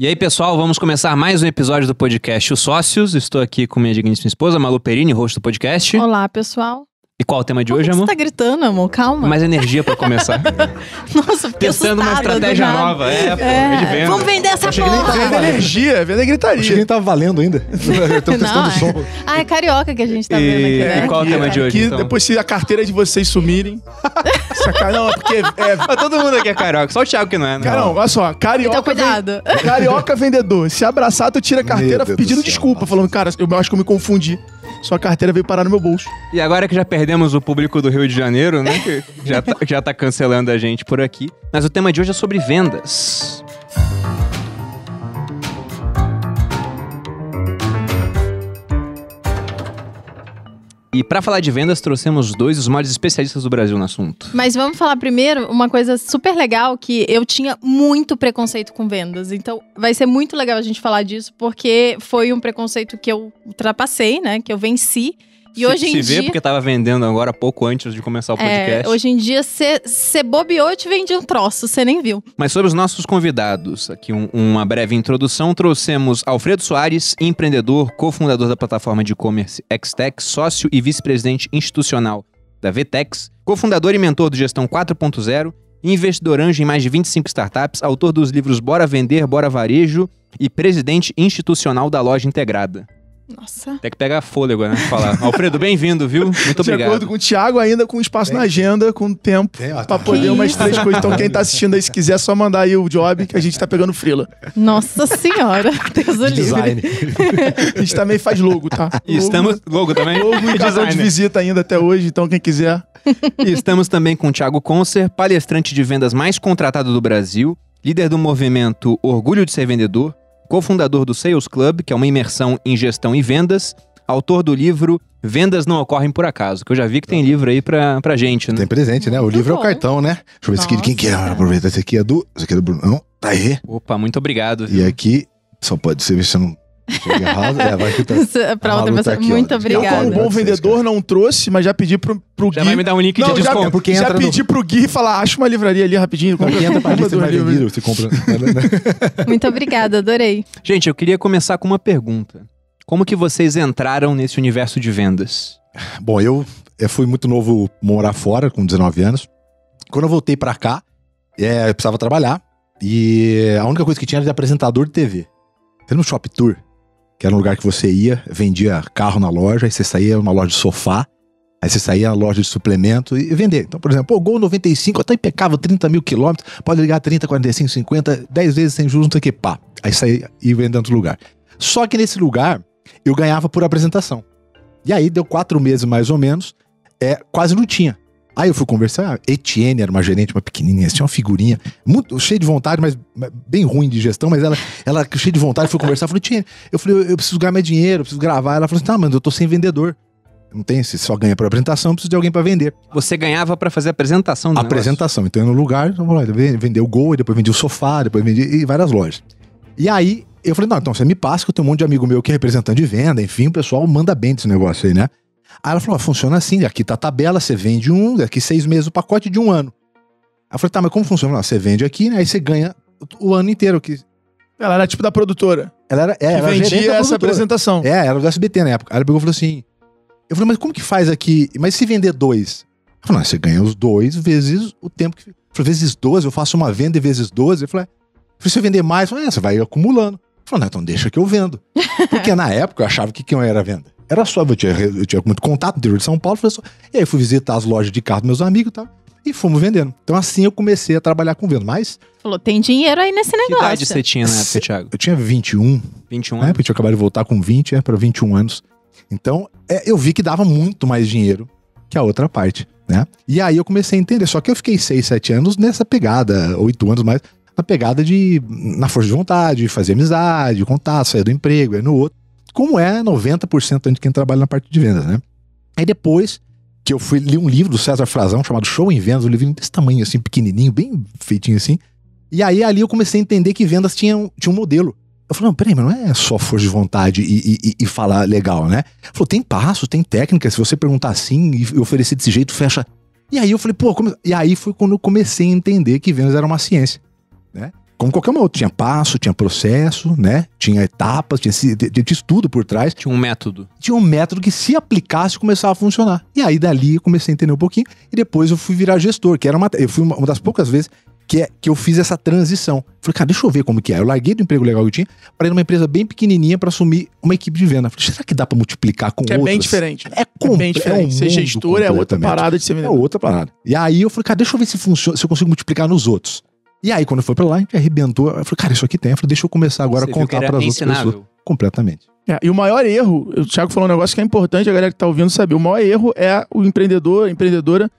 E aí, pessoal, vamos começar mais um episódio do podcast Os Sócios. Estou aqui com minha digníssima esposa, Malu Perini, host do podcast. Olá, pessoal. E qual é o tema de que hoje, que amor? Você tá gritando, amor? Calma. Mais energia pra começar. Nossa, fiquei Testando uma estratégia nova. É, pô, É, é. Vamos vender essa porra. tava Venda energia, venda Achei que gritaria. nem tava valendo ainda. Eu tô Não, testando o é. som. Ah, é carioca que a gente tá vendo aqui, E, né? e qual é o tema de hoje, Que então? depois se a carteira de vocês sumirem. Não, é porque. É... Mas todo mundo aqui é carioca, só o Thiago que não é, né? Cara, não, olha só, carioca. Então, cuidado. ven- Carioca vendedor. Se abraçar, tu tira a carteira pedindo desculpa, falando, cara, eu acho que eu me confundi. Sua carteira veio parar no meu bolso. E agora que já perdemos o público do Rio de Janeiro, né? Que já tá, já tá cancelando a gente por aqui. Mas o tema de hoje é sobre vendas. E pra falar de vendas, trouxemos dois dos maiores especialistas do Brasil no assunto. Mas vamos falar primeiro uma coisa super legal que eu tinha muito preconceito com vendas. Então vai ser muito legal a gente falar disso porque foi um preconceito que eu ultrapassei, né? Que eu venci. E se, hoje em se vê dia porque tava vendendo agora pouco antes de começar o podcast. É, hoje em dia, você bobeou, eu te vendi um troço, você nem viu. Mas sobre os nossos convidados, aqui um- uma breve introdução, trouxemos Alfredo Soares, empreendedor, cofundador da plataforma de e-commerce Xtech, sócio e vice-presidente institucional da Vtex, cofundador e mentor do Gestão 4.0, investidor anjo em mais de 25 startups, autor dos livros Bora Vender, Bora Varejo e presidente institucional da Loja Integrada. Nossa. Tem que pegar fôlego, né? Falar. Alfredo, bem-vindo, viu? Muito de obrigado. acordo com o Thiago, ainda com espaço na agenda, com tempo. Tem, ó, Pra tá. poder Que umas isso? três coisas. Então, quem tá assistindo aí, se quiser, é só mandar aí o job que a gente tá pegando frila. Nossa senhora. Deus livre. Design. A gente também faz logo, tá? E estamos... Logo também? Logo e cartão de visita ainda até hoje, então quem quiser. E estamos também com o Thiago Concer, palestrante de vendas mais contratado do Brasil, líder do movimento Orgulho de Ser Vendedor, cofundador do Sales Club, que é uma imersão em gestão e vendas, autor do livro Vendas Não Ocorrem Por Acaso, que eu já vi que tem livro aí pra, pra gente, né? Tem presente, né? O Muito livro é o cartão, né? Deixa eu ver esse aqui de quem que é. Nossa. Aproveitar esse aqui é do. Esse aqui é do Bruno. Não, tá aí. Opa, muito obrigado. E aqui, só pode ser se não. Chega errado. É, vai que tá. pra A outra Malu pessoa. tá aqui, ó. Muito Eu, Eu, obrigada. como bom Obrigado. vendedor, não trouxe, mas já pedi pro, pro Já Gui. vai me dar um link Não, de já, desconto. é porque já entra no- pedi pro Gui falar, acha uma livraria ali rapidinho. Não, quem entra pra lista livros. vendido. Você compra. Muito obrigada, adorei. Gente, eu queria começar com uma pergunta. Como que vocês entraram nesse universo de vendas? Bom, eu, eu fui muito novo morar fora, com 19 anos. Quando eu voltei pra cá, é, eu precisava trabalhar. E a única coisa que tinha era de apresentador de TV. Era no Shop Tour, que era um lugar que você ia, vendia carro na loja, aí você saía numa loja de sofá, aí você saía na loja de suplemento e vender. Então, por exemplo, pô, Gol 95, até impecável, 30 mil quilômetros, pode ligar 30, 45, 50, 10 vezes sem juros, não sei o que, pá. Aí saía e vender em outro lugar. Só que nesse lugar, eu ganhava por apresentação. E aí deu quatro meses mais ou menos, é, quase não tinha. Aí eu fui conversar, a Etienne era uma gerente, uma pequenininha, tinha uma figurinha, muito cheia de vontade, mas bem ruim de gestão, mas ela, ela cheia de vontade, foi conversar, falou, Etienne, eu falei, eu, preciso ganhar mais dinheiro, eu preciso gravar. Ela falou assim, tá, mas eu tô sem vendedor. Não tem, você só ganha por apresentação, eu preciso de alguém para vender. Você ganhava pra fazer a apresentação do negócio. Apresentação. Então eu ia no lugar, então, vendeu o Gol, depois vendi o sofá, depois vendi e várias lojas. E aí eu falei, não, então você me passa que eu tenho um monte de amigo meu que é representante de venda, enfim, o pessoal manda bem desse negócio aí, né? Aí ela falou, ah, funciona assim, aqui tá a tabela, você vende um, daqui seis meses o pacote de um ano. Aí eu falei, tá, mas como funciona? Ela, Você vende aqui, né? Aí você ganha o, ano inteiro. Que Ela era tipo da produtora. ela era, é, que ela vendia essa apresentação. É, era do SBT na época. Aí ela pegou e falou assim: Eu falei, mas como que faz aqui? Mas se vender dois? Ela falou, não, você ganha os dois vezes o tempo que. Eu falei, vezes 12, eu faço uma venda e vezes 12. Eu falei, eu falei, se eu vender mais, eu falei, é, você vai acumulando. Falei, não, então deixa que eu vendo. Porque na época eu achava que quem era venda. Era só, eu tinha, eu tinha muito contato no interior de São Paulo, só, e aí fui visitar as lojas de carro dos meus amigos e tal, e fomos vendendo. Então assim eu comecei a trabalhar com venda. Mas Falou, tem dinheiro aí nesse Que negócio. idade você tinha na época, Thiago? eu tinha 21, 21 né? anos? Porque eu tinha acabado de voltar com 20, é, para 21 anos. Então, é, eu vi que dava muito mais dinheiro que a outra parte, né? E aí eu comecei a entender. Só que eu fiquei 6, 7 anos nessa pegada, 8 anos mais, na pegada de. na força de vontade, fazer amizade, contato, sair do emprego, aí no outro. Como é 90% de quem trabalha na parte de vendas, né? Aí depois que eu fui li um livro do César Frazão chamado Show em Vendas, um livrinho desse tamanho, assim, pequenininho, bem feitinho assim. E aí ali eu comecei a entender que vendas tinha um, tinha um modelo. Eu falei, não, peraí, mas não é só força de vontade e, e- e falar legal, né? Ele falou, tem passo, tem técnica, se você perguntar assim e oferecer desse jeito, fecha. E aí eu falei, pô, como... e aí foi quando eu comecei a entender que vendas era uma ciência? Como qualquer uma outra. Tinha passo, tinha processo, né? Tinha etapas, tinha, tinha, tinha estudo por trás. Tinha um método. Tinha um método que, se aplicasse, começava a funcionar. E aí, dali, eu comecei a entender um pouquinho. E depois eu fui virar gestor, que era uma. Eu fui uma, uma das poucas vezes que, é, que eu fiz essa transição. Falei, cara, deixa eu ver como que é. Eu larguei do emprego legal que eu tinha para ir numa empresa bem pequenininha para assumir uma equipe de venda. Falei, será que dá para multiplicar com Que outras? é bem diferente. É, É com, bem diferente. um ser gestor é outra completamente. parada de ser É vendedor. outra parada. E aí eu falei, cara, deixa eu ver se funciona, se eu consigo multiplicar nos outros. E aí, quando eu fui pra lá, a gente arrebentou. Eu falei, cara, isso aqui tem. Eu falei, deixa eu começar agora Você a contar para as outras pessoas. Completamente. É, e o maior erro, o Thiago falou um negócio que é importante a galera que tá ouvindo saber. O maior erro é o empreendedor, a empreendedora,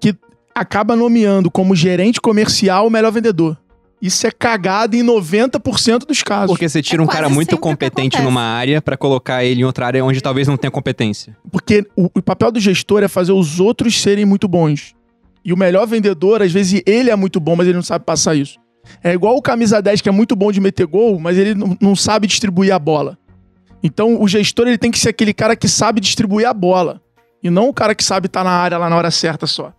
que acaba nomeando como gerente comercial o melhor vendedor. Isso é cagado em 90% dos casos. Porque você tira É um cara muito competente numa área pra colocar ele em outra área onde talvez não tenha competência. Porque o, o papel do gestor é fazer os outros serem muito bons. E o melhor vendedor, às vezes, ele é muito bom, mas ele não sabe passar isso. É igual o camisa 10 que é muito bom de meter gol, mas ele não, sabe distribuir a bola. Então, o gestor ele tem que ser aquele cara que sabe distribuir a bola. E não o cara que sabe estar na área lá na hora certa só.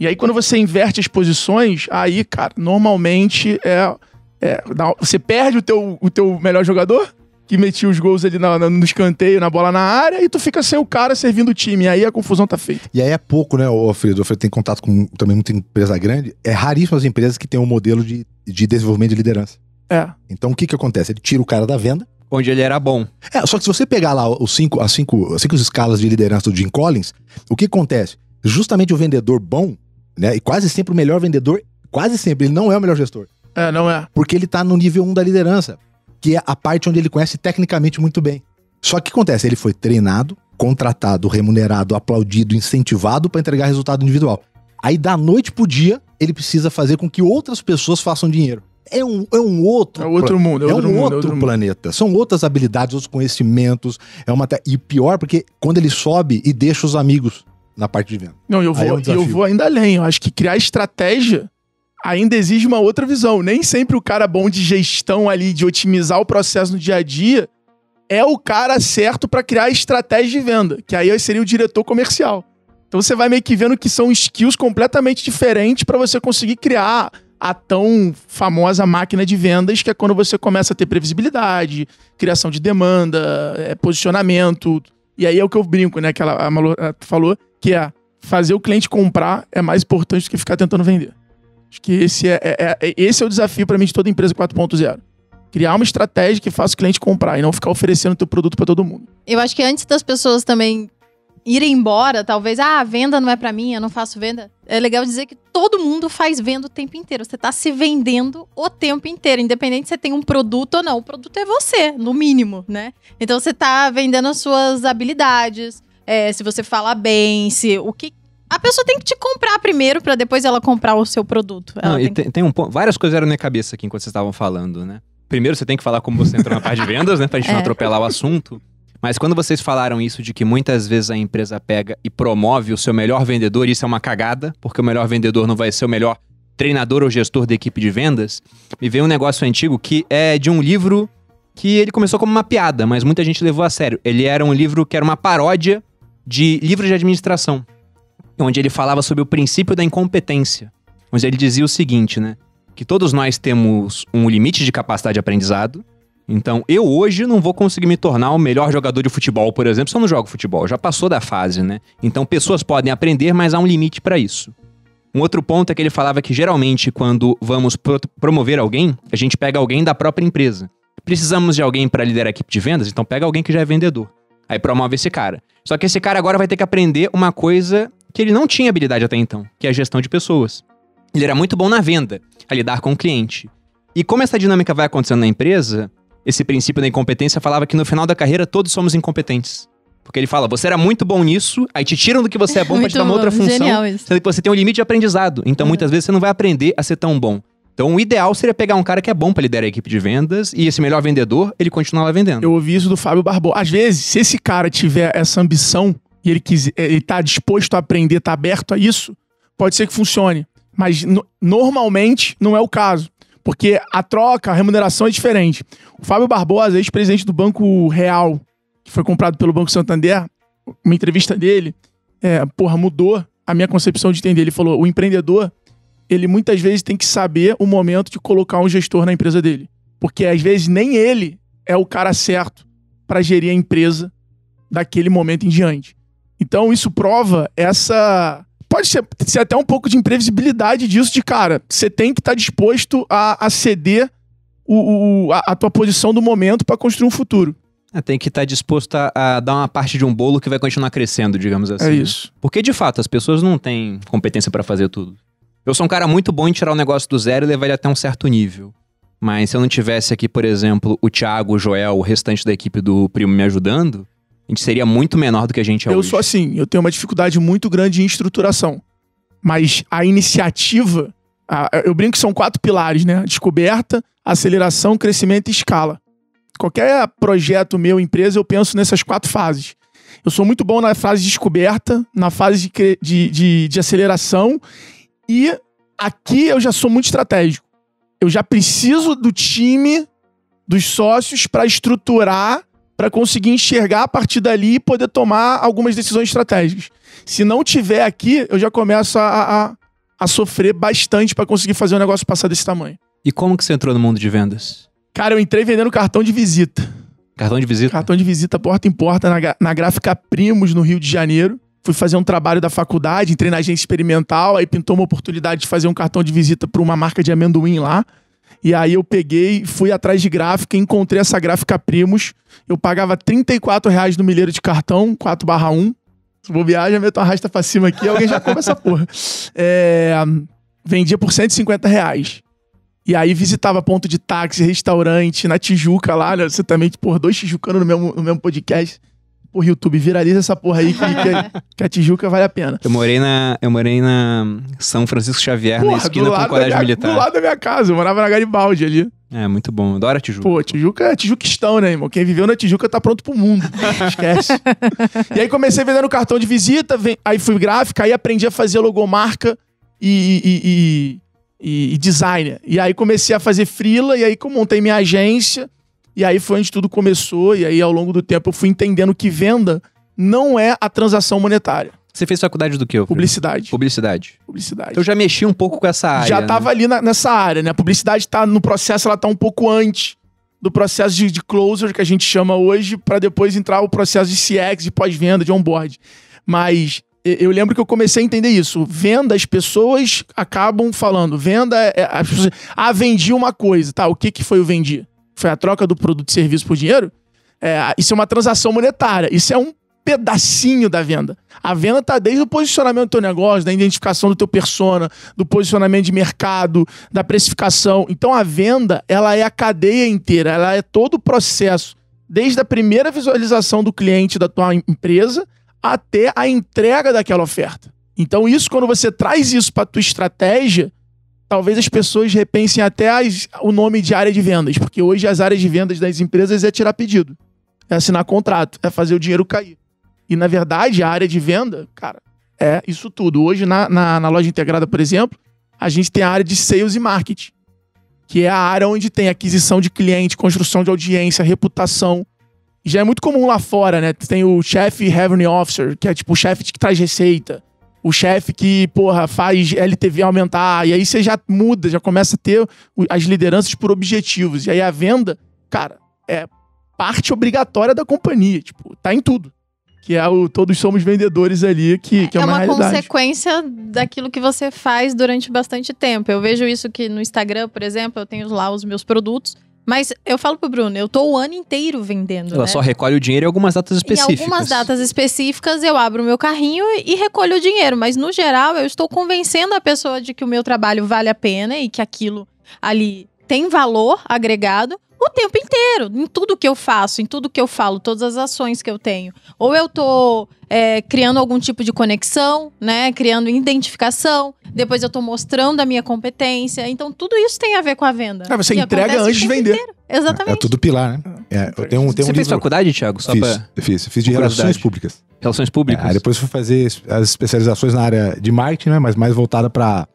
E aí, quando você inverte as posições, aí, cara, normalmente é. é, você perde o teu, o teu melhor jogador, que metia os gols ali na- na- no escanteio, na bola na área, e tu fica sem o cara servindo o time. E aí a confusão tá feita. E aí é pouco, né, o Alfredo? O Alfredo tem contato com também muita empresa grande. É raríssimo as empresas que têm um modelo de, de desenvolvimento de liderança. É. Então o que que acontece? Ele tira o cara da venda. Onde ele era bom. É, só que se você pegar lá os cinco, as, cinco, as cinco escalas de liderança do Jim Collins, o que acontece? Justamente o vendedor bom, né? E quase sempre o melhor vendedor, quase sempre, ele não é o melhor gestor. É, não é. Porque ele tá no nível 1 da liderança, que é a parte onde ele conhece tecnicamente muito bem. Só que o que acontece? Ele foi treinado, contratado, remunerado, aplaudido, incentivado para entregar resultado individual. Aí da noite pro dia, ele precisa fazer com que outras pessoas façam dinheiro. É um, é um outro É outro mundo, é é outro um mundo, é outro, outro mundo. planeta. São outras habilidades, outros conhecimentos. É uma E pior, porque quando ele sobe e deixa os amigos na parte de venda. Não, eu é vou, um e eu vou ainda além. Eu acho que criar estratégia ainda exige uma outra visão. Nem sempre o cara bom de gestão ali, de otimizar o processo no dia a dia, é o cara certo para criar estratégia de venda, que aí seria o diretor comercial. Então você vai meio que vendo que são skills completamente diferentes para você conseguir criar a tão famosa máquina de vendas, que é quando você começa a ter previsibilidade, criação de demanda, é, posicionamento. E aí é o que eu brinco, né? Que ela, a Malu falou, que é fazer o cliente comprar é mais importante do que ficar tentando vender. Acho que esse é, é- é- esse é o desafio para mim de toda empresa 4.0. Criar uma estratégia que faça o cliente comprar e não ficar oferecendo teu produto para todo mundo. Eu acho que antes das pessoas também irem embora, talvez, ah, a venda não é pra mim, eu não faço venda. É legal dizer que todo mundo faz venda o tempo inteiro. Você tá se vendendo o tempo inteiro, independente se você tem um produto ou não. O produto é você, no mínimo, né? Então você tá vendendo as suas habilidades, é, se você fala bem, se o que a pessoa tem que te comprar primeiro pra depois ela comprar o seu produto. Não, e tem que- tem, tem um ponto. Várias coisas eram na minha cabeça aqui enquanto vocês estavam falando, né? Primeiro, você tem que falar como você entrou na parte de vendas, né? Pra gente não É. atropelar o assunto. Mas quando vocês falaram isso de que muitas vezes a empresa pega e promove o seu melhor vendedor, isso é uma cagada, porque o melhor vendedor não vai ser o melhor treinador ou gestor da equipe de vendas, me veio um negócio antigo que é de um livro que ele começou como uma piada, mas muita gente levou a sério. Ele era um livro que era uma paródia de livros de administração, onde ele falava sobre o princípio da incompetência. Onde ele dizia o seguinte, né? Que todos nós temos um limite de capacidade de aprendizado. Então, eu hoje não vou conseguir me tornar o melhor jogador de futebol, por exemplo, se eu não jogo futebol. Já passou da fase, né? Então, pessoas podem aprender, mas há um limite para isso. Um outro ponto é que ele falava que geralmente, quando vamos pro- promover alguém, a gente pega alguém da própria empresa. Precisamos de alguém para liderar a equipe de vendas, então pega alguém que já é vendedor. Aí promove esse cara. Só que esse cara agora vai ter que aprender uma coisa que ele não tinha habilidade até então, que é a gestão de pessoas. Ele era muito bom na venda, a lidar com o cliente. E como essa dinâmica vai acontecendo na empresa, esse princípio da incompetência falava que no final da carreira todos somos incompetentes. Porque ele fala, você era muito bom nisso, aí te tiram do que você é bom pra te dar uma outra bom, função. genial isso. Sendo que você tem um limite de aprendizado. Então, Uhum. muitas vezes, você não vai aprender a ser tão bom. Então, o ideal seria pegar um cara que é bom pra liderar a equipe de vendas e esse melhor vendedor, ele continuar lá vendendo. Eu ouvi isso do Fábio Barbosa. Às vezes, se esse cara tiver essa ambição e ele, quiser, ele tá disposto a aprender, tá aberto a isso, pode ser que funcione. Mas no- normalmente não é o caso. Porque a troca, a remuneração é diferente. O Fábio Barbosa, ex-presidente do Banco Real, que foi comprado pelo Banco Santander, uma entrevista dele, é, porra, mudou a minha concepção de entender. Ele falou: o empreendedor, ele muitas vezes tem que saber o momento de colocar um gestor na empresa dele. Porque às vezes nem ele é o cara certo para gerir a empresa daquele momento em diante. Então isso prova essa. Pode ser, ser até um pouco de imprevisibilidade disso, de cara, você tem que estar tá disposto a, a ceder o, o, a, a tua posição do momento para construir um futuro. É, tem que estar tá disposto a, a, dar uma parte de um bolo que vai continuar crescendo, digamos assim. É isso. Porque, de fato, as pessoas não têm competência para fazer tudo. Eu sou um cara muito bom em tirar o negócio do zero e levar ele até um certo nível. Mas se eu não tivesse aqui, por exemplo, o Thiago, o Joel, o restante da equipe do Primo me ajudando, a gente seria muito menor do que a gente é eu hoje. Eu sou assim, eu tenho uma dificuldade muito grande em estruturação. Mas a iniciativa, a, eu brinco que são quatro pilares, né? Descoberta, aceleração, crescimento e escala. Qualquer projeto meu, empresa, eu penso nessas quatro fases. Eu sou muito bom na fase de descoberta, na fase de, de, de, de aceleração e aqui eu já sou muito estratégico. Eu já preciso do time, dos sócios para estruturar, para conseguir enxergar a partir dali e poder tomar algumas decisões estratégicas. Se não tiver aqui, eu já começo a, a, a sofrer bastante para conseguir fazer o negócio passar desse tamanho. E como que você entrou no mundo de vendas? Cara, eu entrei vendendo cartão de visita. Cartão de visita? Cartão de visita porta em porta na, na gráfica Primos, no Rio de Janeiro. Fui fazer um trabalho da faculdade, entrei na agência experimental, aí pintou uma oportunidade de fazer um cartão de visita para uma marca de amendoim lá. E aí eu peguei, fui atrás de gráfica, encontrei essa gráfica Primos. Eu pagava 34 reais no milheiro de cartão, 4 barra 1. Se vou viajar, meto a arrasta pra cima aqui, alguém já compra essa porra. É, vendia por 150 reais. E aí visitava ponto de táxi, restaurante, na Tijuca lá, né? Você também, por dois tijucanos no mesmo, no mesmo podcast. Porra, YouTube, viraliza essa porra aí que, que, que, a Tijuca vale a pena. Eu morei na, eu morei na São Francisco Xavier, porra, na esquina com o colégio minha, militar. Do lado da minha casa, eu morava na Garibaldi ali. É, muito bom. Adoro a Tijuca. Pô, Tijuca é Tijuquistão, né, irmão? Quem viveu na Tijuca tá pronto pro mundo. Esquece. e aí comecei vendendo cartão de visita, vem, aí fui gráfica, aí aprendi a fazer logomarca e, e, e e, e designer. E aí comecei a fazer frila, e aí que eu montei minha agência, e aí foi onde tudo começou, e aí ao longo do tempo eu fui entendendo que venda não é a transação monetária. Você fez faculdade do quê? Publicidade. Publicidade. Publicidade. Eu já mexi um pouco com essa área. Já tava né? ali na, nessa área, né? A publicidade tá no processo, ela tá um pouco antes do processo de, de closer, que a gente chama hoje, para depois entrar o processo de CX, de pós-venda, de onboard. Mas eu lembro que eu comecei a entender isso. Venda, as pessoas acabam falando. Venda, é, as pessoas, ah, vendi uma coisa. Tá, o que, que foi o vendi? Foi a troca do produto e serviço por dinheiro? É, isso é uma transação monetária. Isso é um pedacinho da venda. A venda está desde o posicionamento do teu negócio, da identificação do teu persona, do posicionamento de mercado, da precificação. Então a venda, ela é a cadeia inteira, ela é todo o processo, desde a primeira visualização do cliente da tua empresa até a entrega daquela oferta. Então, isso, quando você traz isso para tua estratégia, talvez as pessoas repensem até as, o nome de área de vendas, porque hoje as áreas de vendas das empresas é tirar pedido, é assinar contrato, é fazer o dinheiro cair. E, na verdade, a área de venda, cara, é isso tudo. Hoje, na, na, na loja integrada, por exemplo, a gente tem a área de sales e marketing, que é a área onde tem aquisição de cliente, construção de audiência, reputação, já é muito comum lá fora, né? Tem o chefe revenue officer, que é tipo o chefe que traz receita. O chefe que, porra, faz LTV aumentar. E aí você já muda, já começa a ter as lideranças por objetivos. E aí a venda, cara, é parte obrigatória da companhia. Tipo, tá em tudo. Que é o todos somos vendedores ali, que, que é, é uma, uma consequência daquilo que você faz durante bastante tempo. Eu vejo isso que no Instagram, por exemplo, eu tenho lá os meus produtos. Mas eu falo pro Bruno, eu tô o ano inteiro vendendo. Ela né? só recolhe o dinheiro em algumas datas específicas. Em algumas datas específicas eu abro o meu carrinho e recolho o dinheiro. Mas no geral eu estou convencendo a pessoa de que o meu trabalho vale a pena e que aquilo ali tem valor agregado o tempo inteiro, em tudo que eu faço, em tudo que eu falo, todas as ações que eu tenho. Ou eu tô é, criando algum tipo de conexão, né? Criando identificação. Depois eu tô mostrando a minha competência. Então, tudo isso tem a ver com a venda. Ah, você entrega antes de vender. Inteiro. Exatamente. É, tudo pilar, né? É, eu tenho, um, tenho você um fez livro... faculdade, Thiago? Só fiz, pra... eu fiz. Eu fiz de relações públicas. Relações públicas? É, depois fui fazer as especializações na área de marketing, né? Mas mais voltada para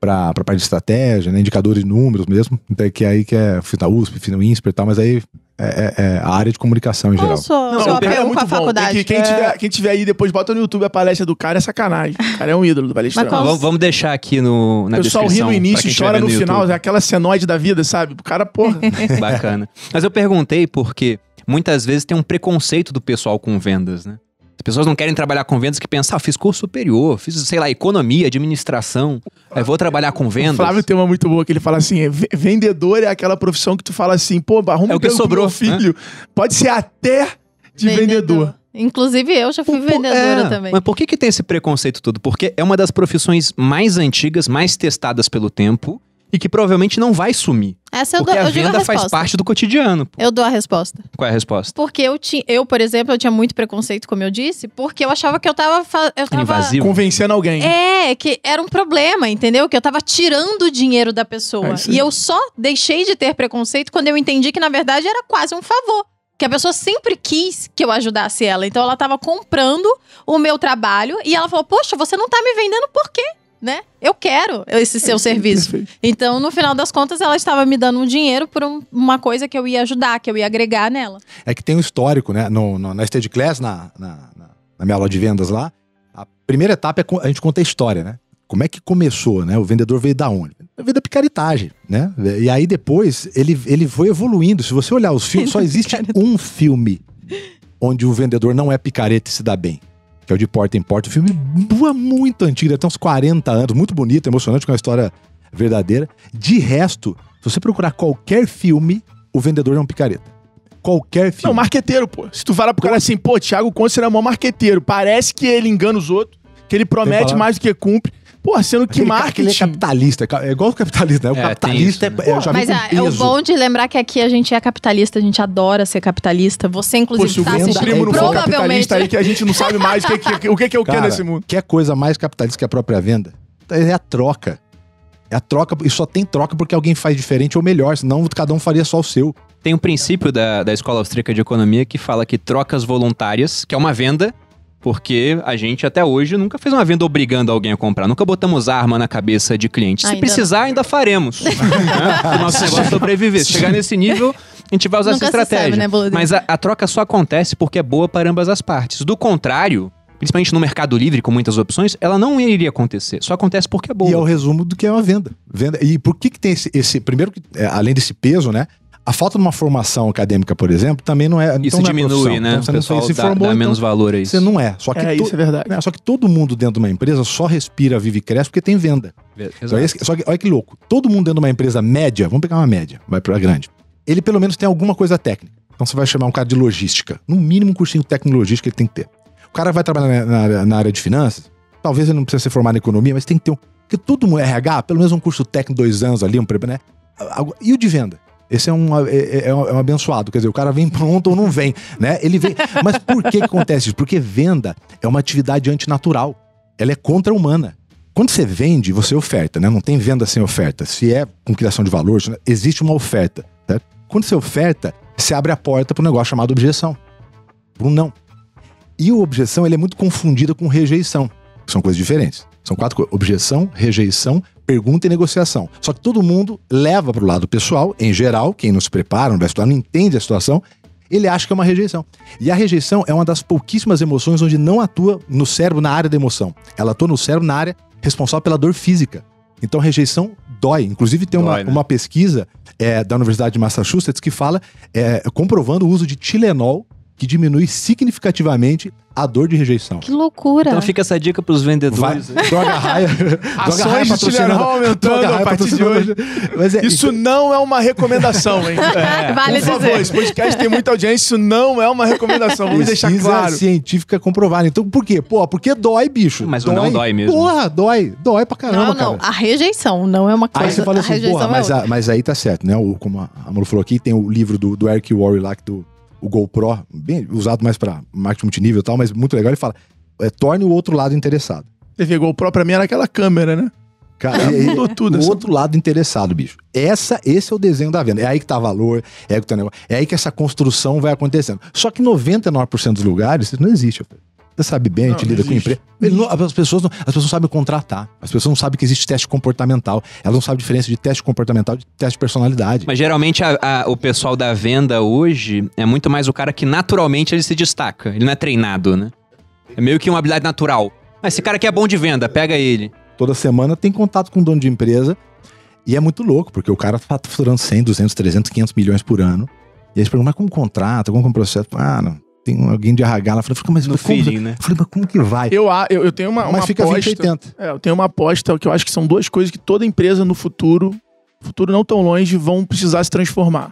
para a parte de estratégia, né? indicadores de números mesmo. Então, que é aí que é, na USP, no INSPER e tal, mas aí é- é- é a área de comunicação em geral. o seu, Não, seu o cara é muito a bom. faculdade? Tem que- quem, tiver, quem tiver aí depois, bota no YouTube a palestra do cara, é sacanagem. O cara é um ídolo do palestrante. Mas qual- Vamos, vamos deixar aqui no, na O pessoal ri descrição. no início e chora vendo no final. É aquela senoide da vida, sabe? O cara, porra. Bacana. Mas eu perguntei porque muitas vezes tem um preconceito do pessoal com vendas, né? As pessoas não querem trabalhar com vendas que pensam, ah, fiz curso superior, fiz, sei lá, economia, administração, aí vou trabalhar com O vendas. Flávio tem uma muito boa que ele fala assim: é, ve- vendedor é aquela profissão que tu fala assim, pô, arruma É o que sobrou, meu filho. Pode ser até de vendedor. Inclusive, eu já fui Pô, vendedora é, também. Mas por que, que tem esse preconceito todo? Porque é uma das profissões mais antigas, mais testadas pelo tempo e que provavelmente não vai sumir. Essa eu, porque dou, a eu digo a venda faz parte do cotidiano. pô. Eu dou a resposta. Qual é a resposta? Porque eu, ti, eu, por exemplo, eu tinha muito preconceito, como eu disse, porque eu achava que eu tava. Eu tava Invasivo. Convencendo alguém. É, que era um problema, entendeu? Que eu tava tirando o dinheiro da pessoa. É e eu só deixei de ter preconceito quando eu entendi que, na verdade, era quase um favor. Que a pessoa sempre quis que eu ajudasse ela. Então ela tava comprando o meu trabalho e ela falou: Poxa, você não tá me vendendo por quê? Né? Eu quero esse seu serviço. Perfeito. Então, no final das contas, ela estava me dando um dinheiro por um- uma coisa que eu ia ajudar, que eu ia agregar nela. É que tem um histórico, né? No, no- na Stage Class, na, na, na- minha aula de vendas lá, a primeira etapa é a gente conta a história, né? Como é que começou, né? O vendedor veio da onde? Veio da picaretagem, né? E aí depois ele, ele foi evoluindo. Se você olhar os filmes, só existe um filme onde o vendedor não é picareta e se dá bem. Que é o de Porta em Porta. O filme é muito antigo, deve ter uns 40 anos, muito bonito, emocionante, com uma história verdadeira. De resto, se você procurar qualquer filme, o vendedor é um picareta. Qualquer filme. Não, marqueteiro, pô. Se tu fala pro cara assim, pô, Thiago Conce é mó marqueteiro. Parece que ele engana os outros, que ele promete mais do que cumpre. Pô, sendo que Aquele que ele é marketing. capitalista. É igual o capitalista, né? O É, capitalista isso, é, é, vem Mas é o bom de lembrar que aqui a gente é capitalista, a gente adora ser capitalista. Você, Pô, inclusive, se o tá meu assistindo. primo não for Provavelmente. capitalista aí, que a gente não sabe mais o que, que- o que, que é o que Cara, nesse mundo. que coisa mais capitalista que a própria venda? É a troca. É a troca, e só tem troca porque alguém faz diferente ou melhor, senão cada um faria só o seu. Tem um princípio da, da Escola Austríaca de Economia que fala que trocas voluntárias, que é uma venda, porque a gente até hoje nunca fez uma venda obrigando alguém a comprar. Nunca botamos arma na cabeça de cliente. Se Ainda precisar, ainda faremos. né? O nosso negócio é sobreviver. Se chegar nesse nível, a gente vai usar Nunca essa se estratégia. sabe, né? Mas a, a troca só acontece porque é boa para ambas as partes. Do contrário, principalmente no mercado livre, com muitas opções, ela não iria acontecer. Só acontece porque é boa. E é o resumo do que é uma venda. venda. E por que, que tem esse, esse- Primeiro, é, além desse peso, né? A falta de uma formação acadêmica, por exemplo, também não é. Isso então não é diminui, profissão. né? Então o você não pessoal se dá, formou, dá então menos valor a isso. Você não é. Só que, É, to- isso é verdade. né, só que todo mundo dentro de uma empresa só respira, vive e cresce porque tem venda. Exato. Então, esse- só que olha que louco. Todo mundo dentro de uma empresa média, vamos pegar uma média, vai pra grande. Ele pelo menos tem alguma coisa técnica. Então você vai chamar um cara de logística. No mínimo um cursinho técnico de logística ele tem que ter. O cara vai trabalhar na, na área- na área de finanças, talvez ele não precisa ser formado em economia, mas tem que ter um. Porque todo mundo, RH, pelo menos um curso técnico, dois anos ali, um né? E o de venda? Esse é um, é, é- é um é um abençoado, quer dizer, o cara vem pronto ou não vem, né? Ele vem. Mas por que, que acontece isso? Porque venda é uma atividade antinatural. Ela é contra-humana. Quando você vende, você oferta, né? Não tem venda sem oferta. Se é com criação de valor, né? existe uma oferta. certo? Quando você oferta, você abre a porta para um negócio chamado objeção. Para um não. E o objeção ele é muito confundida com rejeição. São coisas diferentes. São quatro coisas: objeção, rejeição, pergunta e negociação. Só que todo mundo leva para o lado pessoal, em geral, quem não se prepara, não vai estudar, não entende a situação, ele acha que é uma rejeição. E a rejeição é uma das pouquíssimas emoções onde não atua no cérebro na área da emoção. Ela atua no cérebro na área responsável pela dor física. Então, rejeição dói. Inclusive, tem uma, Dói, né? uma pesquisa é, da Universidade de Massachusetts que fala, é, comprovando o uso de Tilenol, que diminui significativamente a dor de rejeição. Que loucura. Então fica essa dica pros Vai, vendedores. droga raia. droga Ações de Tilenol aumentando a partir de hoje. Mas é, Isso não é uma recomendação, hein? vale Por favor, dizer. esse podcast tem muita audiência, isso não é uma recomendação. Vamos deixar Pesquisa claro. científica comprovada. Então, por quê? Pô, porque dói, bicho. Mas o não dói mesmo. Porra, dói. Dói pra caramba, Não, não. cara. A rejeição não é uma coisa. Aí você fala a assim, rejeição porra, é mas, a- mas aí tá certo, né? O, como a Amor falou aqui, tem o livro do, do Eric Worre lá, que do o GoPro, bem usado mais pra marketing multinível e tal, mas muito legal. Ele fala, é, torne o outro lado interessado. TV GoPro pra mim era aquela câmera, né? Cara, É, mudou tudo, O essa- outro lado interessado, bicho. Essa, esse é o desenho da venda. É aí que tá valor, é aí que tá negócio. É aí que essa construção vai acontecendo. Só que 99% dos lugares isso não existe. Você sabe bem, a gente Não, lida não com empresa. Não- As pessoas, não, as pessoas não sabem contratar. As pessoas não sabem que existe teste comportamental. Elas não sabem a diferença de teste comportamental e de teste de personalidade. Mas geralmente a- a- o pessoal da venda hoje é muito mais o cara que naturalmente ele se destaca. Ele não é treinado, né? É meio que uma habilidade natural. Mas esse cara aqui é bom de venda, pega ele. Toda semana tem contato com o dono de empresa. E é muito louco, porque o cara tá faturando 100, 200, 300, 500 milhões por ano. E aí você pergunta, mas como contrata, como que é o processo? Ah, não. Tem alguém de RH lá. Falei, mas No como, feeling, né? eu falei, mas como que vai? Eu, a- eu, eu tenho uma, uma mas fica 20, aposta. 80. É, eu tenho uma aposta que eu acho que são duas coisas que toda empresa no futuro, futuro não tão longe, vão precisar se transformar.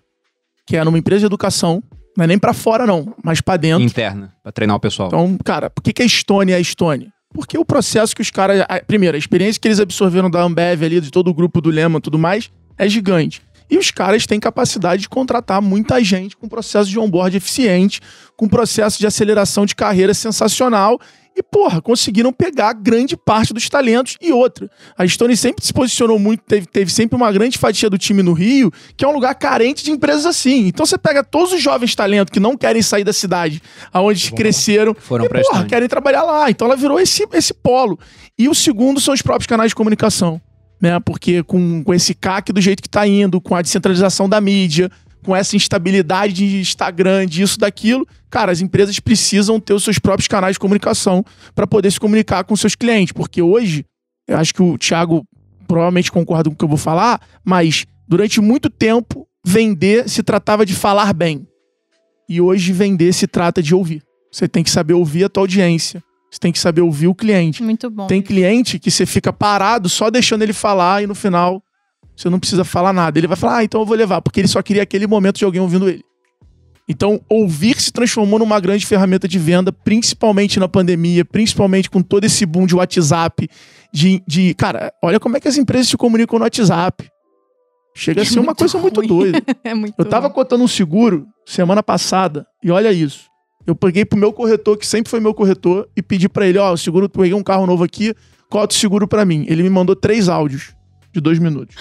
Que é numa empresa de educação, não é nem pra fora não, mas pra dentro. Interna, pra treinar o pessoal. Então, cara, por que, que a Estônia é a Estônia? Porque o processo que os caras. Primeiro, a experiência que eles absorveram da Ambev ali, de todo o grupo do Lehman e tudo mais, é gigante. E os caras têm capacidade de contratar muita gente com processo de onboard eficiente, com processo de aceleração de carreira sensacional. E, porra, conseguiram pegar grande parte dos talentos. E outra, a Estônia sempre se posicionou muito, teve, teve sempre uma grande fatia do time no Rio, que é um lugar carente de empresas assim. Então você pega todos os jovens talentos que não querem sair da cidade, aonde cresceram, Foram e, porra, querem trabalhar lá. Então ela virou esse, esse polo. E o segundo são os próprios canais de comunicação. Né? Porque com, com esse CAC do jeito que tá indo, com a descentralização da mídia, com essa instabilidade de Instagram, disso, daquilo, cara, as empresas precisam ter os seus próprios canais de comunicação para poder se comunicar com seus clientes. Porque hoje, eu acho que o Thiago provavelmente concorda com o que eu vou falar, mas durante muito tempo, vender se tratava de falar bem. E hoje vender se trata de ouvir. Você tem que saber ouvir a tua audiência. Você tem que saber ouvir o cliente. Muito bom. Tem cliente que você fica parado só deixando ele falar e no final você não precisa falar nada. Ele vai falar, ah, então eu vou levar, porque ele só queria aquele momento de alguém ouvindo ele. Então, ouvir se transformou numa grande ferramenta de venda, principalmente na pandemia, principalmente com todo esse boom de WhatsApp. De, de cara, olha como é que as empresas se comunicam no WhatsApp. Chega a É ser uma muito coisa muito ruim. doida. É muito Eu tava bom. cotando um seguro semana passada e olha isso. Eu peguei pro meu corretor, que sempre foi meu corretor, e pedi pra ele, ó, o seguro, peguei um carro novo aqui, cota o seguro pra mim. Ele me mandou três áudios de dois minutos.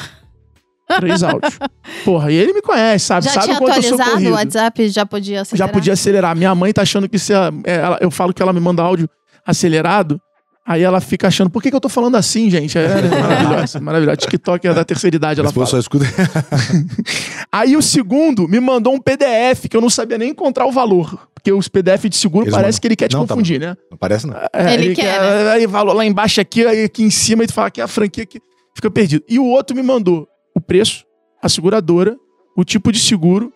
três áudios. Porra, e ele me conhece, sabe? Já sabe tinha quanto eu sou atualizado o. WhatsApp? Já podia acelerar? Já podia acelerar. Minha mãe tá achando que isso é, é, ela- eu falo que ela me manda áudio acelerado. Aí ela fica achando, por que, que eu tô falando assim, gente? É, é maravilhosa, maravilhosa. TikTok é da terceira idade, ela fala. só escutam. Aí o segundo me mandou um PDF que eu não sabia nem encontrar o valor. Porque os PDF de seguro Eles parece mandam. que ele quer te Não, tá confundir, né? Não parece, não. É, Ele quer, né? Aí valor lá embaixo aqui, aí aqui em cima, e tu fala que é a franquia que fica perdido. E o outro me mandou o preço, a seguradora, o tipo de seguro,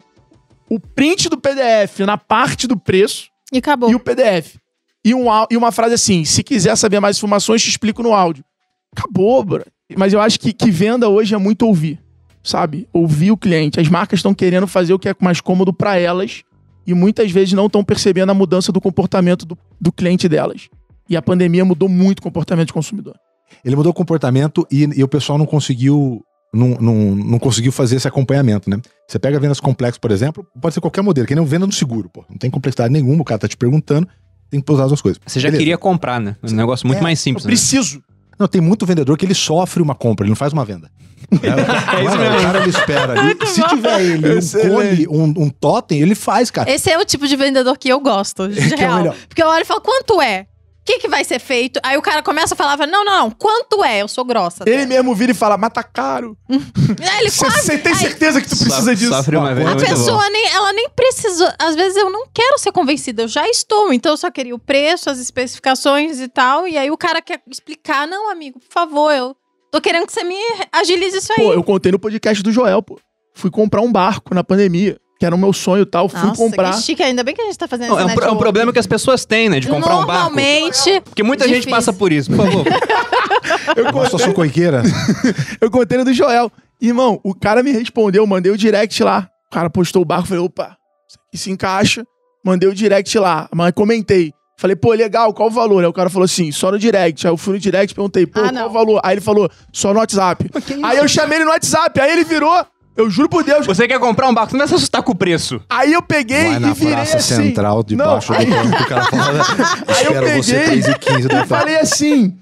o print do PDF na parte do preço E acabou. e o PDF. E, um, e uma frase assim: se quiser saber mais informações, te explico no áudio. Acabou, bro. Mas eu acho que, que venda hoje é muito ouvir, sabe? Ouvir o cliente. As marcas estão querendo fazer o que é mais cômodo para elas e muitas vezes não estão percebendo a mudança do comportamento do, do cliente delas. E a pandemia mudou muito o comportamento do consumidor. Ele mudou o comportamento e, e o pessoal não conseguiu. Não, não, não conseguiu fazer esse acompanhamento, né? Você pega vendas complexas, por exemplo, pode ser qualquer modelo, que nem venda no seguro, pô. Não tem complexidade nenhuma, o cara tá te perguntando, tem que usar as duas coisas. Você já Beleza. queria comprar, né? Um negócio muito É, mais simples. eu né? preciso. Não, tem muito vendedor que ele sofre uma compra, ele não faz uma venda. É, isso Mano, mesmo. O cara ele espera ali. Se tiver ele um cone, um, um totem, ele faz, cara. Esse é o tipo de vendedor que eu gosto, de Que é o real. melhor. Porque eu olho e falo, quanto é? O que, que vai ser feito? Aí o cara começa a falar, não, não, não, quanto é? Eu sou grossa. Ele mesmo vira e fala, mas tá caro. Aí ele Você quase... você tem Aí, certeza que tu precisa So- disso? Sofre uma venda a pessoa bom. nem, ela nem precisou. Às vezes eu não quero ser convencida, eu já estou. Então eu só queria o preço, as especificações e tal. E aí o cara quer explicar, não, amigo, por favor, eu tô querendo que você me agilize isso aí. Pô, eu contei no podcast do Joel, pô. Fui comprar um barco na pandemia, que era o meu sonho e tal. Fui Nossa, comprar. que chique, ainda bem que a gente tá fazendo Não, é, um, pro- é um problema que as pessoas têm, né? De comprar um barco. Normalmente, Porque muita gente Difícil. passa por isso, por favor. Eu contei, situação corriqueira. eu contei no do Joel. Irmão, o cara me respondeu, mandei o direct lá. O cara postou o barco, falei, opa, isso aqui se encaixa. Mandei o direct lá, mas comentei. Falei, pô, legal, qual o valor? Aí o cara falou assim, só no direct. Aí eu fui no direct, perguntei, pô, Ah, qual o valor? Aí ele falou, só no WhatsApp. Aí eu chamei ele no WhatsApp, aí ele virou, eu juro por Deus. Você quer comprar um barco, não vai se assustar com o preço. Aí eu peguei Vai e na virei praça assim. central, debaixo Não, do banco, o cara fala, Aí eu você peguei 3 e 15 da Eu falei assim,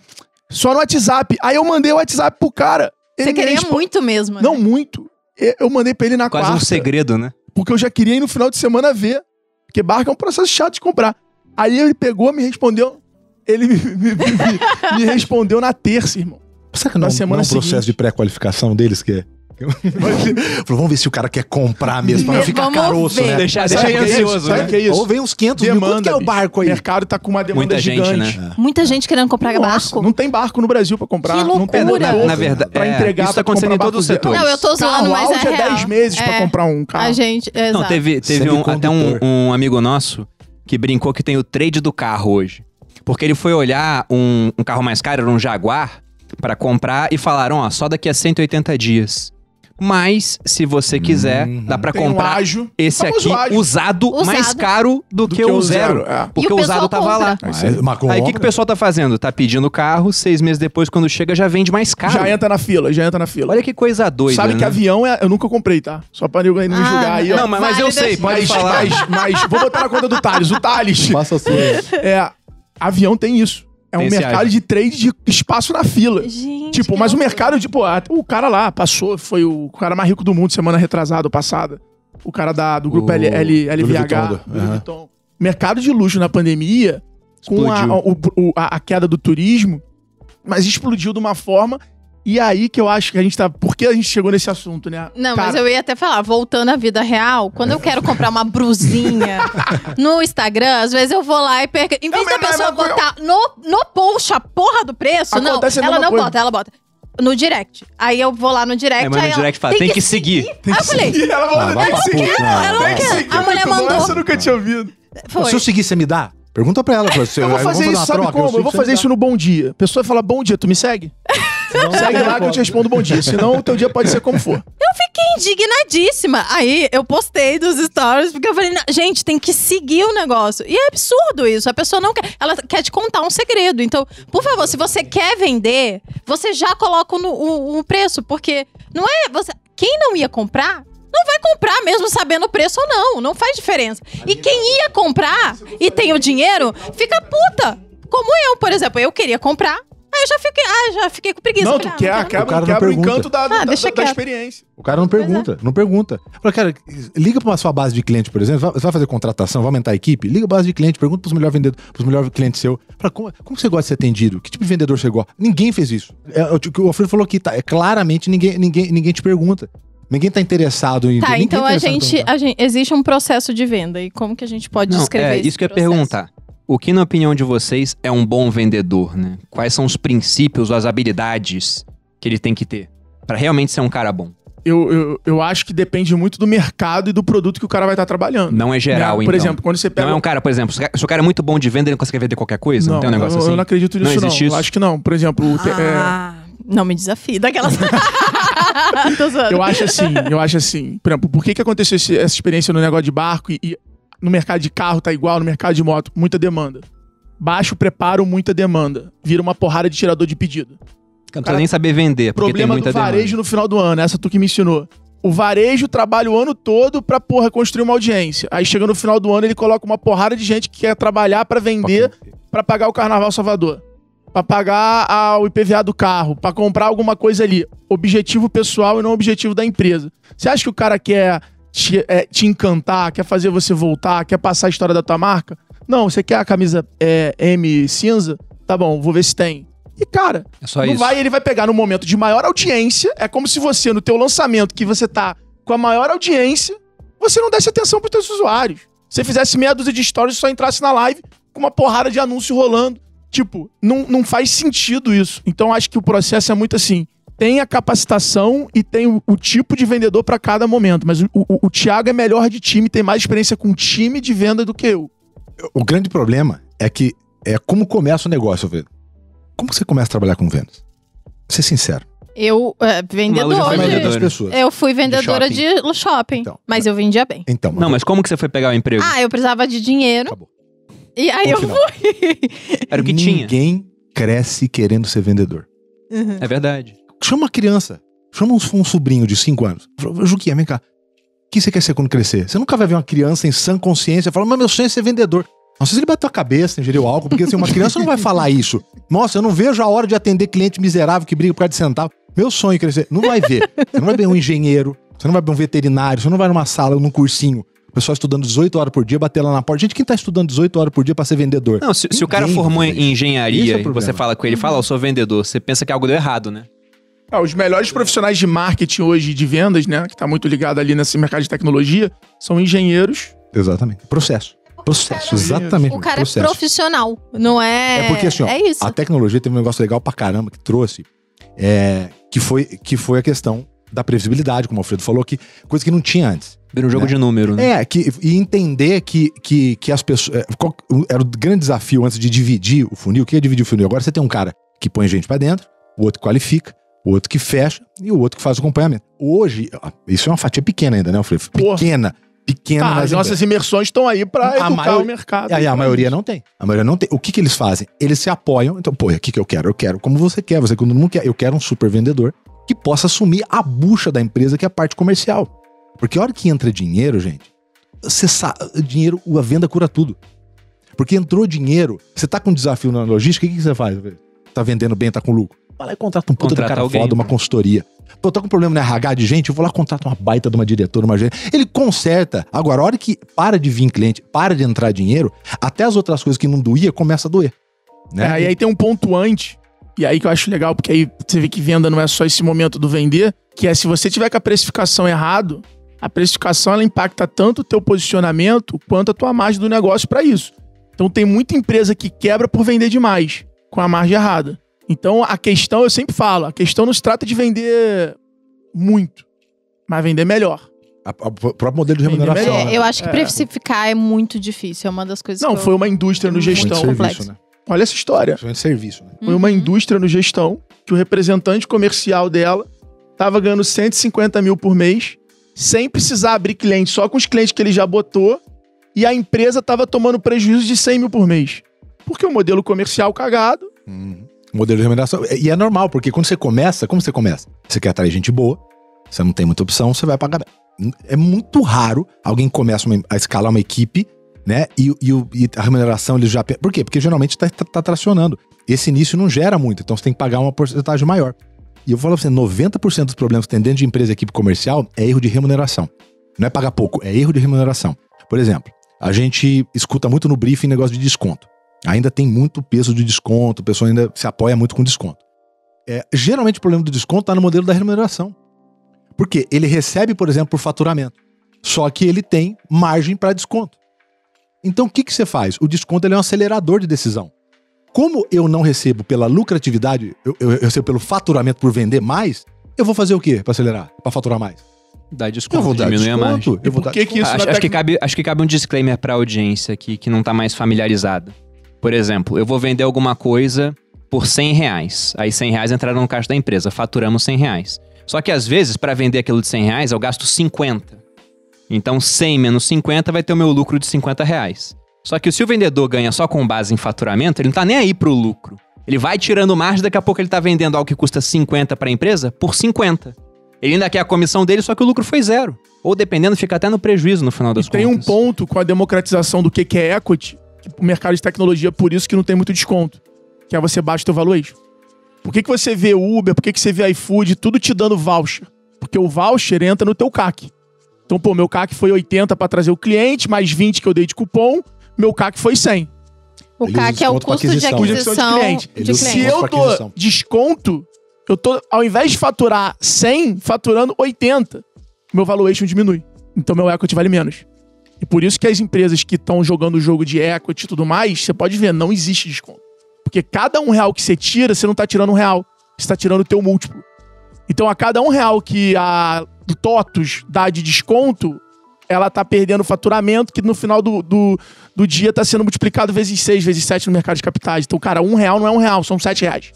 só no WhatsApp. Aí eu mandei o WhatsApp pro cara. Ele você me queria muito mesmo. Não, né? muito. Eu eu mandei pra ele na Quase quarta. um segredo, né? Porque eu já queria ir no final de semana ver. Porque barco é um processo chato de comprar. Aí ele pegou, me respondeu. Ele me, me- me- me respondeu na terça, irmão. Será que não, Na não semana é um processo seguinte. de pré-qualificação deles que é? Falou, vamos ver se o cara quer comprar mesmo, pra não ficar Vamos caroço, ver. né? Deixar, deixar o que é isso? ansioso, Sabe né? o que é isso? Ou vem uns 500 mil, quanto que é o barco O aí? mercado tá com uma demanda Muita gente, gigante. né? Muita gente querendo comprar Nossa, barco. não tem barco no Brasil pra comprar. Que Não tem loucura. motor Na verdade, pra é, entregar isso tá pra acontecendo em todos os setores. Não, eu tô zoando, mas é é real. 10 meses pra É. comprar um carro. A gente, exato. Não, teve, teve um, até um, um amigo nosso que brincou que tem o trade do carro hoje. Porque ele foi olhar um, um carro mais caro, era um Jaguar, pra comprar e falaram, ó, só daqui a 180 dias. Mas, se você quiser, Uhum. dá pra Tem um comprar ágio. esse aqui ágio. usado, Usado. mais caro do, que, o zero. é. Porque E o usado tava lá. compra. Mas, Aí o que, que o pessoal tá fazendo? Tá pedindo carro, seis meses depois, quando chega, já vende mais caro. Já entra na fila, já entra na fila. Olha que coisa doida, Sabe que né? avião é, eu nunca comprei, tá? Só pra não me Ah, julgar aí, ó. Não, mas, mas eu sei, pode mas, falar. mas, mas vou botar na conta do Thales. O Thales, Faça a sua. é, avião tem isso. É um esse mercado de trade de espaço na fila. Gente, Tipo, mas o mercado, tipo, o cara lá passou, foi o cara mais rico do mundo semana retrasada, ou passada. O cara da, do grupo O L, L, LVH. Aham. Vuitton. Mercado de luxo na pandemia, com a, Explodiu. o- o- a, a queda do turismo, mas explodiu de uma forma. E aí que eu acho que a gente tá. Por que a gente chegou nesse assunto, né? Não, Cara, mas eu ia até falar, voltando à vida real, quando eu quero comprar uma brusinha no Instagram, às vezes eu vou lá e perco. Em vez Não, da mas- pessoa mas- botar no, no post a porra do preço, não, Acontece a ela não coisa. bota, ela bota. No direct. Aí eu vou lá no direct. É, mas aí no ela, direct fala, tem que seguir. Aí eu falei, E ela Ah, tem que seguir. não, ela não quer. Tem que A mulher seguir. mandou. Essa eu nunca tinha ouvido. foi. Se eu seguir, você me dá? Pergunta pra ela. Você, Eu vou fazer isso, sabe troca, como? Eu vou fazer isso no Bom Dia. A pessoa fala Bom Dia, tu me segue? Segue lá que eu te respondo Bom Dia. Senão o teu dia pode ser como for. indignadíssima. Aí eu postei dos stories, porque eu falei, "Não, gente, tem que seguir o negócio. E é absurdo isso. A pessoa não quer. Ela quer te contar um segredo. Então, por favor, se você quer vender, você já coloca no, o, o preço. Porque não é. Você, quem não ia comprar. Não vai comprar mesmo sabendo o preço ou não. Não faz diferença. E quem ia comprar e tem o dinheiro, fica puta. Como eu, por exemplo. Eu queria comprar. Aí eu já fiquei, ah, já fiquei com preguiça. Não, tu ah, quer, quero quebra, O cara não quebra o pergunta. encanto da, Ah, da, da- experiência. O cara não é. pergunta, não pergunta. Fala, cara, liga pra uma sua base de cliente, por exemplo. vai- Você vai fazer contratação, vai aumentar a equipe? Liga pra base de cliente, pergunta pros melhores vendedores, pros melhores clientes seus. Fala, como, como você gosta de ser atendido? Que tipo de vendedor você gosta? Ninguém fez isso. É, o que o Alfredo falou aqui, tá? É claramente ninguém, ninguém, ninguém te pergunta. Ninguém tá interessado em. Tá, ninguém então tá a gente, a gente. Existe um processo de venda. E como que a gente pode Não, descrever é esse isso que eu ia perguntar. O que, na opinião de vocês, é um bom vendedor, né? Quais são os princípios, as habilidades que ele tem que ter Pra realmente ser um cara bom? Eu, eu, eu acho que depende muito do mercado e do produto que o cara vai estar trabalhando. Não é geral, Né? então. Por exemplo, quando você pega. Não é um cara, por exemplo, se o cara é muito bom de venda, ele não consegue vender qualquer coisa? Não, tem um negócio eu, assim? eu não acredito Não nisso, não. existe Eu isso? acho que não. Por exemplo, te- é, Ah, não me desafie daquelas. Eu acho assim, eu acho assim. Por exemplo, por que, que aconteceu esse- essa experiência no negócio de barco e, e no mercado de carro tá igual, no mercado de moto? Muita demanda. Baixo preparo, muita demanda. Vira uma porrada de tirador de pedido. Não precisa nem saber vender, porque Problema tem muita do varejo demanda. no final do ano, essa tu que me ensinou. O varejo trabalha o ano todo pra, porra, construir uma audiência. Aí chega no final do ano, ele coloca uma porrada de gente que quer trabalhar pra vender, pra pagar o Carnaval Salvador. Pra pagar a- o IPVA do carro, pra comprar alguma coisa ali. Objetivo pessoal e não objetivo da empresa. Você acha que o cara quer te, é, te encantar, quer fazer você voltar, quer passar a história da tua marca? Não, você quer a camisa é, M cinza? Tá bom, vou ver se tem. E, cara, É só não isso. vai, ele vai pegar no momento de maior audiência. É como se você, no teu lançamento, que você tá com a maior audiência, você não desse atenção pros teus usuários. Você fizesse meia dúzia de stories e só entrasse na live com uma porrada de anúncio rolando. Tipo, não, não faz sentido isso. Então, acho que o processo é muito assim. Tem a capacitação e tem o, o tipo de vendedor pra cada momento. Mas o, o, o Thiago é melhor de time, tem mais experiência com time de venda do que eu. O grande problema é que é como começa o negócio, Alfredo. Como que você começa a trabalhar com vendas? Ser sincero. Eu, é, vendedor. Malu já A foi de- vendedora. pessoas. Eu fui vendedora De de shopping, Então. mas eu vendia bem. Então, Não, mas como que você foi pegar o emprego? Ah, eu precisava de dinheiro. Acabou. E aí eu Ponto fui. Era o que tinha. ninguém cresce querendo ser vendedor. Uhum. É verdade. Chama uma criança. Chama um, sobrinho de 5 anos. Juquinha, vem cá. O que você quer ser quando crescer? Você nunca vai ver uma criança em sã consciência falando, mas meu sonho é ser vendedor. Não sei se ele bateu a cabeça, ingeriu álcool, porque assim, uma criança não vai falar isso. Nossa, eu não vejo a hora de atender cliente miserável que briga por causa de centavo. Meu sonho é crescer. Não vai ver. Você não vai ver um engenheiro, você não vai ver um veterinário, você não vai numa sala, num cursinho, O pessoal estudando 18 horas por dia, bater lá na porta. Gente, quem tá estudando 18 horas por dia pra ser vendedor? Não, se, se o cara formou em engenharia é e você fala com ele, fala, eu sou vendedor, você pensa que algo deu errado, né? Ah, os melhores profissionais de marketing hoje, de vendas, né? Que tá muito ligado ali nesse mercado de tecnologia, são engenheiros. Exatamente. Processo. Processo, exatamente. O cara processo. é profissional, não é. É porque assim, ó, É isso. a tecnologia teve um negócio legal pra caramba que trouxe, é, que, foi, que foi a questão da previsibilidade, como o Alfredo falou, que coisa que não tinha antes. Vira um jogo Né? de número, né? É, que, e entender que, que, que as pessoas. é, qual- era o grande desafio antes de dividir o funil. O que é dividir o funil? Agora você tem um cara que põe gente pra dentro, o outro que qualifica, o outro que fecha e o outro que faz o acompanhamento. Hoje, isso é uma fatia pequena ainda, né, Alfredo? Pequena. Pequena Tá, as nossas imersões estão aí pra A educar o mercado. E aí a maioria não tem. A maioria não tem. O que, que eles fazem? Eles se apoiam. Então, pô, o que, que eu quero? Eu quero como você quer, você quando não quer. Eu quero um super vendedor que possa assumir a bucha da empresa, que é a parte comercial. Porque a hora que entra dinheiro, gente, você sabe, dinheiro, a venda cura tudo. Porque entrou dinheiro, você tá com um desafio na logística, o que, que você faz? Tá vendendo bem, tá com lucro. Vai lá e contrata um puta do Contrata cara alguém. foda, uma consultoria. Pô, eu tô com um problema no RH de gente, eu vou lá contratar uma baita de uma diretora, uma gente. Ele conserta. Agora, a hora que para de vir cliente, para de entrar dinheiro, até as outras coisas que não doía, começa a doer. Né? É, e aí tem um ponto antes, e aí que eu acho legal, porque aí você vê que venda não é só esse momento do vender, que é se você tiver com a precificação errado, a precificação ela impacta tanto o teu posicionamento quanto a tua margem do negócio para isso. Então tem muita empresa que quebra por vender demais, com a margem errada. Então a questão, eu sempre falo, a questão não se trata de vender muito, mas vender melhor. A- a- o próprio modelo de remuneração. melhor. né? É, eu acho que É. precificar é muito difícil. É uma das coisas Não, que foi eu... uma indústria no gestão. Serviço, né? Olha essa história. Principalmente serviço, né? Foi uma Uhum. indústria no gestão que o representante comercial dela tava ganhando 150 mil por mês, sem precisar abrir cliente, só com os clientes que ele já botou, e a empresa tava tomando prejuízo de 100 mil por mês. Porque o modelo comercial cagado. Uhum. Modelo de remuneração. E é normal, porque quando você começa, como você começa? Você quer atrair gente boa, você não tem muita opção, você vai pagar. É muito raro alguém começa uma- a escalar uma equipe, né? E, e e a remuneração ele já. Por quê? Porque geralmente tá, tá- tá tracionando. Esse início não gera muito, então você tem que pagar uma porcentagem maior. E eu falo pra você, 90% dos problemas que tem dentro de empresa e equipe comercial é erro de remuneração. Não é pagar pouco, é erro de remuneração. Por exemplo, a gente escuta muito no briefing negócio de desconto. Ainda tem muito peso de desconto, a pessoa ainda se apoia muito com desconto. É, geralmente o problema do desconto está no modelo da remuneração. Porque ele recebe, por exemplo, por faturamento. Só que ele tem margem para desconto. Então o que, que você faz? O desconto ele é um acelerador de decisão. Como eu não recebo pela lucratividade, eu, eu recebo pelo faturamento por vender mais, eu vou fazer o quê para acelerar? Para faturar mais? Dá desconto, Eu vou dar diminui a margem. desconto. Eu vou por dar que que isso Acho, acho que cabe, acho que cabe um disclaimer pra audiência aqui que não tá mais familiarizada. Por exemplo, eu vou vender alguma coisa por 100 reais. Aí 100 reais entraram no caixa da empresa, faturamos 100 reais. Só que às vezes, pra vender aquilo de 100 reais, eu gasto 50. Então 100 menos 50 vai ter o meu lucro de 50 reais. Só que se o vendedor ganha só com base em faturamento, ele não tá nem aí pro lucro. Ele vai tirando margem, daqui a pouco ele tá vendendo algo que custa 50 pra empresa por 50. Ele ainda quer a comissão dele, só que o lucro foi zero. Ou dependendo, fica até no prejuízo no final das E tem um contas. ponto com a democratização do que é equity, o mercado de tecnologia, por isso que não tem muito desconto. Que é você baixa o teu valuation. Por que, que você vê Uber, por que, que você vê iFood, tudo te dando voucher? Porque o voucher entra no teu CAC. Então, pô, meu CAC foi 80 para trazer o cliente, mais 20 que eu dei de cupom, meu CAC foi 100. O Ele CAC é o custo de aquisição. De aquisição cliente. De usa Se cliente. desconto eu dou desconto, eu tô, ao invés de faturar 100, faturando 80, meu valuation diminui. Então meu equity vale menos. E por isso que as empresas que estão jogando o jogo de equity e tudo mais, você pode ver, não existe desconto. Porque cada um real que você tira, você não tá tirando um real. Você tá tirando o teu múltiplo. Então a cada um real que a TOTUS dá de desconto, ela tá perdendo faturamento, que no final do, do, do dia tá sendo multiplicado vezes 6, vezes 7 no mercado de capitais. Então, cara, um real não é um real, são 7 reais.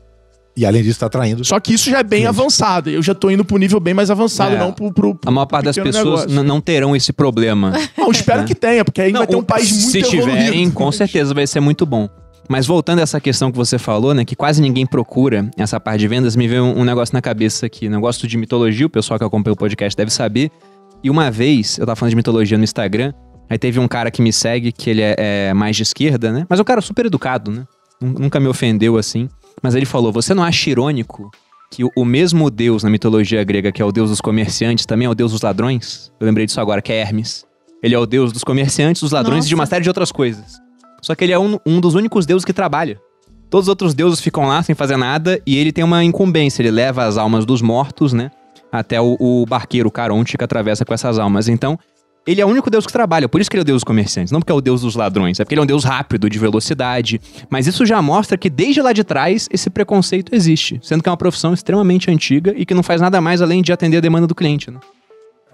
E além disso, tá atraindo. Só que isso já é bem avançado. Eu já tô indo pro nível bem mais avançado, É. não pro, pro, pro A maior parte das pessoas não terão esse problema. Não, espero É. que tenha, porque aí Não, vai ter um o- país muito Se evoluído. tiverem, com certeza vai ser muito bom. Mas voltando a essa questão que você falou, né, que quase ninguém procura essa parte de vendas, me veio um, um negócio na cabeça aqui. Negócio de mitologia, o pessoal que acompanha o podcast deve saber. E uma vez, eu tava falando de mitologia no Instagram, aí teve um cara que me segue, que ele é, é mais de esquerda, né? Mas é um cara super educado, né? Nun- Nunca me ofendeu assim. Mas ele falou: Você não acha irônico que o, mesmo deus na mitologia grega, que é o deus dos comerciantes, também é o deus dos ladrões? Eu lembrei disso agora, que é Hermes. Ele é o deus dos comerciantes, dos ladrões e de uma Nossa. série de outras coisas. Só que ele é um, um dos únicos deuses que trabalha. Todos os outros deuses ficam lá sem fazer nada e ele tem uma incumbência. Ele leva as almas dos mortos, né? Até o, o barqueiro, o Caronte, que atravessa com essas almas. Então, ele é o único deus que trabalha. Por isso que ele é o deus dos comerciantes. Não porque é o deus dos ladrões. É porque ele é um deus rápido, de velocidade. Mas isso já mostra que desde lá de trás esse preconceito existe. Sendo que é uma profissão extremamente antiga e que não faz nada mais além de atender a demanda do cliente, né?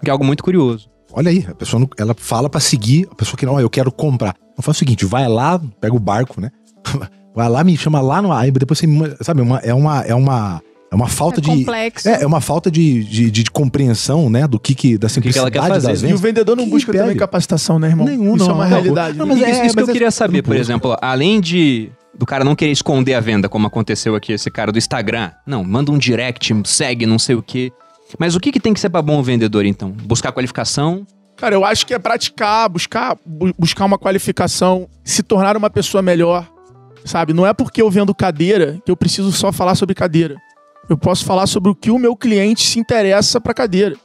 Que é algo muito curioso. Olha aí, a pessoa não- ela fala pra seguir, a pessoa que não, eu quero comprar. Então faz o seguinte, vai lá, pega o barco, né? Vai lá, me chama lá no aí depois você, sabe, uma, é uma é uma é uma falta É de complexo. é, é uma falta de, de, de compreensão, né, do que que da que que ela simplicidade quer fazer. das E o vendedor não Que busca pede. também capacitação, né, irmão? Nenhum, Isso não, é uma não. realidade. Não, né? mas isso, é- isso que eu é- queria saber, por exemplo, além de do cara não querer esconder a venda, como aconteceu aqui, esse cara do Instagram. Não, manda um direct, segue, não sei o quê. Mas o que, que tem que ser pra bom vendedor, então? Buscar qualificação? Cara, eu acho que é praticar, buscar, bu- buscar uma qualificação, se tornar uma pessoa melhor, sabe? Não é porque eu vendo cadeira que eu preciso só falar sobre cadeira. Eu posso falar sobre o que o meu cliente se interessa pra cadeira.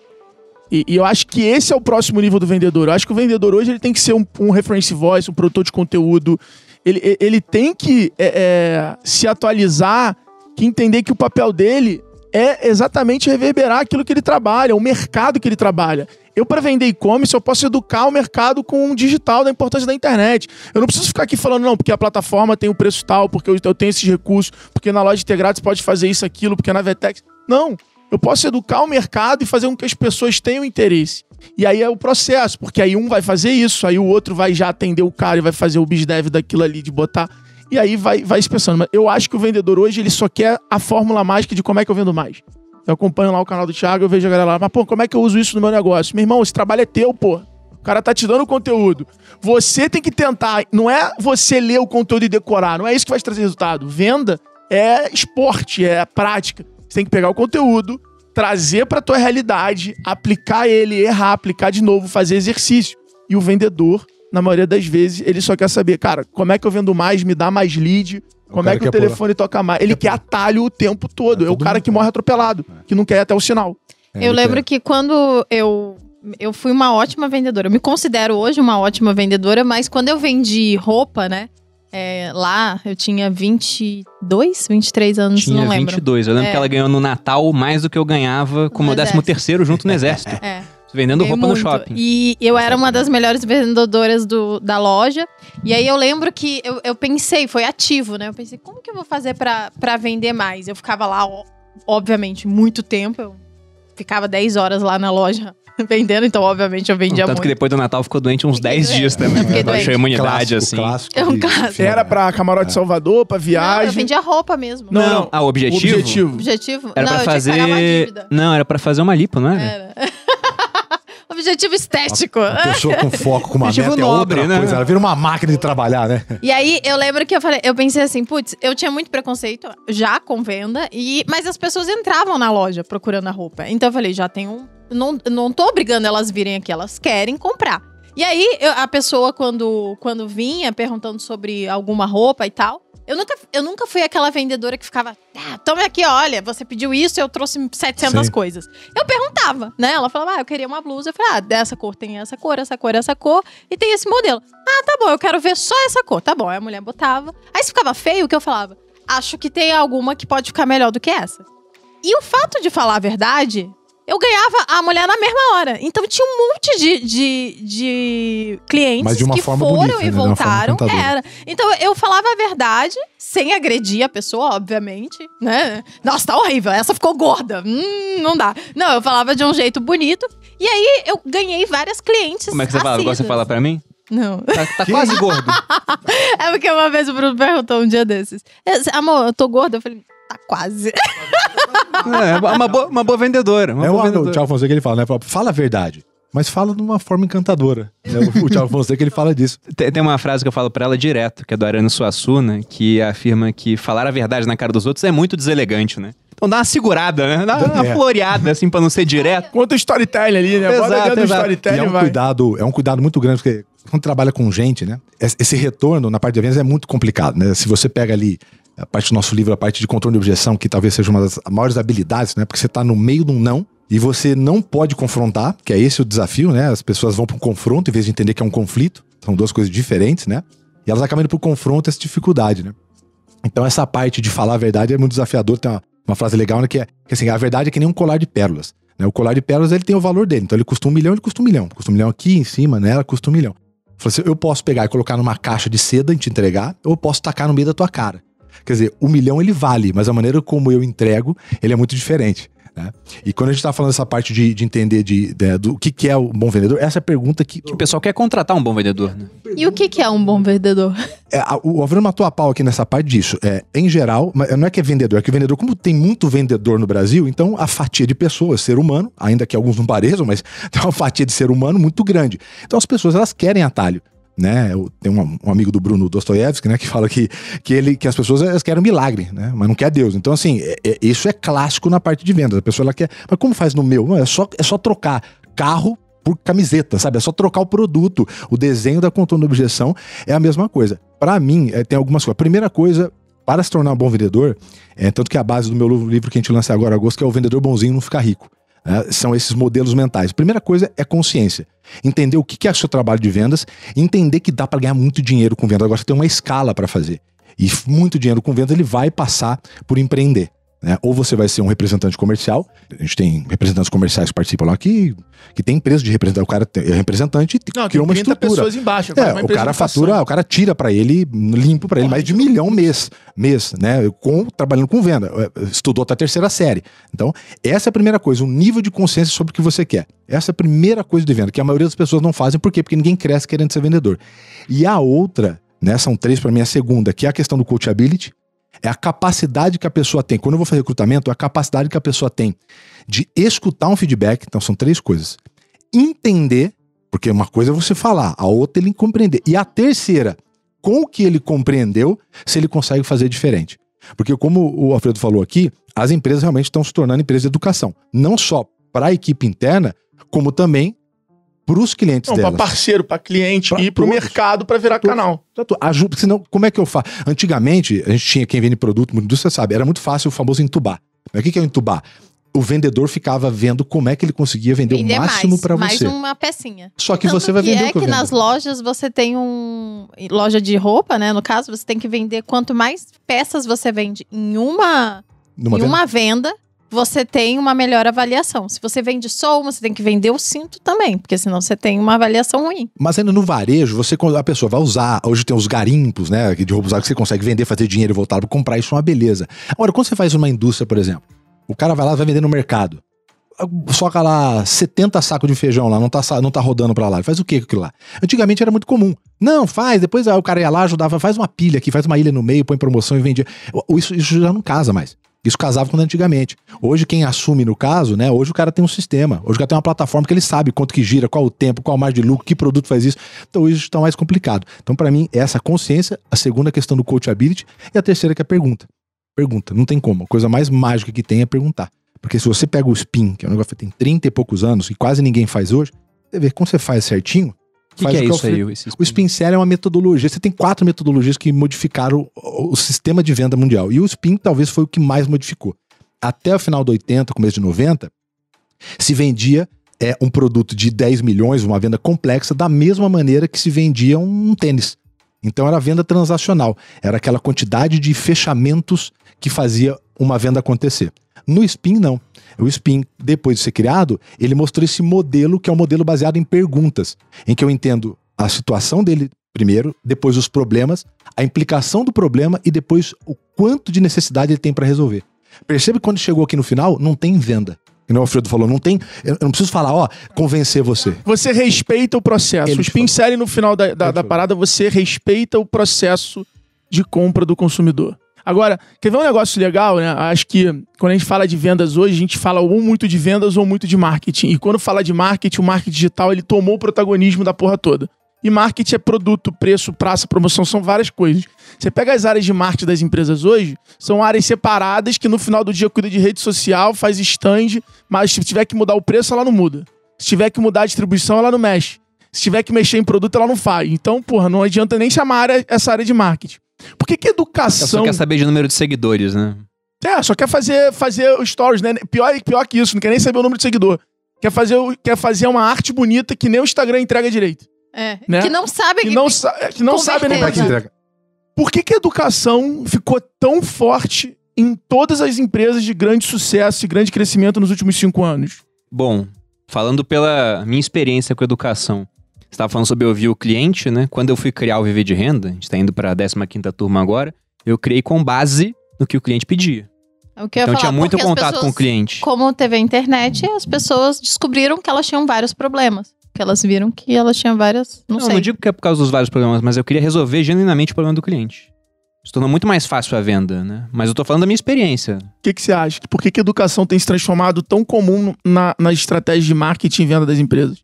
E, e eu acho que esse é o próximo nível do vendedor. Eu acho que o vendedor hoje ele tem que ser um, um reference voice, um produtor de conteúdo. Ele, ele- ele tem que é, é, se atualizar, que entender que o papel dele é exatamente reverberar aquilo que ele trabalha, o mercado que ele trabalha. Eu, para vender e-commerce, eu posso educar o mercado com o digital, da importância da internet. Eu não preciso ficar aqui falando, não, porque a plataforma tem o preço tal, porque eu, tenho esses recursos, porque na loja integrada você pode fazer isso, aquilo, porque na Vetex. Não. Eu posso educar o mercado e fazer com que as pessoas tenham interesse. E aí é o processo, porque aí um vai fazer isso, aí o outro vai já atender o cara e vai fazer o BizDev daquilo ali de botar. E aí vai, vai se pensando. Mas eu acho que o vendedor hoje ele só quer a fórmula mágica de como é que eu vendo mais. Eu acompanho lá o canal do Thiago, eu vejo a galera lá, mas pô, como é que eu uso isso no meu negócio? Meu irmão, esse trabalho é teu, pô. O cara tá te dando conteúdo. Você tem que tentar, não é você ler o conteúdo e decorar, não é isso que vai trazer resultado. Venda é esporte, é prática. Você tem que pegar o conteúdo, trazer pra tua realidade, aplicar ele, errar, aplicar de novo, fazer exercício. E o vendedor, na maioria das vezes, ele só quer saber, cara, como é que eu vendo mais, me dá mais lead, como é que o telefone toca mais. Ele quer atalho o tempo todo. É É o cara mundo. que morre atropelado, que não quer ir até o sinal. É, eu lembro quer- que quando eu eu fui uma ótima vendedora. Eu me considero hoje uma ótima vendedora, mas quando eu vendi roupa, né? é, lá eu tinha 22, 23 anos, Tinha não lembro. 22. Eu lembro É. que ela ganhou no Natal mais do que eu ganhava com o meu No 13 terceiro junto no exército. É. vendendo roupa no muito. shopping. E eu era uma das melhores vendedoras do, da loja. E aí eu lembro que eu, eu pensei, foi ativo, né? Eu pensei, como que eu vou fazer pra, pra vender mais? Eu ficava lá, ó, obviamente, muito tempo. Eu ficava 10 horas lá na loja vendendo, então obviamente eu vendia Tanto muito. que depois do Natal ficou doente uns Fiquei 10 doente. dias também. Eu fiquei Baixou a imunidade, Clássico, assim. clássico É um clássico. Era pra Camarote Salvador, pra Não, eu viagem. vendia roupa mesmo. Não, Não, não. Ah, o objetivo? O objetivo. Objetivo? Era não, pra eu fazer. tinha que pagar uma dívida. Não, era pra fazer uma lipo, não era? Era. Objetivo estético. A pessoa com foco, com uma Objetivo meta é nobre, outra né? coisa. Ela vira uma máquina de trabalhar, né? E aí, eu lembro que eu falei, eu pensei assim, putz, eu tinha muito preconceito já com venda, e, mas as pessoas entravam na loja procurando a roupa. Então eu falei, já tem um. Não, não tô obrigando elas virem aqui, elas querem comprar. E aí, eu- a pessoa, quando, quando vinha perguntando sobre alguma roupa e tal, eu nunca, eu nunca fui aquela vendedora que ficava, ah, tome aqui, olha, você pediu isso, eu trouxe 700 Sim. coisas. Eu perguntava, né? Ela falava, ah, eu queria uma blusa. Eu falei, ah, dessa cor tem essa cor, essa cor, essa cor, e tem esse modelo. Ah, tá bom, eu quero ver só essa cor. Tá bom, aí a mulher botava. Aí se ficava feio, o que eu falava? Acho que tem alguma que pode ficar melhor do que essa. E o fato de falar a verdade, eu ganhava a mulher na mesma hora. Então tinha um monte de, de, de clientes Mas de uma que forma foram bonita, e né? De voltaram. Era. Então eu falava a verdade, sem agredir a pessoa, obviamente, né? Nossa, tá horrível, essa ficou gorda. Hum, não dá. Não, eu falava de um jeito bonito. E aí eu ganhei várias clientes. Como é que você fala? Igual você assíduas. fala pra mim? Não. Tá, tá quase gordo. É porque uma vez o Bruno perguntou um dia desses: "É, Amor, eu tô gorda? Eu falei, tá quase. É, uma, boa, uma boa vendedora. Uma é boa o, o vendedora. Thiago Fonseca ele fala, né? Fala, Fala a verdade. Mas fala de uma forma encantadora. né? O, Thiago Fonseca ele fala disso. Tem, tem uma frase que eu falo pra ela direto, que é do Arano Suassuna, que afirma que falar a verdade na cara dos outros é muito deselegante, né? Então dá uma segurada, né? Dá uma É. floreada, assim, pra não ser direto. Conta o storytelling ali, né? Exato, do exato. E é storytelling um vai. cuidado, é um cuidado muito grande, porque quando trabalha com gente, né? Esse esse retorno na parte de vendas é muito complicado, né? Se você pega ali a parte do nosso livro, a parte de controle de objeção, que talvez seja uma das maiores habilidades, né? Porque você tá no meio de um não, e você não pode confrontar, que é esse o desafio, né? As pessoas vão para um confronto em vez de entender que é um conflito. São duas coisas diferentes, né? E elas acabam indo pro confronto essa dificuldade, né? Então essa parte de falar a verdade é muito desafiador. Tem uma, uma frase legal, né? Que é que assim, a verdade é que nem um colar de pérolas. Né? O colar de pérolas ele tem o valor dele. Então ele custa um milhão, ele custa um milhão. Custa um milhão aqui em cima, nela, custa um milhão. Assim, eu posso pegar e colocar numa caixa de seda e te entregar, ou eu posso tacar no meio da tua cara. Quer dizer, o milhão ele vale, mas a maneira como eu entrego, ele é muito diferente. Né? E quando a gente está falando essa parte de, de entender de, de, do que, que é o bom vendedor, essa é a pergunta que. Que o pessoal quer contratar um bom vendedor, né? E o que, que é um bom vendedor? É, a, o Alvaro matou a pau aqui nessa parte disso. É, em geral, não é que é vendedor, é que o vendedor, como tem muito vendedor no Brasil, então a fatia de pessoas, ser humano, ainda que alguns não pareçam, mas tem uma fatia de ser humano muito grande. Então as pessoas elas querem atalho né? Tem um, um, amigo do Bruno Dostoiévski, né, que fala que, que, ele, que as pessoas elas querem um milagre, né? Mas não quer Deus. Então, assim, é, é, isso é clássico na parte de vendas. A pessoa ela quer. Mas como faz no meu? Não, é, só, é só trocar carro por camiseta, sabe? É só trocar o produto. O desenho da contorno da objeção é a mesma coisa. Para mim, é, tem algumas coisas. A primeira coisa, para se tornar um bom vendedor, é tanto que a base do meu livro que a gente lança agora, agosto, que é o vendedor bonzinho não ficar rico. Né? São esses modelos mentais. Primeira coisa é consciência. Entender o que é o seu trabalho de vendas, entender que dá para ganhar muito dinheiro com vendas. Agora você tem uma escala para fazer. E muito dinheiro com vendas ele vai passar por empreender. Né? Ou você vai ser um representante comercial, a gente tem representantes comerciais que participam lá que, que tem empresa de representar, o cara é representante e Não, criou uma estrutura. pessoas embaixo. É, o cara fatura, o cara tira para ele, limpo para ele, mais de um milhão mês, mês, né? Com, trabalhando com venda. É, estudou até a terceira série. Então, essa é a primeira coisa, um nível de consciência sobre o que você quer. Essa é a primeira coisa de venda, que a maioria das pessoas não fazem, por quê? Porque ninguém cresce querendo ser vendedor. E a outra, né, são três para mim, a segunda, que é a questão do coachability, é a capacidade que a pessoa tem. Quando eu vou fazer recrutamento, é a capacidade que a pessoa tem de escutar um feedback. Então, são três coisas. Entender, porque uma coisa é você falar, a outra ele compreender. E a terceira, com o que ele compreendeu, se ele consegue fazer diferente. Porque, como o Alfredo falou aqui, as empresas realmente estão se tornando empresas de educação. Não só para a equipe interna, como também para os clientes não, delas. Para parceiro, para cliente pra e para o mercado para virar todos, canal. Ajuda, senão, como é que eu faço? Antigamente, a gente tinha quem vende produto, muito indústria sabe, era muito fácil o famoso entubar. Mas o que é o entubar? O vendedor ficava vendo como é que ele conseguia vender, vender o máximo para você. Mais uma pecinha. Só que Tanto você vai vender é o que, que nas lojas você tem um loja de roupa, né? No caso, você tem que vender quanto mais peças você vende em uma Numa em venda? uma venda, você tem uma melhor avaliação. Se você vende só uma, você tem que vender o cinto também, porque senão você tem uma avaliação ruim. Mas ainda no varejo, você a pessoa vai usar, hoje tem os garimpos, né, de roupa usada que você consegue vender, fazer dinheiro e voltar para comprar, isso é uma beleza. Agora, quando você faz uma indústria, por exemplo, o cara vai lá vai vender no mercado. Soca lá 70 sacos de feijão lá, não tá, não tá rodando pra lá. Faz o que com aquilo lá? Antigamente era muito comum. Não, faz, depois o cara ia lá, ajudava, faz uma pilha aqui, faz uma ilha no meio, põe promoção e vende. Isso, isso já não casa mais. Isso casava quando antigamente. Hoje, quem assume no caso, né? Hoje o cara tem um sistema. Hoje o cara tem uma plataforma que ele sabe quanto que gira, qual o tempo, qual a margem de lucro, que produto faz isso. Então isso está mais complicado. Então, para mim, essa consciência, a segunda questão do coachability e a terceira que é a pergunta. Pergunta, não tem como. A coisa mais mágica que tem é perguntar. Porque se você pega o spin, que é um negócio que tem 30 e poucos anos e quase ninguém faz hoje, você vê quando você faz certinho, que que é isso aí? O Spin Selling é uma metodologia. Você tem quatro metodologias que modificaram o, o, sistema de venda mundial. E o Spin talvez foi o que mais modificou até o final do 80, começo de 90, se vendia é, um produto de 10 milhões, uma venda complexa, da mesma maneira que se vendia um, um tênis. Então era venda transacional, era aquela quantidade de fechamentos que fazia uma venda acontecer. No Spin, não. O Spin, depois de ser criado, ele mostrou esse modelo que é um modelo baseado em perguntas, em que eu entendo a situação dele primeiro, depois os problemas, a implicação do problema e depois o quanto de necessidade ele tem para resolver. Percebe que quando chegou aqui no final, não tem venda. E o Alfredo falou, não tem. Eu não preciso falar, ó, convencer você. Você respeita o processo. Ele Os pincéis no final da, da, da parada, você respeita o processo de compra do consumidor. Agora, quer ver um negócio legal, né? Acho que quando a gente fala de vendas hoje, a gente fala ou muito de vendas ou muito de marketing. E quando fala de marketing, o marketing digital ele tomou o protagonismo da porra toda. E marketing é produto, preço, praça, promoção, são várias coisas. Você pega as áreas de marketing das empresas hoje, são áreas separadas que no final do dia cuida de rede social, faz stand, mas se tiver que mudar o preço, ela não muda. Se tiver que mudar a distribuição, ela não mexe. Se tiver que mexer em produto, ela não faz. Então, porra, não adianta nem chamar essa área de marketing. Por que, que educação. Só quer saber de número de seguidores, né? É, só quer fazer, fazer stories, né? Pior, pior que isso, não quer nem saber o número de seguidor. Quer fazer, quer fazer uma arte bonita que nem o Instagram entrega direito. É. Né? Que não sabe Que não, sa- que não sabe nem é que entrega? Por que, que a educação ficou tão forte em todas as empresas de grande sucesso e grande crescimento nos últimos cinco anos? Bom, falando pela minha experiência com educação, estava falando sobre ouvir o cliente, né? Quando eu fui criar o Viver de Renda, a gente está indo para a 15ª turma agora, eu criei com base no que o cliente pedia. É o que então eu tinha falar, muito contato com o pessoas- cliente. Como teve a internet, as pessoas descobriram que elas tinham vários problemas. Que elas viram que elas tinham várias. Não, Não, sei. não digo que é por causa dos vários problemas, mas eu queria resolver genuinamente o problema do cliente. Se tornou muito mais fácil a venda, né? Mas eu tô falando da minha experiência. O que, que você acha? Por que, que a educação tem se transformado tão comum na, na estratégia de marketing e venda das empresas?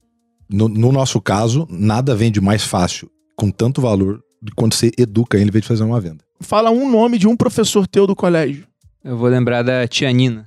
No, no nosso caso, nada vende mais fácil, com tanto valor, quando você educa ele em vez de fazer uma venda. Fala um nome de um professor teu do colégio. Eu vou lembrar da tia Nina.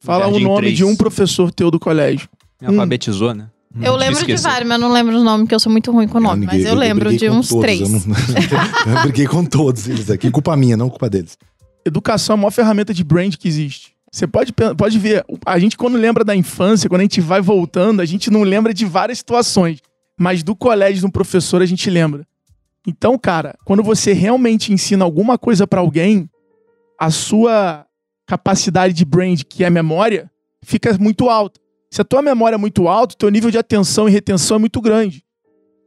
do Fala o Jardim nome 3. de um professor teu do colégio. Me alfabetizou, né? Eu lembro de vários, mas não lembro os nomes, porque eu sou muito ruim com o nome. mas eu, lembro briguei de uns todos, três. Eu, não- eu briguei com todos eles aqui. Culpa minha, não culpa deles. Educação é a maior ferramenta de brand que existe. Você pode, pode ver, a gente quando lembra da infância, quando a gente vai voltando, a gente não lembra de várias situações. Mas do colégio, de um professor, a gente lembra. Então, cara, quando você realmente ensina alguma coisa pra alguém, a sua capacidade de brand, que é memória, fica muito alta. Se a tua memória é muito alta, o teu nível de atenção e retenção é muito grande.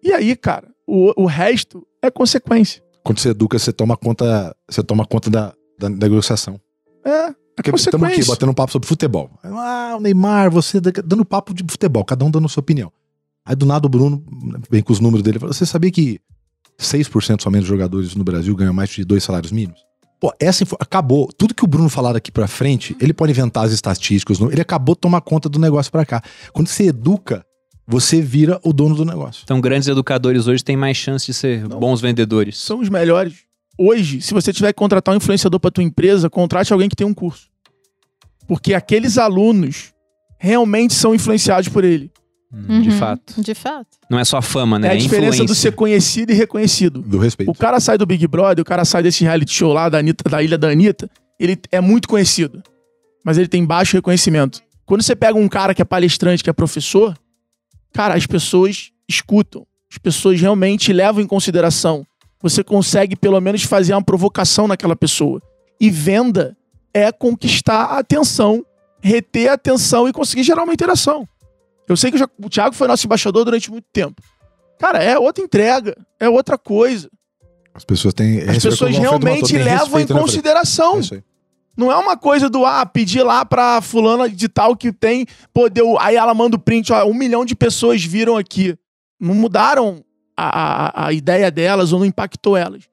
E aí, cara, o, o resto é consequência. Quando você educa, você toma conta, você toma conta da, da negociação. É, estamos aqui batendo um papo sobre futebol. Ah, o Neymar, você da- dando papo de futebol, cada um dando a sua opinião. Aí do nada o Bruno vem com os números dele e fala: Você sabia que 6% somente dos jogadores no Brasil ganham mais de dois salários mínimos? Pô, essa acabou. Tudo que o Bruno falar daqui pra frente, ele pode inventar as estatísticas, ele acabou de tomar conta do negócio pra cá. Quando você educa, você vira o dono do negócio. Então, grandes educadores hoje têm mais chance de ser Não. bons vendedores. são os melhores. Hoje, se você tiver que contratar um influenciador para tua empresa, contrate alguém que tem um curso. Porque aqueles alunos realmente são influenciados por ele. Hum, De Uhum, fato. De fato. Não é só fama, né? é a diferença do influência. ser conhecido e reconhecido. Do respeito. O cara sai do Big Brother, o cara sai desse reality show lá da, Anitta, da Ilha da Anitta, ele é muito conhecido. Mas ele tem baixo reconhecimento. Quando você pega um cara que é palestrante, que é professor, cara, as pessoas escutam. As pessoas realmente levam em consideração. Você consegue, pelo menos, fazer uma provocação naquela pessoa. E venda é conquistar a atenção, reter a atenção e conseguir gerar uma interação. Eu sei que o Thiago foi nosso embaixador durante muito tempo. Cara, é outra entrega, é outra coisa. As pessoas têm. As pessoas realmente levam em consideração. É. Não é uma coisa do, ah, pedir lá pra fulana de tal que tem, pô, deu, aí ela manda o print, ó, um milhão de pessoas viram aqui. Não mudaram a, a, a ideia delas ou não impactou elas.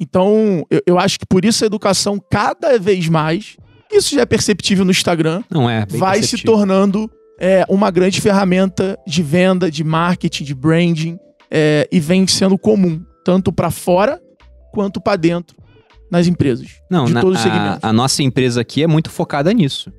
Então, eu, eu acho que por isso a educação, cada vez mais, isso já é perceptível no Instagram, Não é. vai se perceptível. tornando é, uma grande ferramenta de venda, de marketing, de branding, é, e vem sendo comum, tanto pra fora quanto pra dentro nas empresas. Não, de na- todos os a, segmentos. a nossa empresa aqui é muito focada nisso.